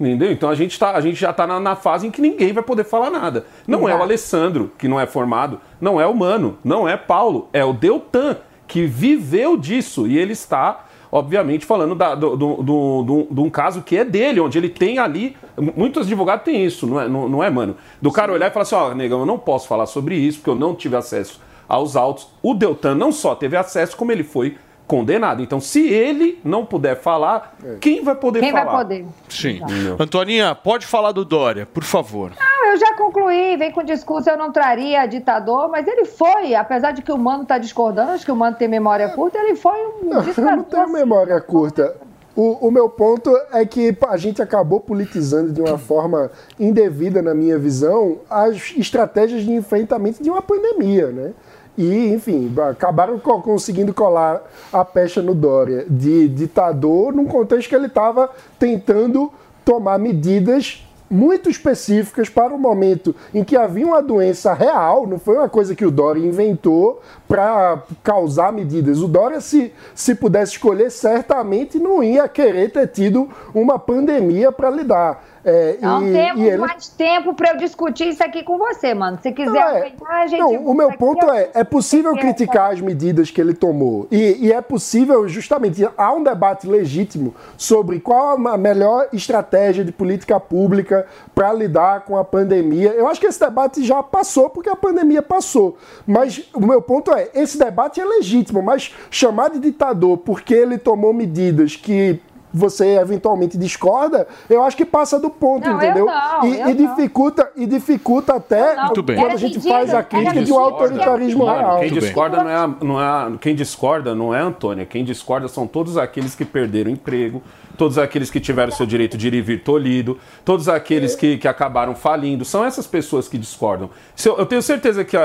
Entendeu? Então a gente, tá, a gente já está na, na, fase em que ninguém vai poder falar nada. Não é o Alessandro, que não é formado, não é o Mano, não é Paulo, é o Deltan, que viveu disso. E ele está, obviamente, falando da, do, do, do, de um caso que é dele, onde ele tem ali. Muitos advogados têm isso, não é, não, não é mano? Do cara olhar e falar assim: ó, oh, negão, eu não posso falar sobre isso, porque eu não tive acesso aos autos. O Deltan não só teve acesso, como ele foi condenado. Então, se ele não puder falar, é. quem vai poder quem falar? Quem vai poder? Sim. Antoninha, pode falar do Dória, por favor. Não, eu já concluí. Vem com o discurso, eu não traria ditador, mas ele foi, apesar de que o Mano está discordando, acho que o Mano tem memória curta, ele foi um não, ditador. Eu não tenho memória curta. O, o, meu ponto é que a gente acabou politizando de uma forma indevida, na minha visão, as estratégias de enfrentamento de uma pandemia, né? E, enfim, acabaram conseguindo colar a pecha no Dória de ditador num contexto que ele estava tentando tomar medidas muito específicas para o momento em que havia uma doença real, não foi uma coisa que o Dória inventou para causar medidas. O Dória, se, se pudesse escolher, certamente não ia querer ter tido uma pandemia para lidar. É, não e, temos e ele... mais tempo para eu discutir isso aqui com você, mano. Se quiser é, a gente. Não, o meu ponto é: é possível criticar as medidas que ele tomou. E, e, é possível, justamente, há um debate legítimo sobre qual a melhor estratégia de política pública para lidar com a pandemia. Eu acho que esse debate já passou, porque a pandemia passou. Mas o meu ponto é: esse debate é legítimo, mas chamar de ditador porque ele tomou medidas que você eventualmente discorda, eu acho que passa do ponto, não, entendeu? Não, e, e dificulta, e dificulta até quando a gente faz a crítica de um autoritarismo real. Quem discorda não é, não é, quem discorda não é Antônia, quem discorda são todos aqueles que perderam emprego, todos aqueles que tiveram seu direito de ir e vir tolhido, todos aqueles que, que acabaram falindo, são essas pessoas que discordam. Eu, eu, tenho certeza que,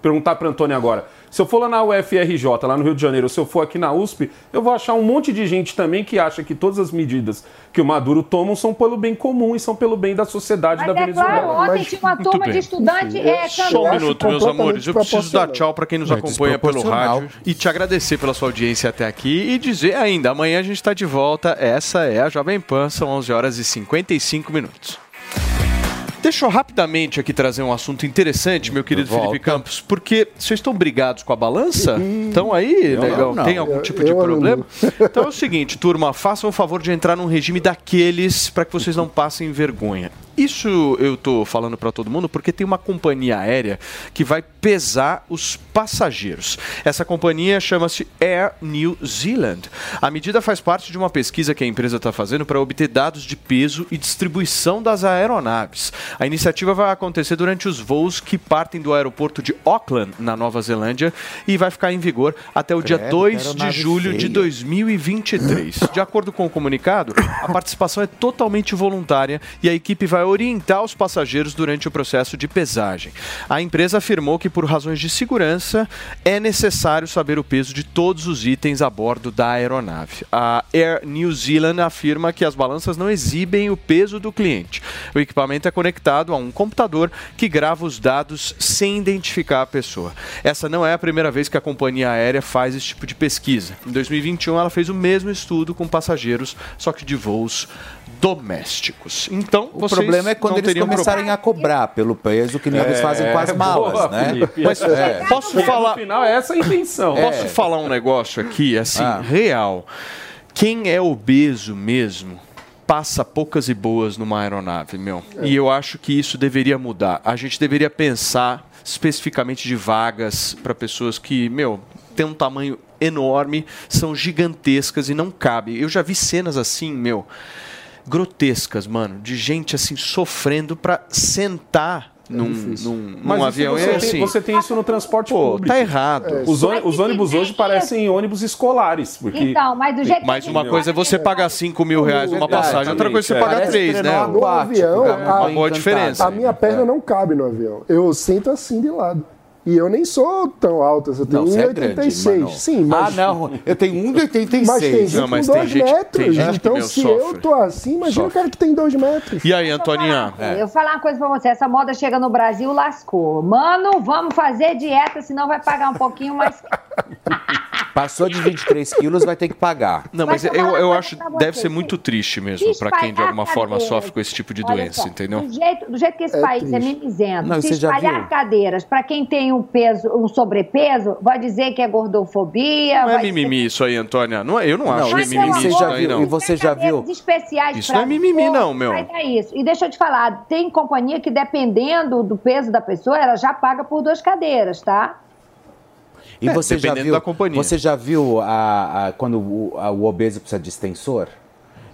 perguntar para Antônia agora, se eu for lá na UFRJ, lá no Rio de Janeiro, se eu for aqui na USP, eu vou achar um monte de gente também que acha que todas as medidas que o Maduro toma são pelo bem comum e são pelo bem da sociedade Mas da é Venezuela. Claro, ontem Mas, tinha uma turma de estudante. É, Só um minuto, meus amores. Eu preciso dar tchau para quem nos é acompanha pelo rádio e te agradecer pela sua audiência até aqui e dizer ainda, amanhã a gente está de volta. Essa é a Jovem Pan, são 11 horas e 55 minutos. Deixa eu rapidamente aqui trazer um assunto interessante, meu querido Volta. Felipe Campos, porque vocês estão brigados com a balança? Estão aí, legal? Tem algum tipo de problema? Então é o seguinte, turma, façam o favor de entrar num regime daqueles para que vocês não passem vergonha. Isso eu estou falando para todo mundo porque tem uma companhia aérea que vai pesar os passageiros. Essa companhia chama-se Air New Zealand. A medida faz parte de uma pesquisa que a empresa está fazendo para obter dados de peso e distribuição das aeronaves. A iniciativa vai acontecer durante os voos que partem do aeroporto de Auckland, na Nova Zelândia, e vai ficar em vigor até o dia 2 de julho feia. de 2023. De acordo com o comunicado, a participação é totalmente voluntária e a equipe vai orientar os passageiros durante o processo de pesagem. A empresa afirmou que, por razões de segurança, é necessário saber o peso de todos os itens a bordo da aeronave. A Air New Zealand afirma que as balanças não exibem o peso do cliente. O equipamento é conectado a um computador que grava os dados sem identificar a pessoa. Essa não é a primeira vez que a companhia aérea faz esse tipo de pesquisa. Em 2021, ela fez o mesmo estudo com passageiros, só que de voos domésticos. Então, o problema é quando eles começarem problema. a cobrar pelo peso que eles é, fazem com as malas, boa, né? Felipe, Mas é. posso falar? No final, é essa a intenção. Posso é. falar um negócio aqui, assim, ah. real? Quem é obeso mesmo? passa poucas e boas numa aeronave, meu. É. E eu acho que isso deveria mudar. A gente deveria pensar especificamente de vagas para pessoas que, meu, tem um tamanho enorme, são gigantescas e não cabe. Eu já vi cenas assim, meu grotescas, mano, de gente assim sofrendo para sentar é num, num, Mas num avião. Você, é assim, você tem isso no transporte pô, público. Tá errado. É, os, os ônibus hoje parecem ônibus escolares. Porque... Então, mas do jeito Mas uma coisa é você pagar 5 mil reais numa passagem, outra coisa é você pagar 3, né? No avião, uma boa diferença. A minha perna não cabe no avião. Eu sinto assim de lado. E eu nem sou tão alto, eu tenho Não, você é grande, 1,86. Mano. Sim, mas. Ah, não, eu tenho 1,86. Mas tem gente Não, mas com tem 2 gente- tem metros. gente então, se sofre. eu tô assim, imagina o cara que tem 2 metros. E aí, Antoninha? É. Eu vou falar uma coisa pra você, essa moda chega no Brasil, lascou. Mano, vamos fazer dieta, senão vai pagar um pouquinho mais. Passou de 23 quilos, vai ter que pagar. Não, mas eu, eu acho deve ser muito triste mesmo pra quem de alguma forma cadeiras. sofre com esse tipo de doença, só, entendeu? Do jeito, do jeito que esse É país é triste. mimizento, Não, se você já espalhar viu? cadeiras para quem tem um peso, um sobrepeso, vai dizer que é gordofobia. Não é mimimi isso aí, Antônia. Não é, eu não Não, acho que é isso mimimi isso já aí, viu, não. e você já viu? especiais Isso não é mimimi, gordo, não, meu. Dar isso. E deixa eu te falar, tem companhia que dependendo do peso da pessoa, ela já paga por duas cadeiras, tá? E É, você já dependendo viu, da companhia. Você já viu a, a- quando o, a- o obeso precisa de extensor?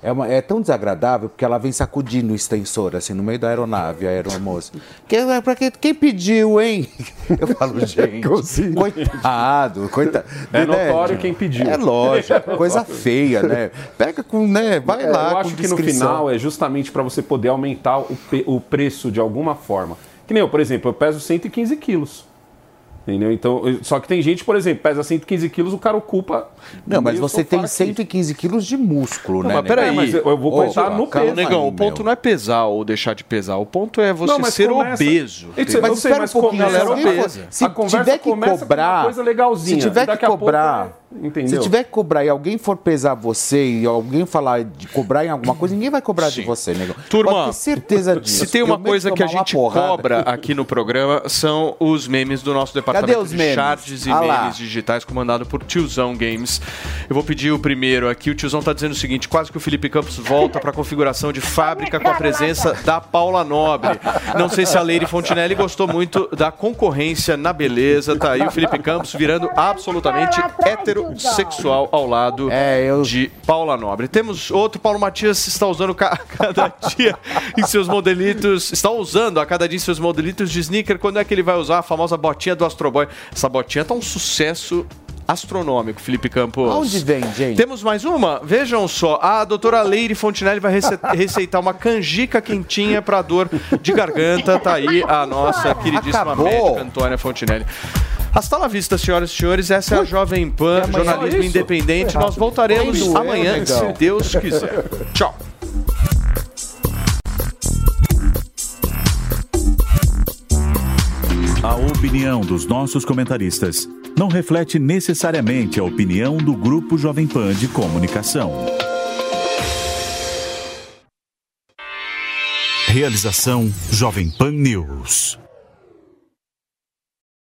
É, uma- é tão desagradável porque ela vem sacudindo o extensor, assim, no meio da aeronave, a aeromoça. Quem, pra quem, quem pediu, hein? Eu falo, gente, coitado, coitado. É notório quem pediu. É lógico, coisa feia, né? Pega com, né, vai É, lá eu acho que no final é justamente para você poder aumentar o, o preço de alguma forma. Que nem eu, por exemplo, eu peso 115 quilos. Entendeu? Então, só que tem gente, por exemplo, pesa 115 quilos, o cara ocupa. Não, mas você tem aqui. 115 quilos de músculo, Não, né? mas peraí, negão? mas eu vou contar no calma peso. Negão, aí, o ponto meu. não é pesar ou deixar de pesar. O ponto é você Não, mas ser começa- obeso. Sei, entendeu? eu sei, espera mas um pouquinho, galera se- obesa. Tiver que começa com uma cobrar, coisa legalzinha, se tiver que cobrar, é- entendeu? se tiver que cobrar e alguém for pesar você e alguém falar de cobrar em alguma coisa, ninguém vai cobrar de você, negão. Turma, Pode ter certeza disso. Se tem uma coisa que a gente porrada. cobra aqui no programa são os memes do nosso departamento os de memes? charts e Ah lá. memes digitais comandado por Tiozão Games. Eu vou pedir o primeiro aqui. O Tiozão tá dizendo o seguinte: quase que o Felipe Campos volta para a configuração de fábrica com a presença da Paula Nobre. Não sei se a Leire Fontinelli gostou muito da concorrência na beleza. Tá aí o Felipe Campos virando absolutamente heterossexual ao lado de Paula Nobre. Temos outro, Paulo Matias está usando ca- cada dia em seus modelitos, está usando a cada dia em seus modelitos de sneaker. Quando é que ele vai usar a famosa botinha do Astro Boy? Essa botinha tá um sucesso astronômico, Felipe Campos. Aonde vem, gente? Temos mais uma? Vejam só, a doutora Leire Fontinelli vai rece- receitar uma canjica quentinha para dor de garganta. Tá aí a nossa queridíssima Acabou. médica Antônia Fontinelli. Hasta la vista, senhoras e senhores. Essa é a Jovem Pan, jornalismo é isso? independente. Nós voltaremos amanhã, negão. se Deus quiser. Tchau. A opinião dos nossos comentaristas não reflete necessariamente a opinião do Grupo Jovem Pan de Comunicação. Realização Jovem Pan News.